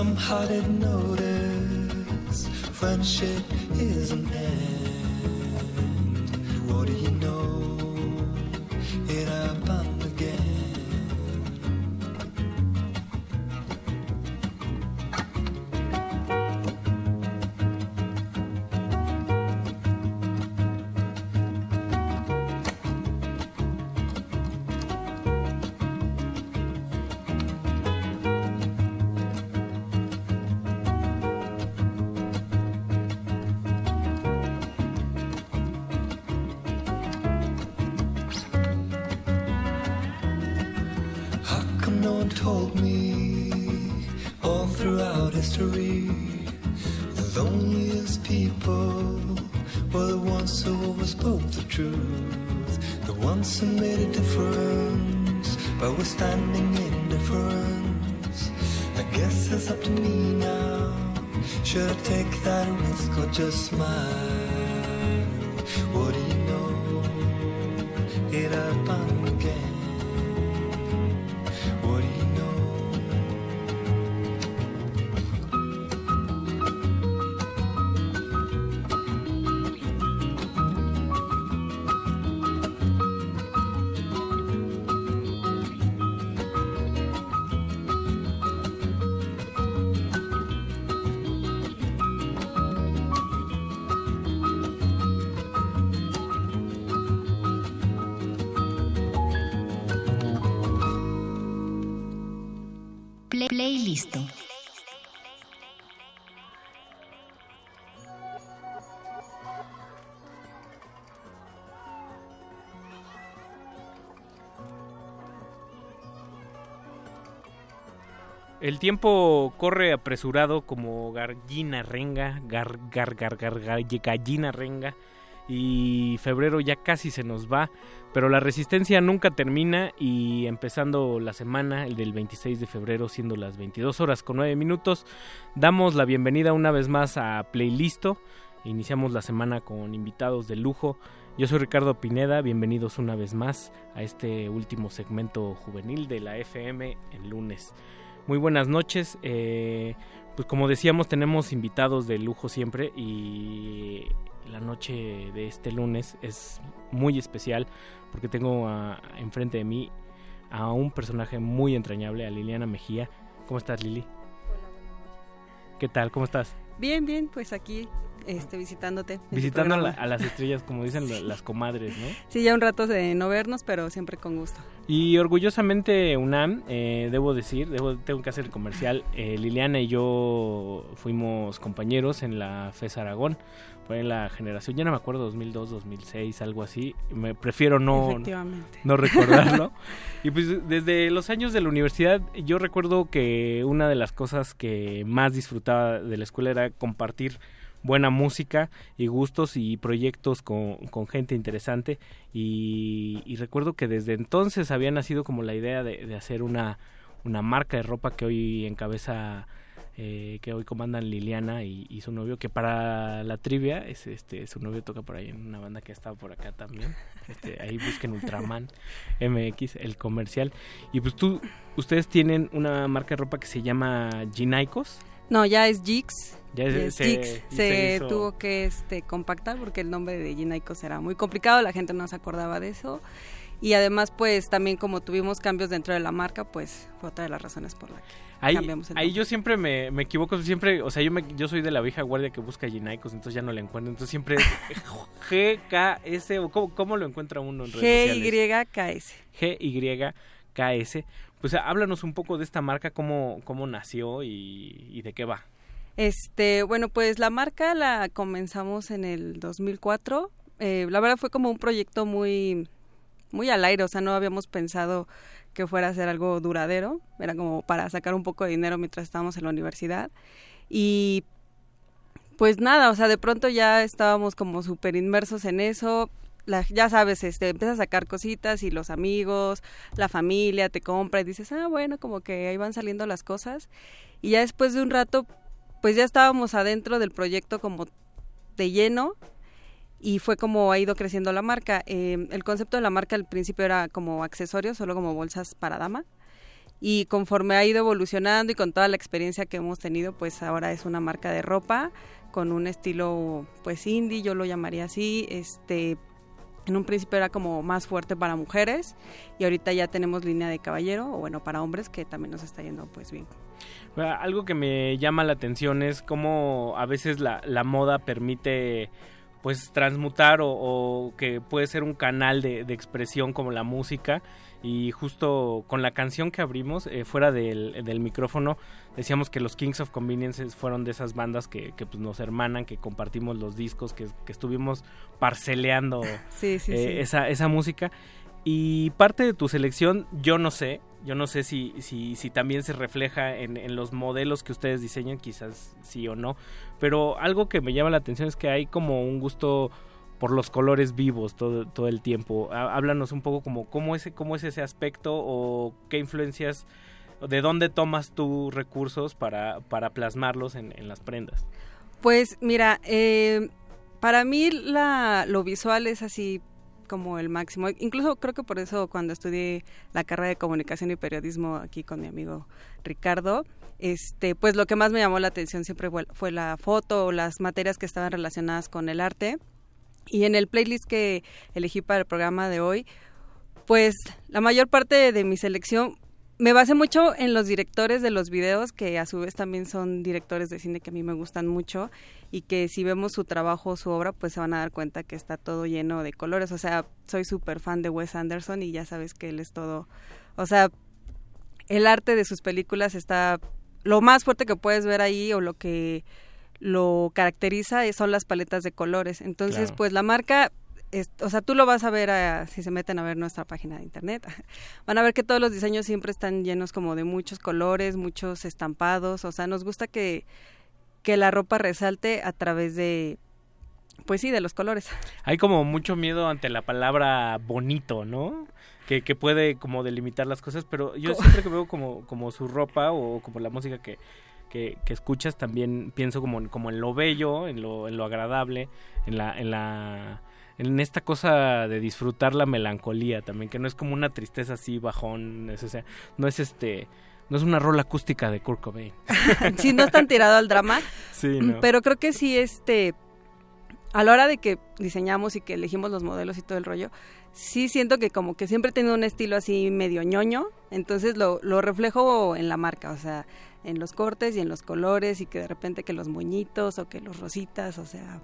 Somehow didn't notice. Friendship is just smile? Playlist. El tiempo corre apresurado como gallina renga, gar, gar, gar, gallina renga, y febrero ya casi se nos va, pero la resistencia nunca termina y empezando la semana, el del 26 de febrero, siendo las 22 horas con 9 minutos, damos la bienvenida una vez más a Playlisto, iniciamos la semana con invitados de lujo. Yo soy Ricardo Pineda, bienvenidos una vez más a este último segmento juvenil de la FM en lunes. Muy buenas noches. eh, pues como decíamos, tenemos invitados de lujo siempre y la noche de este lunes es muy especial porque tengo a- enfrente de mí a un personaje muy entrañable, a Liliana Mejía. ¿Cómo estás, Lili? ¿Qué tal? ¿Cómo estás? Bien, bien, pues aquí este, visitándote. Visitando a, las estrellas, como dicen la- las comadres, ¿no? Sí, ya un rato de no vernos, pero siempre con gusto. Y orgullosamente UNAM, eh, debo decir, debo, tengo que hacer el comercial, eh, Liliana y yo fuimos compañeros en la FES Aragón, fue en la generación, ya no me acuerdo, 2002, 2006, algo así, me prefiero no, no recordarlo. y pues desde los años de la universidad yo recuerdo que una de las cosas que más disfrutaba de la escuela era compartir buena música y gustos y proyectos con, con gente interesante. Y, y recuerdo que desde entonces había nacido como la idea de, de hacer una, una marca de ropa que hoy encabeza eh, que hoy comandan Liliana y, y su novio que para la trivia es este su novio toca por ahí en una banda que ha estado por acá también este ahí busquen Ultraman MX el comercial y pues tú ustedes tienen una marca de ropa que se llama Ginaicos No, ya es Jix. Ya es- es se- Se, se hizo- tuvo que este, compactar porque el nombre de Ginaicos era muy complicado, la gente no se acordaba de eso. Y además, pues también como tuvimos cambios dentro de la marca, pues fue otra de las razones por la que Ahí, ahí yo siempre me, me equivoco, siempre, o sea, yo me, yo soy de la vieja guardia que busca Ginaicos, entonces ya no la encuentro, entonces siempre GKS, o ¿cómo, cómo lo encuentra uno en redes? G-Y-K-S. G-Y-K-S. Pues háblanos un poco de esta marca, cómo, cómo nació y, y de qué va. Este, bueno, pues la marca la comenzamos en el 2004. Eh, la verdad fue como un proyecto muy, muy al aire, o sea, no habíamos pensado que fuera a ser algo duradero. Era como para sacar un poco de dinero mientras estábamos en la universidad. Y pues nada, o sea, de pronto ya estábamos como súper inmersos en eso. Ya sabes, este, empiezas a sacar cositas y los amigos, la familia te compra y dices, ah, bueno, como que ahí van saliendo las cosas. Y ya después de un rato, pues ya estábamos adentro del proyecto como de lleno y fue como ha ido creciendo la marca. Eh, el concepto de la marca al principio era como accesorio, solo como bolsas para dama. Y conforme ha ido evolucionando y con toda la experiencia que hemos tenido, pues ahora es una marca de ropa con un estilo pues indie, yo lo llamaría así, este en un principio era como más fuerte para mujeres y ahorita ya tenemos línea de caballero o bueno para hombres que también nos está yendo pues bien. Algo que me llama la atención es cómo a veces la, la moda permite pues transmutar o, o que puede ser un canal de, de expresión como la música y justo con la canción que abrimos eh, fuera del, del micrófono decíamos que los Kings of Convenience fueron de esas bandas que, que, pues, nos hermanan, que compartimos los discos, que, que estuvimos parceleando Sí, sí, eh, sí. Esa, esa música y parte de tu selección yo no sé Yo no sé si, si, también se refleja en, en, los modelos que ustedes diseñan, quizás sí o no. Pero algo que me llama la atención es que hay como un gusto por los colores vivos todo, todo el tiempo. Háblanos un poco como cómo es, cómo es ese aspecto o qué influencias, de dónde tomas tus recursos para, para plasmarlos en, en las prendas. Pues mira, eh, para mí la, lo visual es así como el máximo. Incluso creo que por eso cuando estudié la carrera de comunicación y periodismo aquí con mi amigo Ricardo, este, pues lo que más me llamó la atención siempre fue la foto las materias que estaban relacionadas con el arte. Y en el playlist que elegí para el programa de hoy, pues la mayor parte de mi selección me basé mucho en los directores de los videos, que a su vez también son directores de cine que a mí me gustan mucho y que si vemos su trabajo, su obra, pues se van a dar cuenta que está todo lleno de colores. O sea, soy súper fan de Wes Anderson y ya sabes que él es todo, o sea, el arte de sus películas está lo más fuerte que puedes ver ahí o lo que lo caracteriza son las paletas de colores. Entonces, pues la marca o sea, tú lo vas a ver si se meten a ver nuestra página de internet. Van a ver que todos los diseños siempre están llenos como de muchos colores, muchos estampados. O sea, nos gusta que, que la ropa resalte a través de, pues sí, de los colores. Hay como mucho miedo ante la palabra bonito, ¿no? Que, que puede como delimitar las cosas, pero yo siempre que veo como, como su ropa o como la música que, que, que, escuchas también pienso como, como en lo bello, en lo, en lo agradable, en la, en la en esta cosa de disfrutar la melancolía también, que no es como una tristeza así bajón, es, o sea, no es este no es una rola acústica de Kurt Cobain. sí, no están tirado al drama. Sí, Pero creo que sí, este, a la hora de que diseñamos y que elegimos los modelos y todo el rollo, sí siento que como que siempre he tenido un estilo así medio ñoño, entonces lo, lo reflejo en la marca, o sea, en los cortes y en los colores y que de repente que los moñitos o que los rositas, o sea,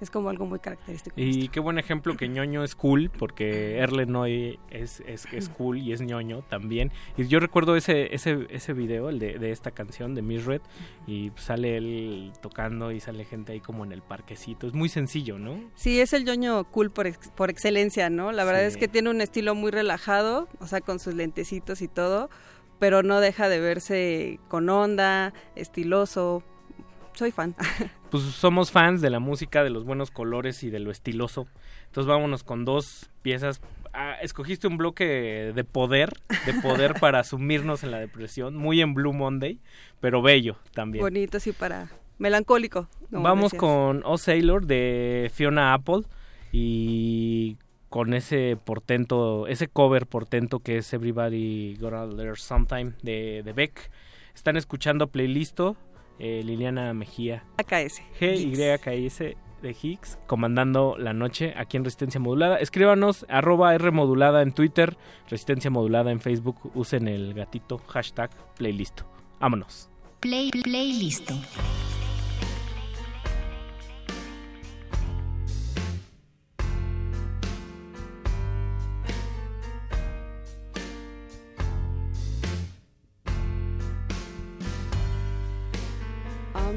es como algo muy característico. Y qué buen ejemplo que ñoño es cool, porque Erle Noy es, es, es cool y es ñoño también. Y yo recuerdo ese, ese, ese video, el de, de esta canción de Miss Red, y sale él tocando y sale gente ahí como en el parquecito. Es muy sencillo, ¿no? Sí, es el ñoño cool por, por excelencia, ¿no? La verdad es que tiene un estilo muy relajado, o sea, con sus lentecitos y todo, pero no deja de verse con onda, estiloso, soy fan. pues somos fans de la música, de los buenos colores y de lo estiloso. Entonces vámonos con dos piezas. Ah, escogiste un bloque de poder, de poder para sumirnos en la depresión, muy en Blue Monday, pero bello también. Bonito, sí, para melancólico. Vamos con O Sailor de Fiona Apple y con ese portento, ese cover portento que es Everybody Gonna There Sometime de, de Beck. Están escuchando playlisto eh, Liliana Mejía. AKS. GYKS de Higgs, comandando la noche aquí en Resistencia Modulada. Escríbanos arroba R modulada en Twitter, Resistencia Modulada en Facebook. Usen el gatito hashtag playlist. Vámonos. Play, playlist.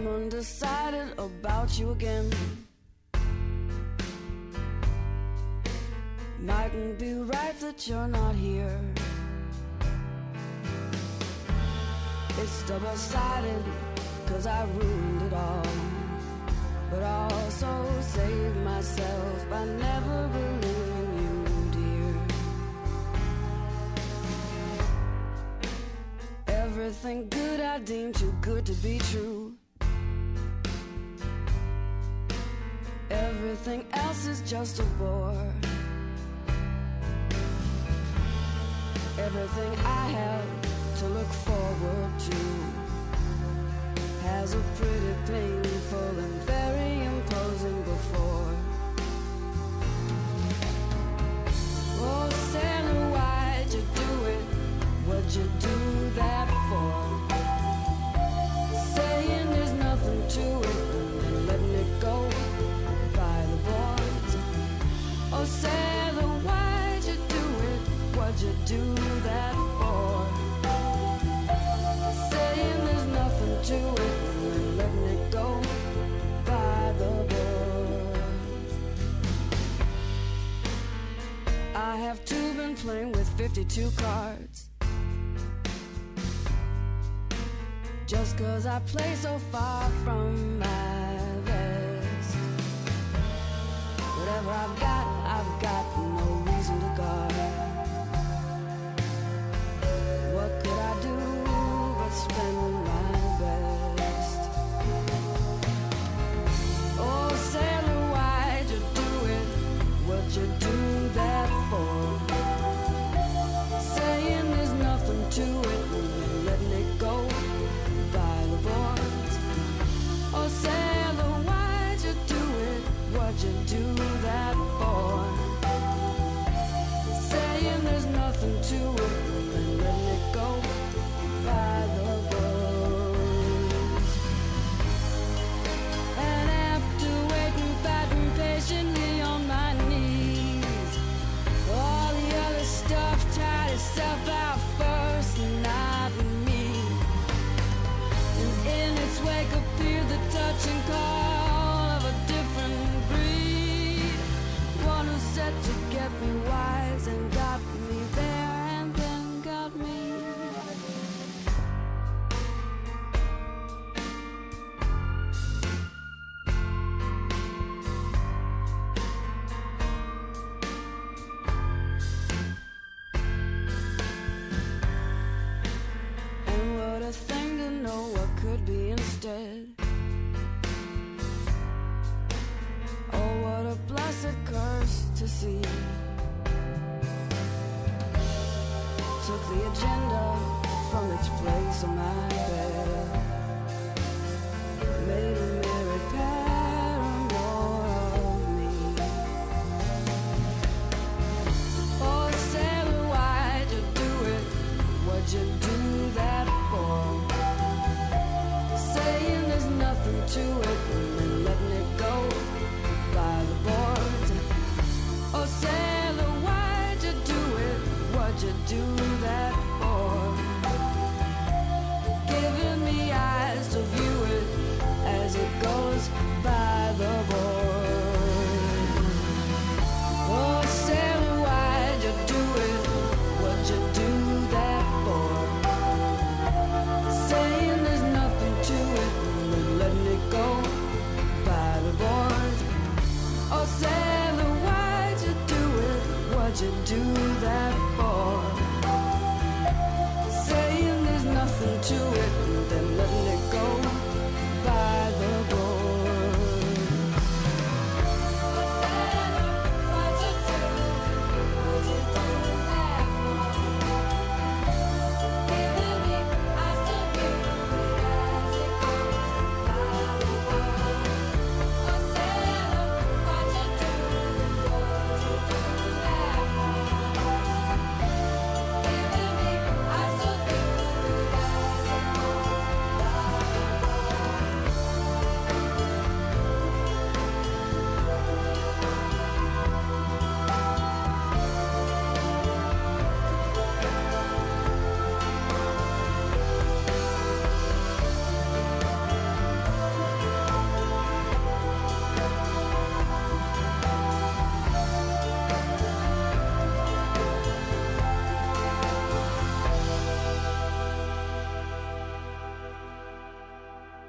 Undecided about you again. Mightn't be right that you're not here. It's double sided, cause I ruined it all. But I also saved myself by never believing you, dear. Everything good I deem too good to be true. Everything else is just a bore. Everything I have to look forward to has a pretty painful and very imposing before. Oh, Santa, why'd you do it? What'd you do that for? two cards. Just cause I play so far from my vest. Whatever I've got.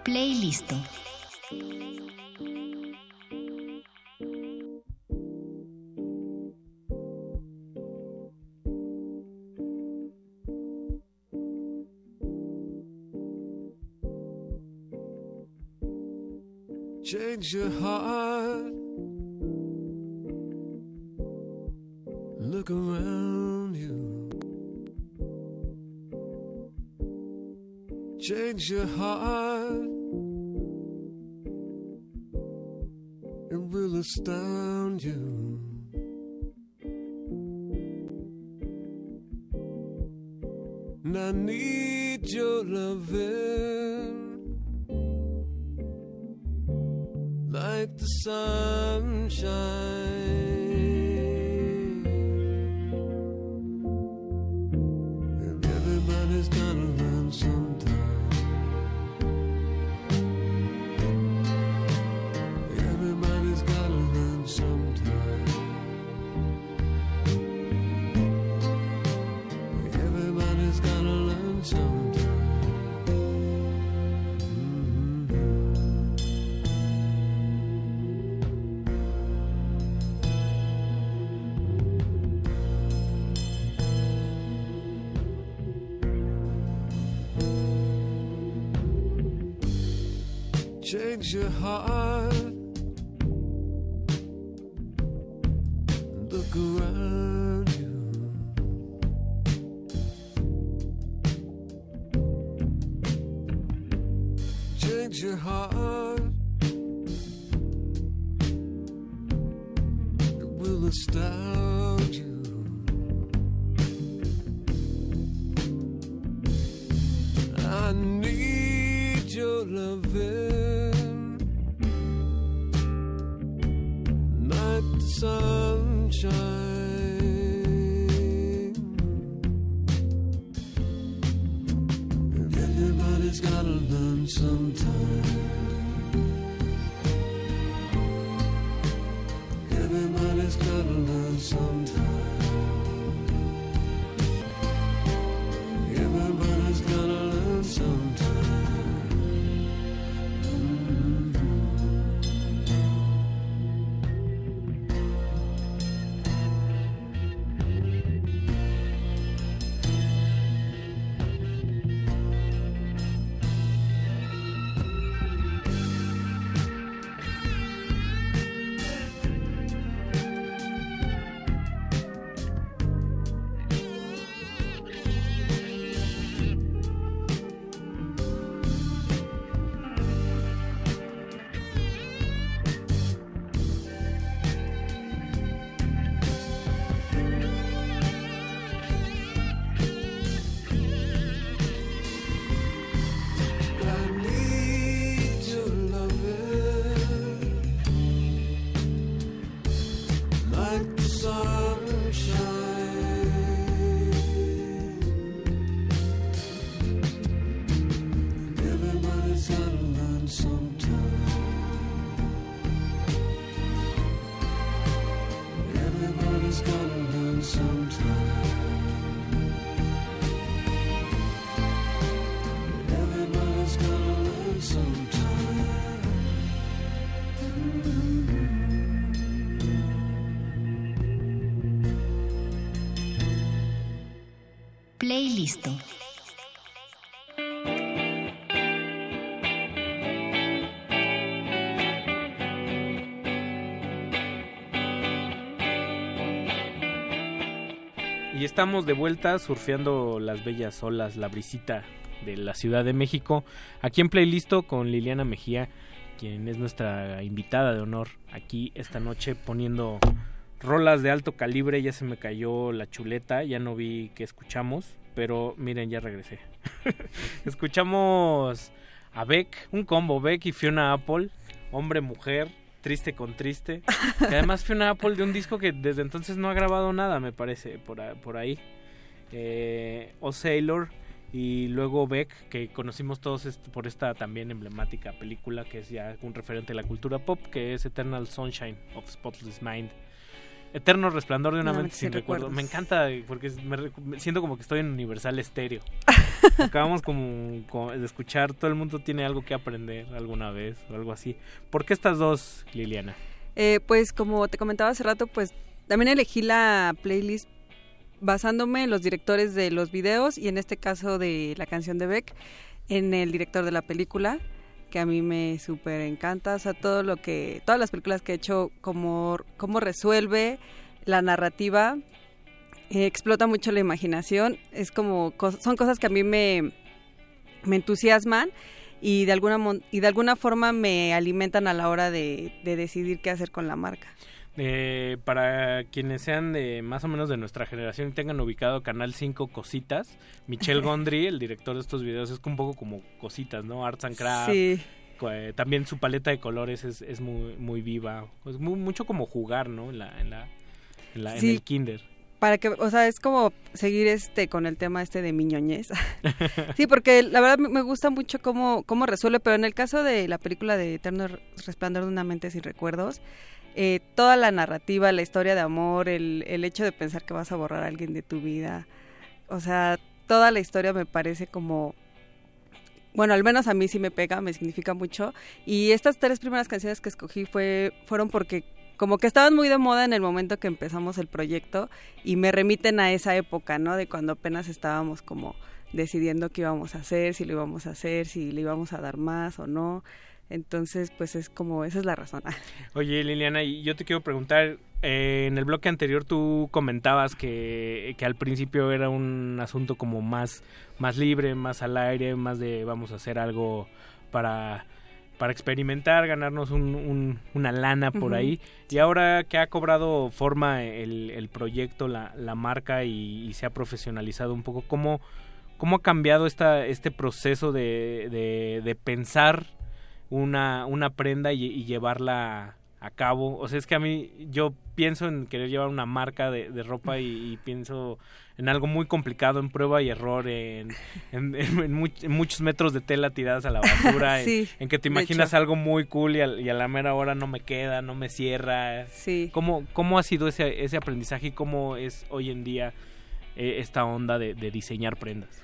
Playlist. Change your heart. Look around you. Change your heart. I need your loving like the sunshine. Change your heart. Playlisto. Y estamos de vuelta surfeando las bellas olas, la brisita de la Ciudad de México, aquí en Playlisto con Liliana Mejía, quien es nuestra invitada de honor aquí esta noche poniendo rolas de alto calibre. Ya se me cayó la chuleta, ya no vi que escuchamos, pero miren, ya regresé. escuchamos a Beck, un combo, Beck y Fiona Apple, hombre-mujer, triste con triste. Además Fiona Apple de un disco que desde entonces no ha grabado nada, me parece, por, por ahí. Eh, o Sailor y luego Beck, que conocimos todos por esta también emblemática película que es ya un referente de la cultura pop, que es Eternal Sunshine of Spotless Mind. Eterno resplandor de una mente sin recuerdo. recuerdos. Me encanta porque me, siento como que estoy en Universal Stereo. Acabamos como, como de escuchar, todo el mundo tiene algo que aprender alguna vez o algo así. ¿Por qué estas dos, Liliana? Eh, pues como te comentaba hace rato, pues también elegí la playlist basándome en los directores de los videos y en este caso de la canción de Beck, en el director de la película, que a mí me súper encanta, o sea, todo lo que, todas las películas que he hecho, cómo, cómo resuelve la narrativa, eh, explota mucho la imaginación, es como, son cosas que a mí me, me entusiasman y de alguna y de alguna forma me alimentan a la hora de decidir qué hacer con la marca. Eh, para quienes sean de más o menos de nuestra generación y tengan ubicado Canal 5 Cositas, Michelle Gondry, el director de estos videos, es un poco como cositas, ¿no? Arts and Crafts. Sí. Eh, también su paleta de colores es, es muy, muy viva. Es muy- mucho como jugar, ¿no? En, la, en, la, en, la- en Sí. el kinder. Para que, o sea, es como seguir este con el tema este de miñoñez. sí, porque la verdad me me gusta mucho cómo, cómo resuelve, pero en el caso de la película de Eterno Resplandor de una mente sin recuerdos, eh, toda la narrativa, la historia de amor, el, el hecho de pensar que vas a borrar a alguien de tu vida, o sea, toda la historia me parece como bueno, al menos a mí sí me pega, me significa mucho. Y estas tres primeras canciones que escogí fue, fueron porque como que estaban muy de moda en el momento que empezamos el proyecto y me remiten a esa época, ¿no? De cuando apenas estábamos como decidiendo qué íbamos a hacer, si lo íbamos a hacer, si le íbamos a dar más o no. Entonces, pues es como, esa es la razón. Oye, Liliana, y yo te quiero preguntar, eh, en el bloque anterior tú comentabas que, que al principio era un asunto como más, más libre, más al aire, más de vamos a hacer algo para, para experimentar, ganarnos un, un- una lana por ahí. Y ahora que ha cobrado forma el, el proyecto, la, la marca y, y se ha profesionalizado un poco, ¿cómo, cómo ha cambiado esta, este proceso de, de, de pensar una, una prenda y, y llevarla a cabo. O sea, es que a mí yo pienso en querer llevar una marca de, de ropa y, y pienso en algo muy complicado, en prueba y error, en, en, en- en much- en muchos metros de tela tiradas a la basura, en- Sí, en, que te imaginas algo muy cool y, a la mera hora no me queda, no me cierra. Sí. ¿Cómo, cómo ha sido ese, ese aprendizaje y cómo es hoy en día eh, esta onda de, de diseñar prendas?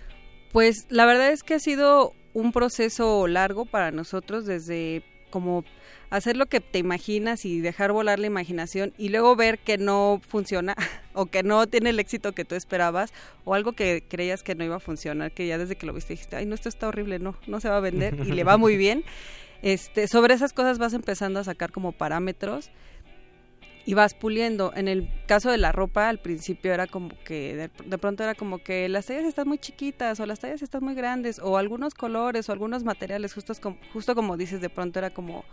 Pues la verdad es que ha sido un proceso largo para nosotros desde como hacer lo que te imaginas y dejar volar la imaginación y luego ver que no funciona o que no tiene el éxito que tú esperabas o algo que creías que no iba a funcionar, que ya desde que lo viste dijiste, ay, no, esto está horrible, no, no se va a vender y le va muy bien. Este, sobre esas cosas vas empezando a sacar como parámetros y vas puliendo. En el caso de la ropa, al principio era como que, de, de pronto era como que las tallas están muy chiquitas o las tallas están muy grandes o algunos colores o algunos materiales, justo, como, justo como dices, de pronto era como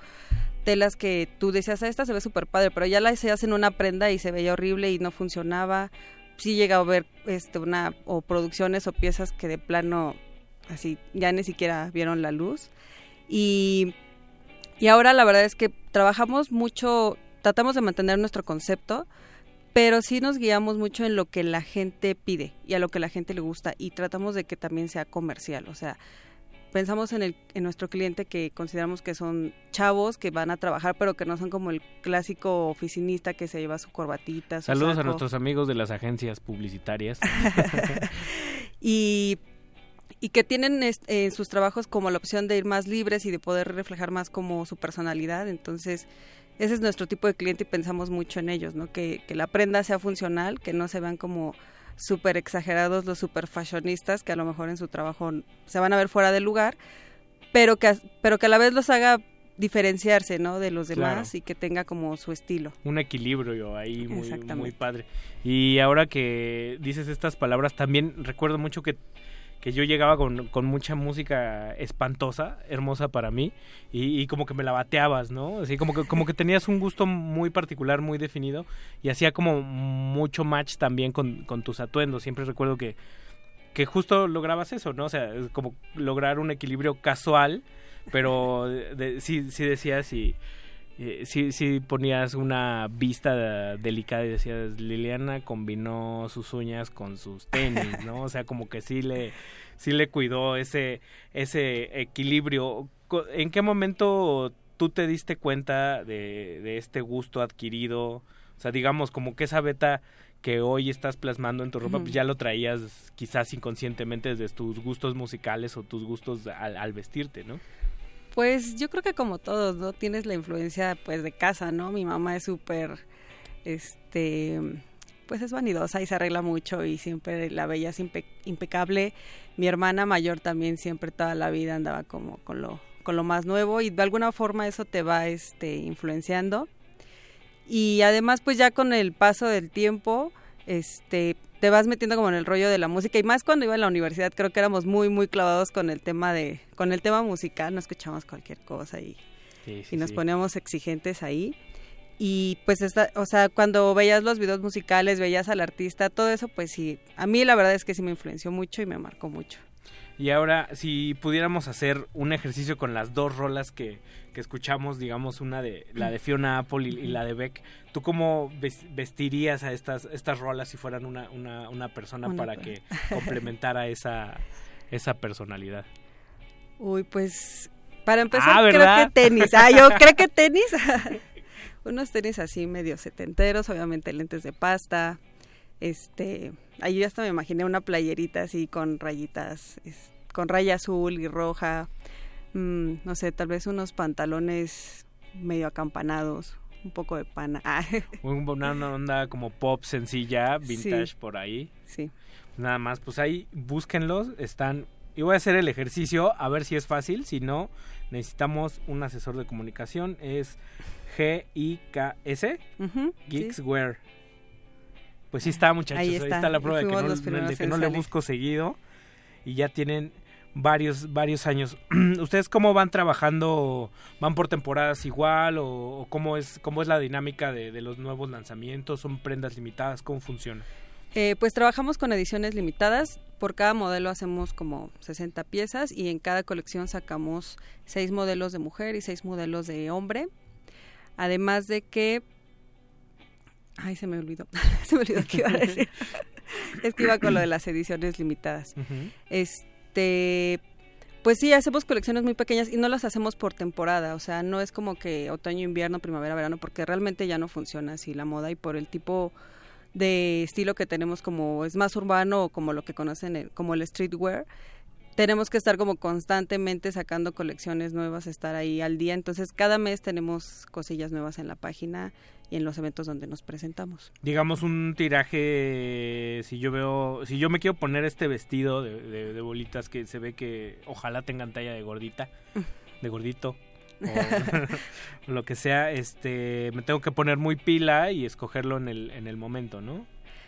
telas que tú decías, "Ah, esta se ve súper padre, pero ya la hacías en una prenda y se veía horrible y no funcionaba. Sí llega a ver este, una, o producciones o piezas que de plano así ya ni siquiera vieron la luz. Y, y ahora la verdad es que trabajamos mucho, tratamos de mantener nuestro concepto, pero sí nos guiamos mucho en lo que la gente pide y a lo que la gente le gusta y tratamos de que también sea comercial, o sea, pensamos en, el, en nuestro cliente que consideramos que son chavos que van a trabajar, pero que no son como el clásico oficinista que se lleva su corbatita. Su Saludos a nuestros amigos de las agencias publicitarias. y, y que tienen en sus trabajos como la opción de ir más libres y de poder reflejar más como su personalidad. Entonces, ese es nuestro tipo de cliente y pensamos mucho en ellos, ¿no? Que, que la prenda sea funcional, que no se vean como súper exagerados los super fashionistas que a lo mejor en su trabajo se van a ver fuera del lugar, pero que, a- pero que a la vez los haga diferenciarse, ¿no? De los Claro. demás y que tenga como su estilo. un equilibrio ahí muy, muy padre. Y ahora que dices estas palabras, también recuerdo mucho que, que yo llegaba con, con mucha música espantosa, hermosa para mí, y, y como que me la bateabas, ¿no? Así como que, como que tenías un gusto muy particular, muy definido, y hacía como mucho match también con, con tus atuendos. Siempre recuerdo que, que justo lograbas eso, ¿no? O sea, como lograr un equilibrio casual, pero de- sí, sí decías y eh, sí, sí ponías una vista delicada y decías, Liliana combinó sus uñas con sus tenis, ¿no? O sea, como que sí le, sí le cuidó ese, ese equilibrio. ¿En qué momento tú te diste cuenta de, de este gusto adquirido? O sea, digamos, como que esa beta que hoy estás plasmando en tu ropa, pues ya lo traías quizás inconscientemente desde tus gustos musicales o tus gustos al, al vestirte, ¿no? Pues yo creo que como todos, ¿no? Tienes la influencia pues de casa, ¿no? Mi mamá es súper, este, pues es vanidosa y se arregla mucho y siempre la veías impe- impecable. Mi hermana mayor también siempre toda la vida andaba como con lo, con lo más nuevo y de alguna forma eso te va, este, influenciando. Y además pues ya con el paso del tiempo, este, te vas metiendo como en el rollo de la música y más cuando iba a la universidad creo que éramos muy muy clavados con el tema de con el tema musical no escuchamos cualquier cosa y, Sí, sí, y nos sí. poníamos exigentes ahí y pues esta, o sea cuando veías los videos musicales veías al artista todo eso pues sí a mí la verdad es que sí me influenció mucho y me marcó mucho Y ahora, si pudiéramos hacer un ejercicio con las dos rolas que, que escuchamos, digamos, una de la de Fiona Apple y, y la de Beck, ¿tú cómo ves- vestirías a estas, estas rolas si fueran una, una, una persona Una para que complementara esa, esa personalidad? Uy, pues para empezar Ah, creo que tenis. Ah, yo creo que tenis. Unos tenis así medio setenteros, obviamente lentes de pasta. Este, ahí yo hasta me imaginé una playerita así con rayitas, es- con raya azul y roja. Mm, no sé, tal vez unos pantalones medio acampanados, un poco de pana. Ah, Un- Una, onda como pop sencilla, vintage Sí. por ahí. Sí. Nada más, pues ahí búsquenlos, están y voy a hacer el ejercicio a ver si es fácil. Si no, necesitamos un asesor de comunicación. Es G-I-K-S, Ujú, Geekswear. Pues sí está, muchachos. Ahí Ahí está, la prueba de que no, de que en no le busco seguido. Y ya tienen varios varios años. ¿Ustedes cómo van trabajando? ¿Van por temporadas igual? ¿O, o cómo, es, cómo es la dinámica de, de los nuevos lanzamientos? ¿Son prendas limitadas? ¿Cómo funciona? Eh, pues trabajamos con ediciones limitadas. Por cada modelo hacemos como 60 piezas y en cada colección sacamos 6 modelos de mujer y 6 modelos de hombre. Además de que... Ay, se me olvidó. se me olvidó qué iba a decir. es que iba con lo de las ediciones limitadas. Este, pues sí, hacemos colecciones muy pequeñas y no las hacemos por temporada, o sea, no es como que otoño, invierno, primavera, verano, porque realmente ya no funciona así la moda y por el tipo de estilo que tenemos como es más urbano o como lo que conocen el- como el streetwear, tenemos que estar como constantemente sacando colecciones nuevas, estar ahí al día, entonces cada mes tenemos cosillas nuevas en la página y en los eventos donde nos presentamos. digamos un tiraje si yo veo si yo me quiero poner este vestido de, de- de bolitas que se ve que ojalá tengan talla de gordita de gordito o lo que sea este me tengo que poner muy pila y escogerlo en el en el momento no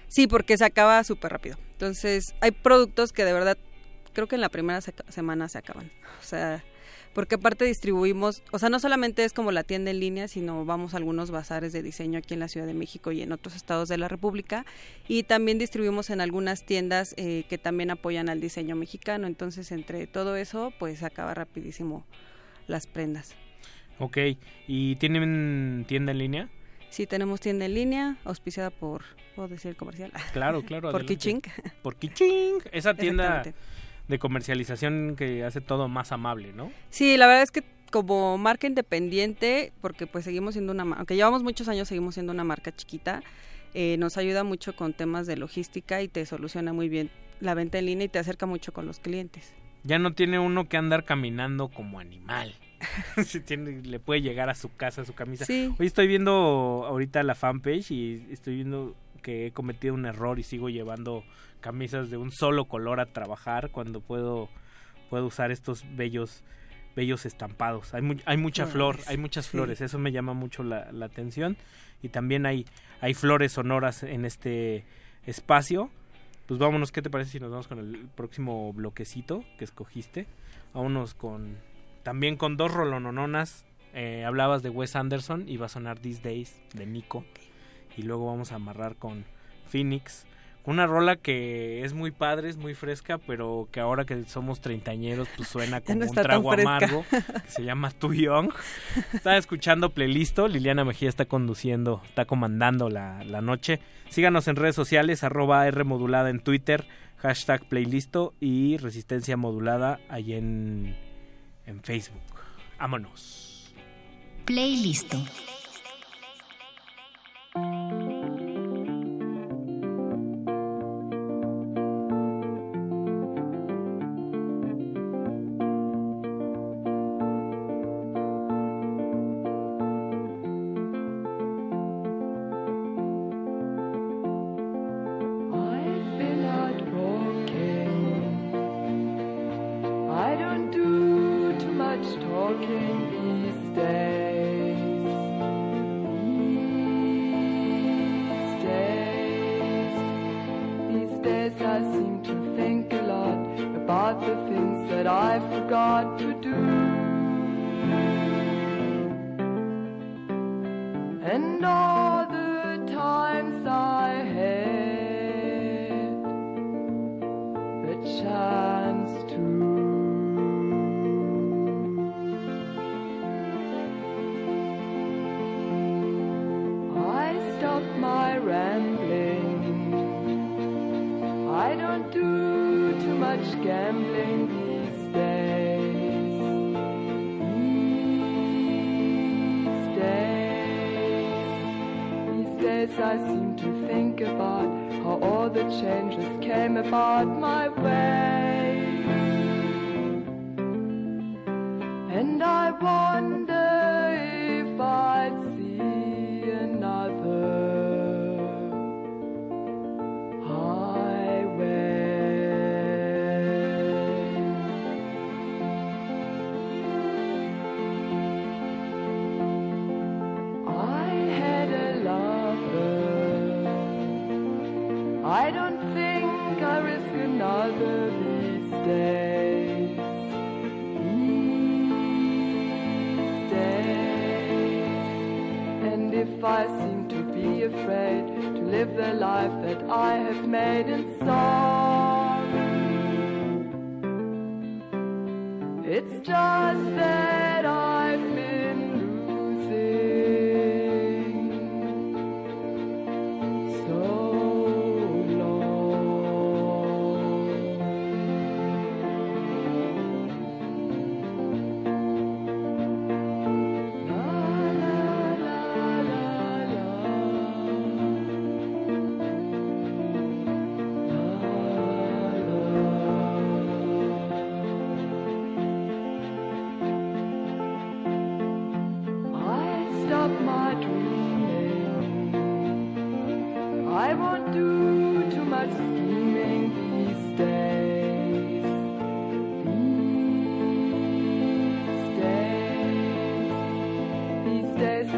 Sí, porque se acaba súper rápido. Entonces, hay productos que de verdad, creo que en la primera seca- semana se acaban. O sea, porque aparte distribuimos, o sea, no solamente es como la tienda en línea, sino vamos a algunos bazares de diseño aquí en la Ciudad de México y en otros estados de la República. Y también distribuimos en algunas tiendas eh, que también apoyan al diseño mexicano. Entonces, entre todo eso, pues se acaba rapidísimo las prendas. Ok, ¿y tienen tienda en línea? Sí, tenemos tienda en línea, auspiciada por, ¿puedo decir comercial? Claro, claro. por. Kichink. Por Kichink. Esa tienda. De comercialización que hace todo más amable, ¿no? Sí, la verdad es que como marca independiente, porque pues seguimos siendo una, aunque llevamos muchos años, seguimos siendo una marca chiquita, eh, nos ayuda mucho con temas de logística y te soluciona muy bien la venta en línea y te acerca mucho con los clientes. Ya no tiene uno que andar caminando como animal. Si tiene, le puede llegar a su casa su camisa. Sí. Hoy estoy viendo ahorita la fanpage y estoy viendo que he cometido un error y sigo llevando camisas de un solo color a trabajar cuando puedo puedo usar estos bellos bellos estampados. Hay mu- hay mucha flor, hay muchas sí. flores, eso me llama mucho la, la atención y también hay hay flores sonoras en este espacio. Pues vámonos, ¿qué te parece si nos vamos con el próximo bloquecito que escogiste? Vámonos con también con dos rolonononas. Eh, hablabas de Wes Anderson y va a sonar These Days de Nico. Y luego vamos a amarrar con Phoenix. Una rola que es muy padre, es muy fresca, pero que ahora que somos treintañeros, pues suena como no un trago amargo. Que se llama Too Young. Está escuchando Playlisto. Liliana Mejía está conduciendo, está comandando la, la noche. Síganos en redes sociales, arroba R modulada en Twitter, hashtag Playlisto y Resistencia Modulada ahí en, en Facebook. Vámonos. Playlist.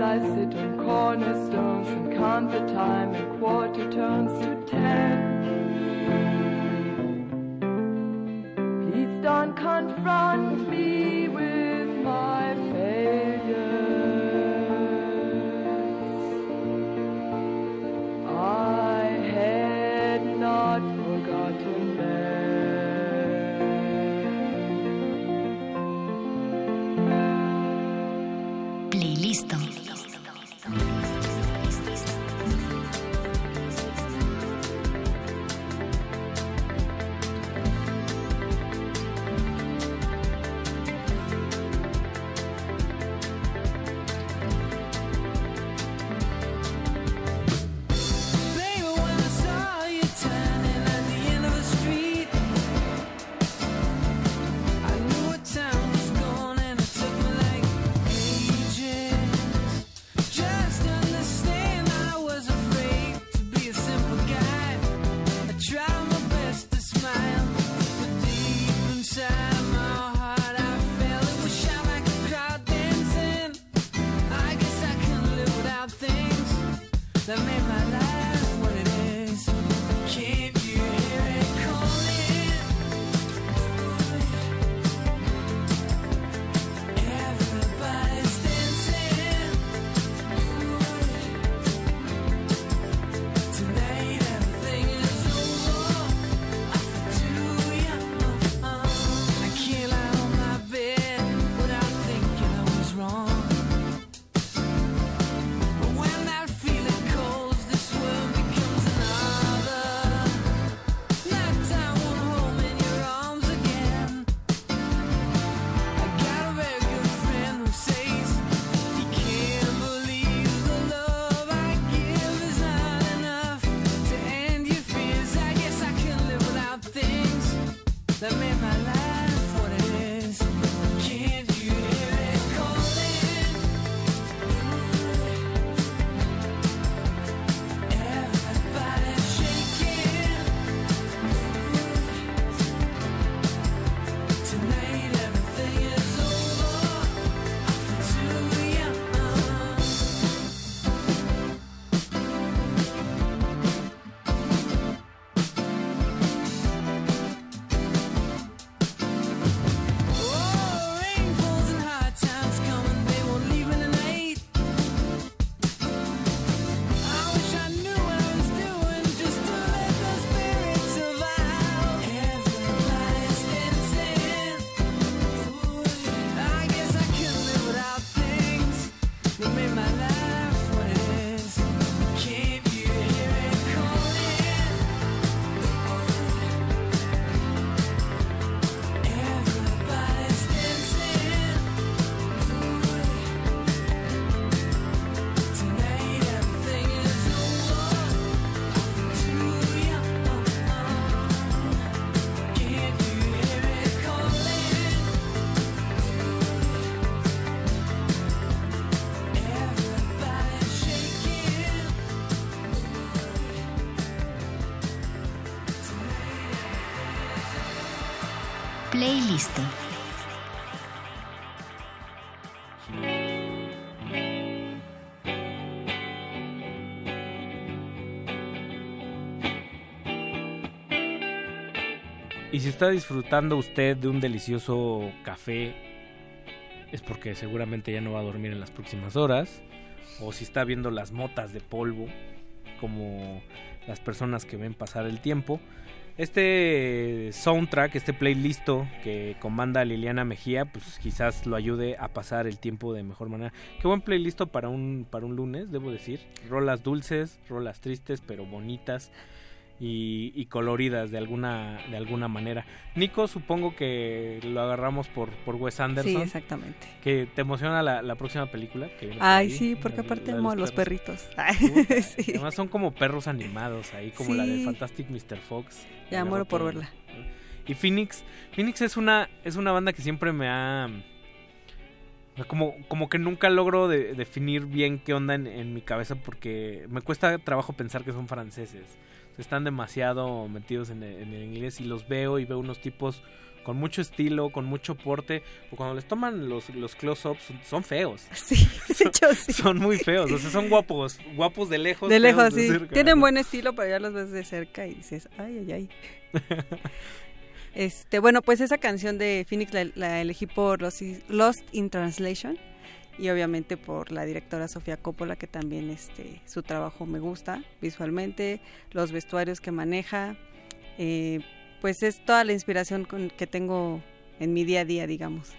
I sit on cornerstones and count the time in quarter turns to ten. Y si está disfrutando usted de un delicioso café, es porque seguramente ya no va a dormir en las próximas horas. O si está viendo las motas de polvo, como las personas que ven pasar el tiempo. Este soundtrack, este playlist que comanda Liliana Mejía, pues quizás lo ayude a pasar el tiempo de mejor manera. Qué buen playlist para un, para un lunes, debo decir. Rolas dulces, rolas tristes, pero bonitas y, y coloridas de alguna, de alguna manera. Nico, supongo que lo agarramos por, por Wes Anderson. Sí, exactamente. Que te emociona la, la próxima película. Que viene por Ay, ahí, sí, porque la- aparte la amo a los perritos. Sí. Además son como perros animados ahí, como la de. Fantastic Mr. Fox. Ya muero por verla. Y Phoenix, Phoenix es una es una banda que siempre me ha como como que nunca logro de- definir bien qué onda en, en mi cabeza porque me cuesta trabajo pensar que son franceses. Están demasiado metidos en el, en el inglés y los veo y veo unos tipos con mucho estilo, con mucho porte, o cuando les toman los, los close-ups son, son feos. Sí. Son muy feos, o sea, son guapos, guapos de lejos. De lejos, de sí. cerca, Tienen ¿no? buen estilo, pero ya los ves de cerca y dices, ay, ay, ay. Este, bueno, pues esa canción de Phoenix la, la elegí por Lost in Translation y obviamente por la directora Sofía Coppola que también este su trabajo me gusta visualmente, los vestuarios que maneja, eh, pues es toda la inspiración con- que tengo en mi día a día, digamos.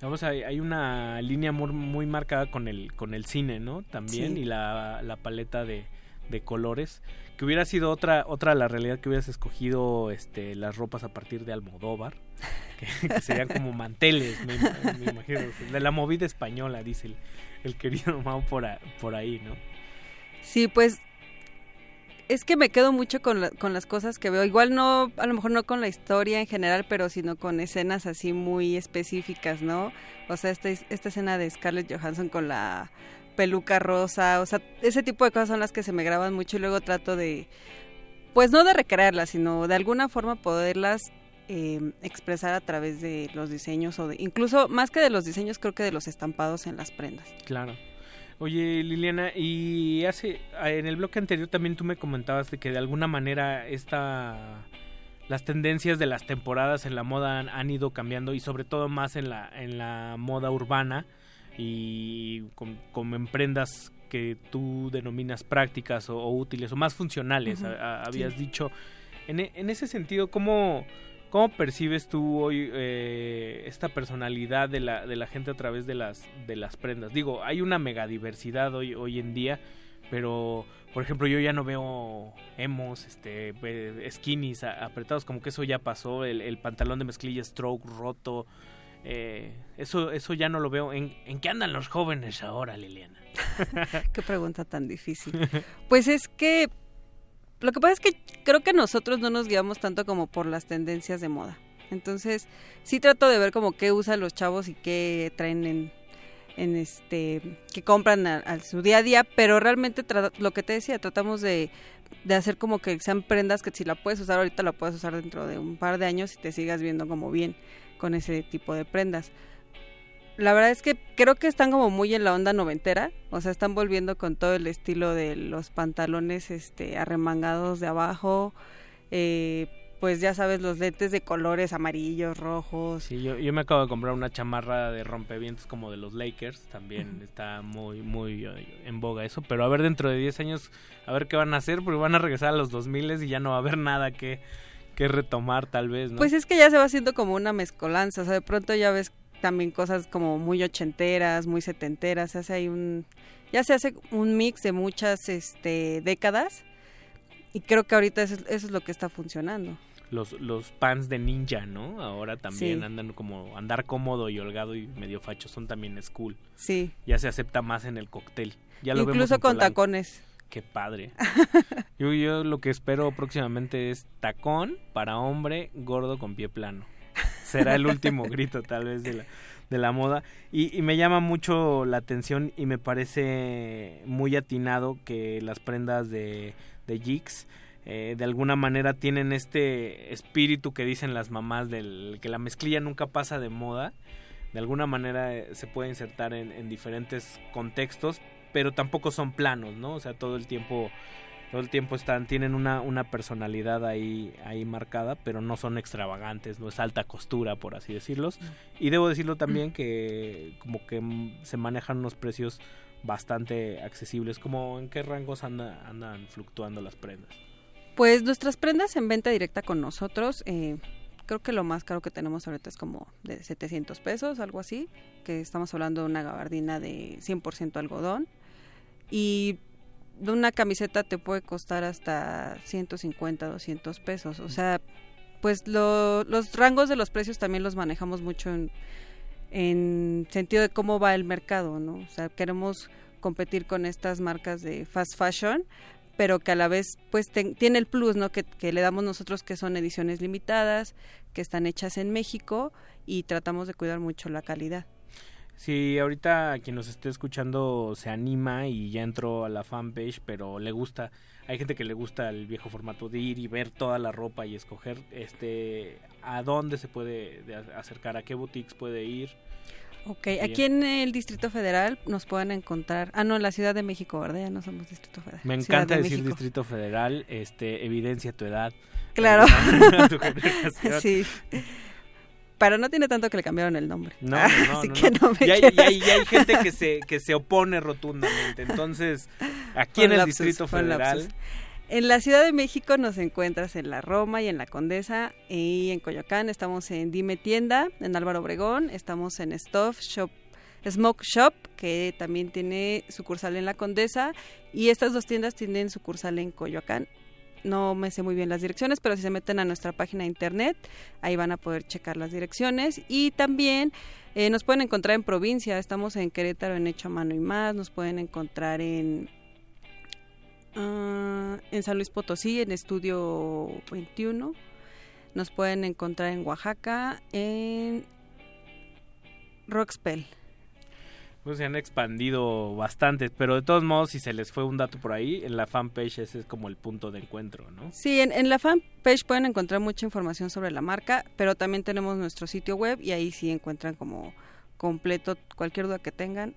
Vamos, hay, hay una línea muy, muy marcada con el, con el cine, ¿no? También, Sí. y la, la paleta de, de colores. Que hubiera sido otra, otra la realidad que hubieras escogido este, las ropas a partir de Almodóvar. Que, serían como manteles, me, ima- me imagino. De la movida española, dice el, querido Mao por, por ahí, ¿no? Sí, pues es que me quedo mucho con, con las cosas que veo. Igual no, a lo mejor no con la historia en general, pero sino con escenas así muy específicas, ¿no? O sea, esta, es- esta escena de Scarlett Johansson con la peluca rosa, o sea, ese tipo de cosas son las que se me graban mucho y luego trato de, pues no de recrearlas, sino de alguna forma poderlas eh, expresar a través de los diseños o de, incluso más que de los diseños, creo que de los estampados en las prendas. Claro. Oye, Liliana, y hace en el bloque anterior también tú me comentabas de que de alguna manera esta las tendencias de las temporadas en la moda han, han ido cambiando y sobre todo más en la en la moda urbana y con, con en prendas que tú denominas prácticas o, o útiles o más funcionales, Ujú, a- a- habías sí. dicho. En, en ese sentido, ¿cómo, ¿Cómo percibes tú hoy eh, esta personalidad de la, de la gente a través de las, de las prendas? Digo, hay una mega diversidad hoy, hoy en día, pero por ejemplo yo ya no veo emos, este, eh, skinnies apretados, como que eso ya pasó, el, el pantalón de mezclilla stroke roto, eh, eso, eso ya no lo veo. ¿En, ¿En qué andan los jóvenes ahora, Liliana? Qué pregunta tan difícil. Pues es que lo que pasa es que creo que nosotros no nos guiamos tanto como por las tendencias de moda. Entonces, sí trato de ver como qué usan los chavos y qué traen en, en este, que compran a, a su día a día, pero realmente lo que te decía, tratamos de, de hacer como que sean prendas que si la puedes usar ahorita, la puedes usar dentro de un par de años y te sigas viendo como bien con ese tipo de prendas. La verdad es que creo que están como muy en la onda noventera, o sea, están volviendo con todo el estilo de los pantalones este arremangados de abajo, eh, pues ya sabes, los lentes de colores amarillos, rojos. Sí, yo, yo me acabo de comprar una chamarra de rompevientos como de los Lakers, también está muy, muy eh, en boga eso, pero a ver dentro de 10 años, a ver qué van a hacer, porque van a regresar a los 2000 y ya no va a haber nada que, que retomar tal vez, ¿no? Pues es que ya se va haciendo como una mezcolanza, o sea, de pronto ya ves también cosas como muy ochenteras, muy setenteras, se hace ahí un ya se hace un mix de muchas este décadas y creo que ahorita eso, es- eso es lo que está funcionando. los, los pants de ninja, ¿no? Ahora también Sí. andan como andar cómodo y holgado y medio facho, son también school. Sí. Ya se acepta más en el cóctel. Ya lo Incluso con Polanco. tacones. Qué padre. yo, yo lo que espero próximamente es tacón para hombre gordo con pie plano. Será el último grito tal vez de la, de la moda. Y, y me llama mucho la atención y me parece muy atinado que las prendas de, de Jigs eh, de alguna manera tienen este espíritu que dicen las mamás del que la mezclilla nunca pasa de moda. De alguna manera eh, se puede insertar en, en diferentes contextos, pero tampoco son planos, ¿no? O sea, todo el tiempo Todo el tiempo están, tienen una, una personalidad ahí, ahí marcada, pero no son extravagantes, no es alta costura, por así decirlos. Y debo decirlo también que como que se manejan unos precios bastante accesibles. Como en qué rangos anda- andan fluctuando las prendas. Pues nuestras prendas en venta directa con nosotros, eh, creo que lo más caro que tenemos ahorita es como de 700 pesos, algo así, que estamos hablando de una gabardina de 100% algodón. Y una camiseta te puede costar hasta 150, 200 pesos. O sea, pues lo- los rangos de los precios también los manejamos mucho en, en sentido de cómo va el mercado, ¿no? O sea, queremos competir con estas marcas de fast fashion, pero que a la vez pues ten- tiene el plus, ¿no? Que le damos nosotros que son ediciones limitadas, que están hechas en México y tratamos de cuidar mucho la calidad. Si ahorita quien nos esté escuchando se anima y ya entró a la fanpage, pero le gusta, hay gente que le gusta el viejo formato de ir y ver toda la ropa y escoger este a dónde se puede de- acercar, a qué boutiques puede ir. Ok, Bien. aquí en el Distrito Federal nos pueden encontrar, ah no, en la Ciudad de México, ¿verdad? Ya no somos Distrito Federal. Me encanta de decir México. Distrito Federal, este evidencia tu edad. Claro. tu generación. sí. Pero no tiene tanto que le cambiaron el nombre. No, Ah, no, así no, que no. me y, hay, y hay- y hay gente que se, que se opone rotundamente. Entonces, aquí en el lapsus, Distrito Federal. En la Ciudad de México nos encuentras en la Roma y en la Condesa y en Coyoacán estamos en Dime Tienda, en Álvaro Obregón, estamos en Stuff Shop, Smoke Shop, que también tiene sucursal en la Condesa y estas dos tiendas tienen sucursal en Coyoacán. No me sé muy bien las direcciones, pero si se meten a nuestra página de internet, ahí van a poder checar las direcciones. Y también eh, nos pueden encontrar en provincia, estamos en Querétaro en Hecho a Mano y Más, nos pueden encontrar en Ah, en San Luis Potosí, en Estudio 21. Nos pueden encontrar en Oaxaca, en Roxpel. Pues se han expandido bastante. Pero de todos modos, si se les fue un dato por ahí, en la fanpage ese es como el punto de encuentro, ¿no? Sí, en, en la fanpage pueden encontrar mucha información sobre la marca, pero también tenemos nuestro sitio web y ahí sí encuentran como completo cualquier duda que tengan,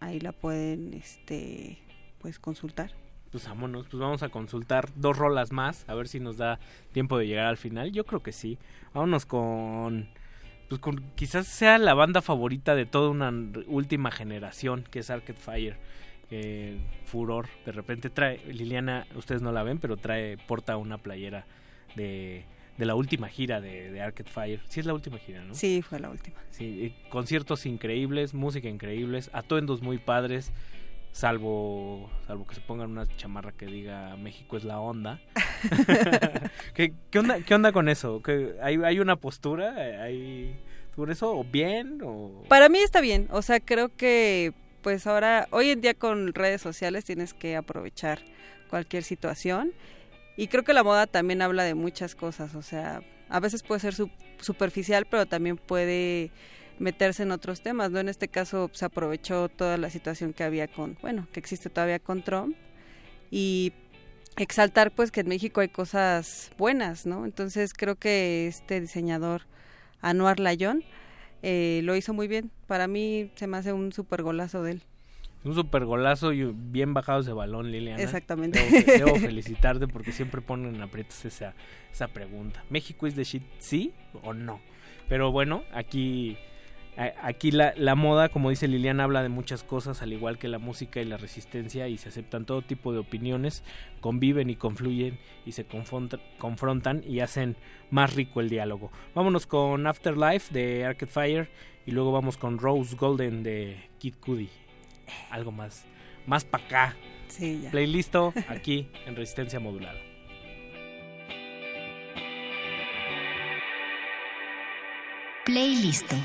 ahí la pueden este pues consultar. Pues vámonos, pues vamos a consultar dos rolas más, a ver si nos da tiempo de llegar al final. Yo creo que sí. Vámonos con pues con quizás sea la banda favorita de toda una última generación, que es Arcade Fire. Eh, furor, de repente trae Liliana, ustedes no la ven, pero trae porta una playera de, de la última gira de, de Arcade Fire. Sí es la última gira, ¿no? Sí, fue la última. Sí, eh, conciertos increíbles, música increíbles, atuendos muy padres, salvo salvo que se pongan una chamarra que diga México es la onda. ¿Qué, qué onda, ¿Qué onda con eso? ¿Qué- hay, ¿Hay una postura? ¿Hay con eso? ¿O bien? O... Para mí está bien, o sea, creo que pues ahora, hoy en día con redes sociales tienes que aprovechar cualquier situación y creo que la moda también habla de muchas cosas, o sea, a veces puede ser su- superficial, pero también puede meterse en otros temas, ¿no? En este caso se aprovechó toda la situación que había con, bueno, que existe todavía con Trump y exaltar pues que en México hay cosas buenas, ¿no? Entonces creo que este diseñador Anuar Layón eh, lo hizo muy bien. Para mí se me hace un super golazo de él. Un super golazo y bien bajado ese balón, Liliana. Exactamente. Debo, debo felicitarte porque siempre ponen en aprietos esa, esa pregunta. ¿México es de shit? ¿Sí o no? Pero bueno, aquí, aquí la, la moda, como dice Liliana, habla de muchas cosas, al igual que la música y la resistencia, y se aceptan todo tipo de opiniones, conviven y confluyen y se confronta- confrontan y hacen más rico el diálogo. Vámonos con Afterlife de Arcade Fire y luego vamos con Rose Golden de Kid Cudi. Algo más, más para acá. Sí, ya. Playlisto aquí en Resistencia Modulada. Playlisto.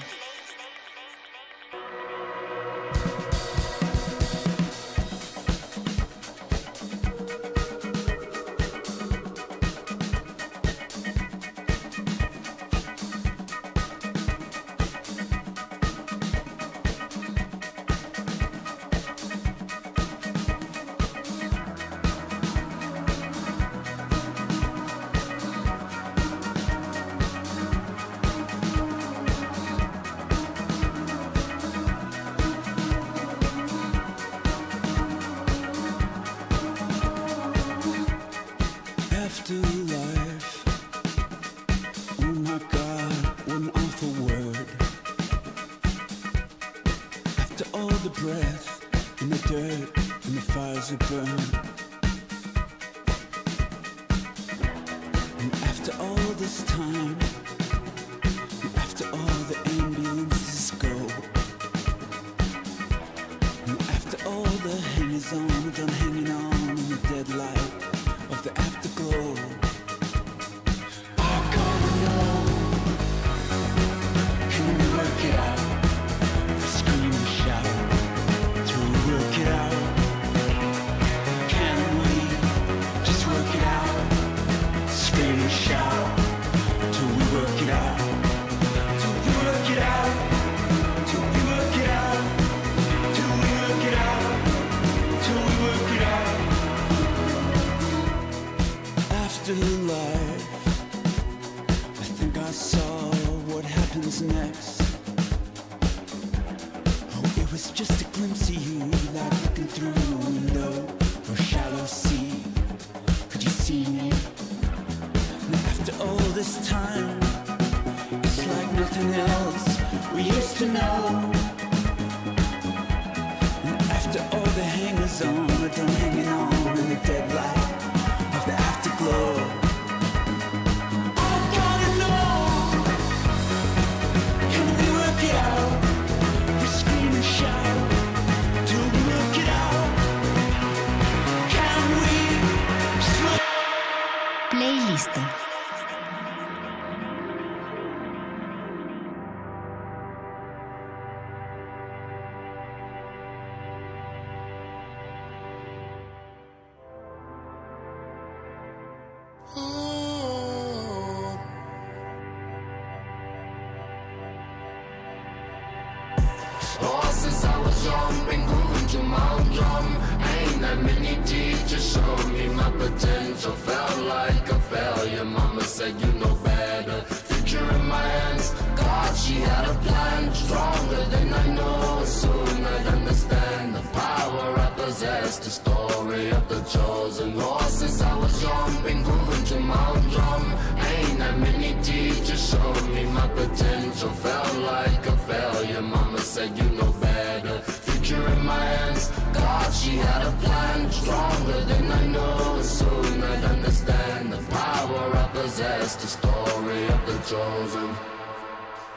Many showed me my potential. Felt like a failure. Mama said you know better. Future in my hands. God, she had a plan stronger than I know. Soon I'd understand the power I possess. The story of the chosen.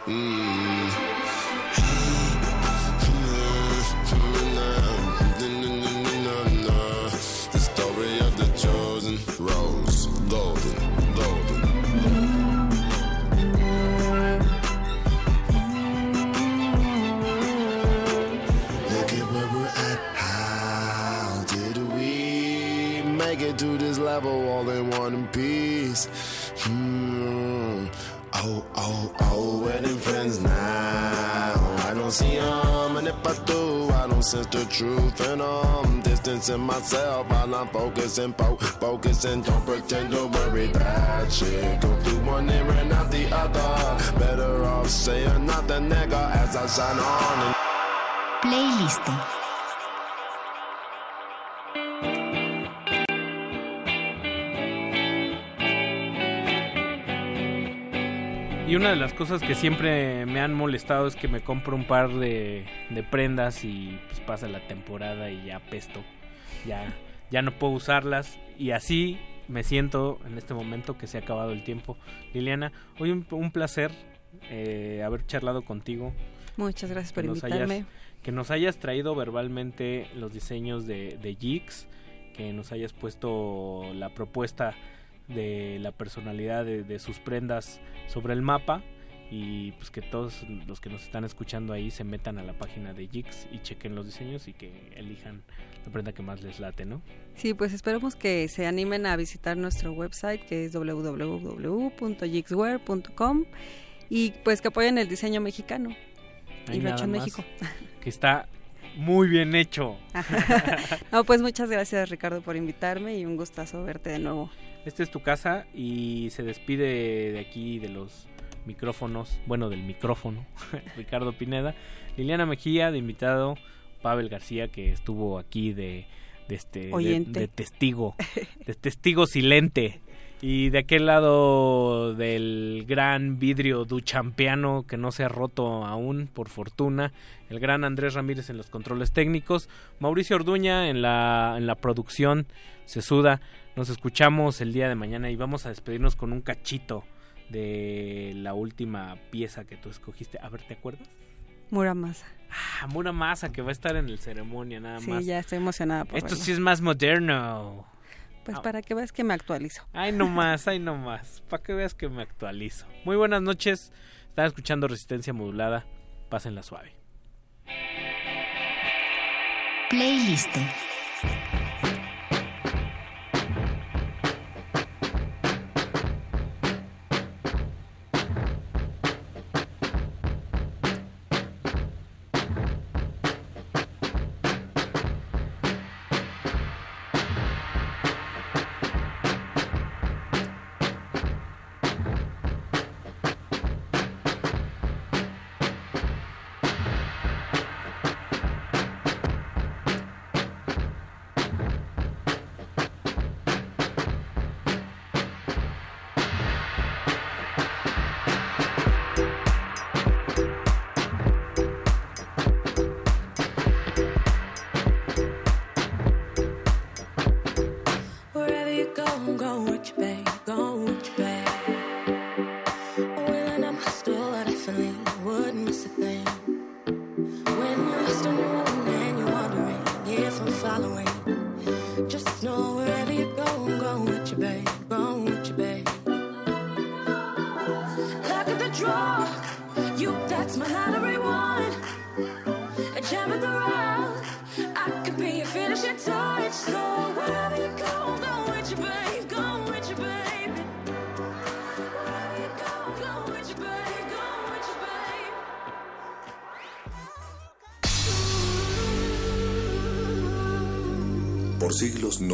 Mm. Level all in one piece? Hmm. Oh, oh, oh, wedding friends now. I don't see them, and if I do, I don't sense the truth in them. Distancing myself while I'm focusing, fo- focusing. Don't pretend to worry that shit. Go through one ear and out the other. Better off saying nothing, nigga, as I shine on. And Playlisto. Y una de las cosas que siempre me han molestado es que me compro un par de, de prendas y pues pasa la temporada y ya pesto. Ya, ya no puedo usarlas y así me siento en este momento que se ha acabado el tiempo. Liliana, hoy un, un placer eh, haber charlado contigo. Muchas gracias por invitarme. hayas- que nos hayas traído verbalmente los diseños de, de Jigs, que nos hayas puesto la propuesta de la personalidad de, de sus prendas sobre el mapa y pues que todos los que nos están escuchando ahí se metan a la página de Jigs y chequen los diseños y que elijan la prenda que más les late, ¿no? Sí, pues esperemos que se animen a visitar nuestro website que es www.jigswear.com y pues que apoyen el diseño mexicano y lo hecho en México. Que está muy bien hecho. no, pues muchas gracias Ricardo por invitarme y un gustazo verte de nuevo. Esta es tu casa y se despide de aquí de los micrófonos, bueno, del micrófono, Ricardo Pineda, Liliana Mejía de invitado, Pavel García que estuvo aquí de, de este de- Oyente. de testigo, de testigo silente. Y de aquel lado del gran vidrio duchampiano que no se ha roto aún, por fortuna, el gran Andrés Ramírez en los controles técnicos, Mauricio Orduña en la, en la producción, se suda. Nos escuchamos el día de mañana y vamos a despedirnos con un cachito de la última pieza que tú escogiste. A ver, ¿te acuerdas? Muramasa. Ah, Muramasa que va a estar en el ceremonia nada Sí, más. ya estoy emocionada por Esto verlo. sí es más moderno. Pues Ah. para que veas que me actualizo. Ay, no más, ay, no más. Para que veas que me actualizo. Muy buenas noches. Están escuchando Resistencia Modulada. Pásenla suave. Playlist.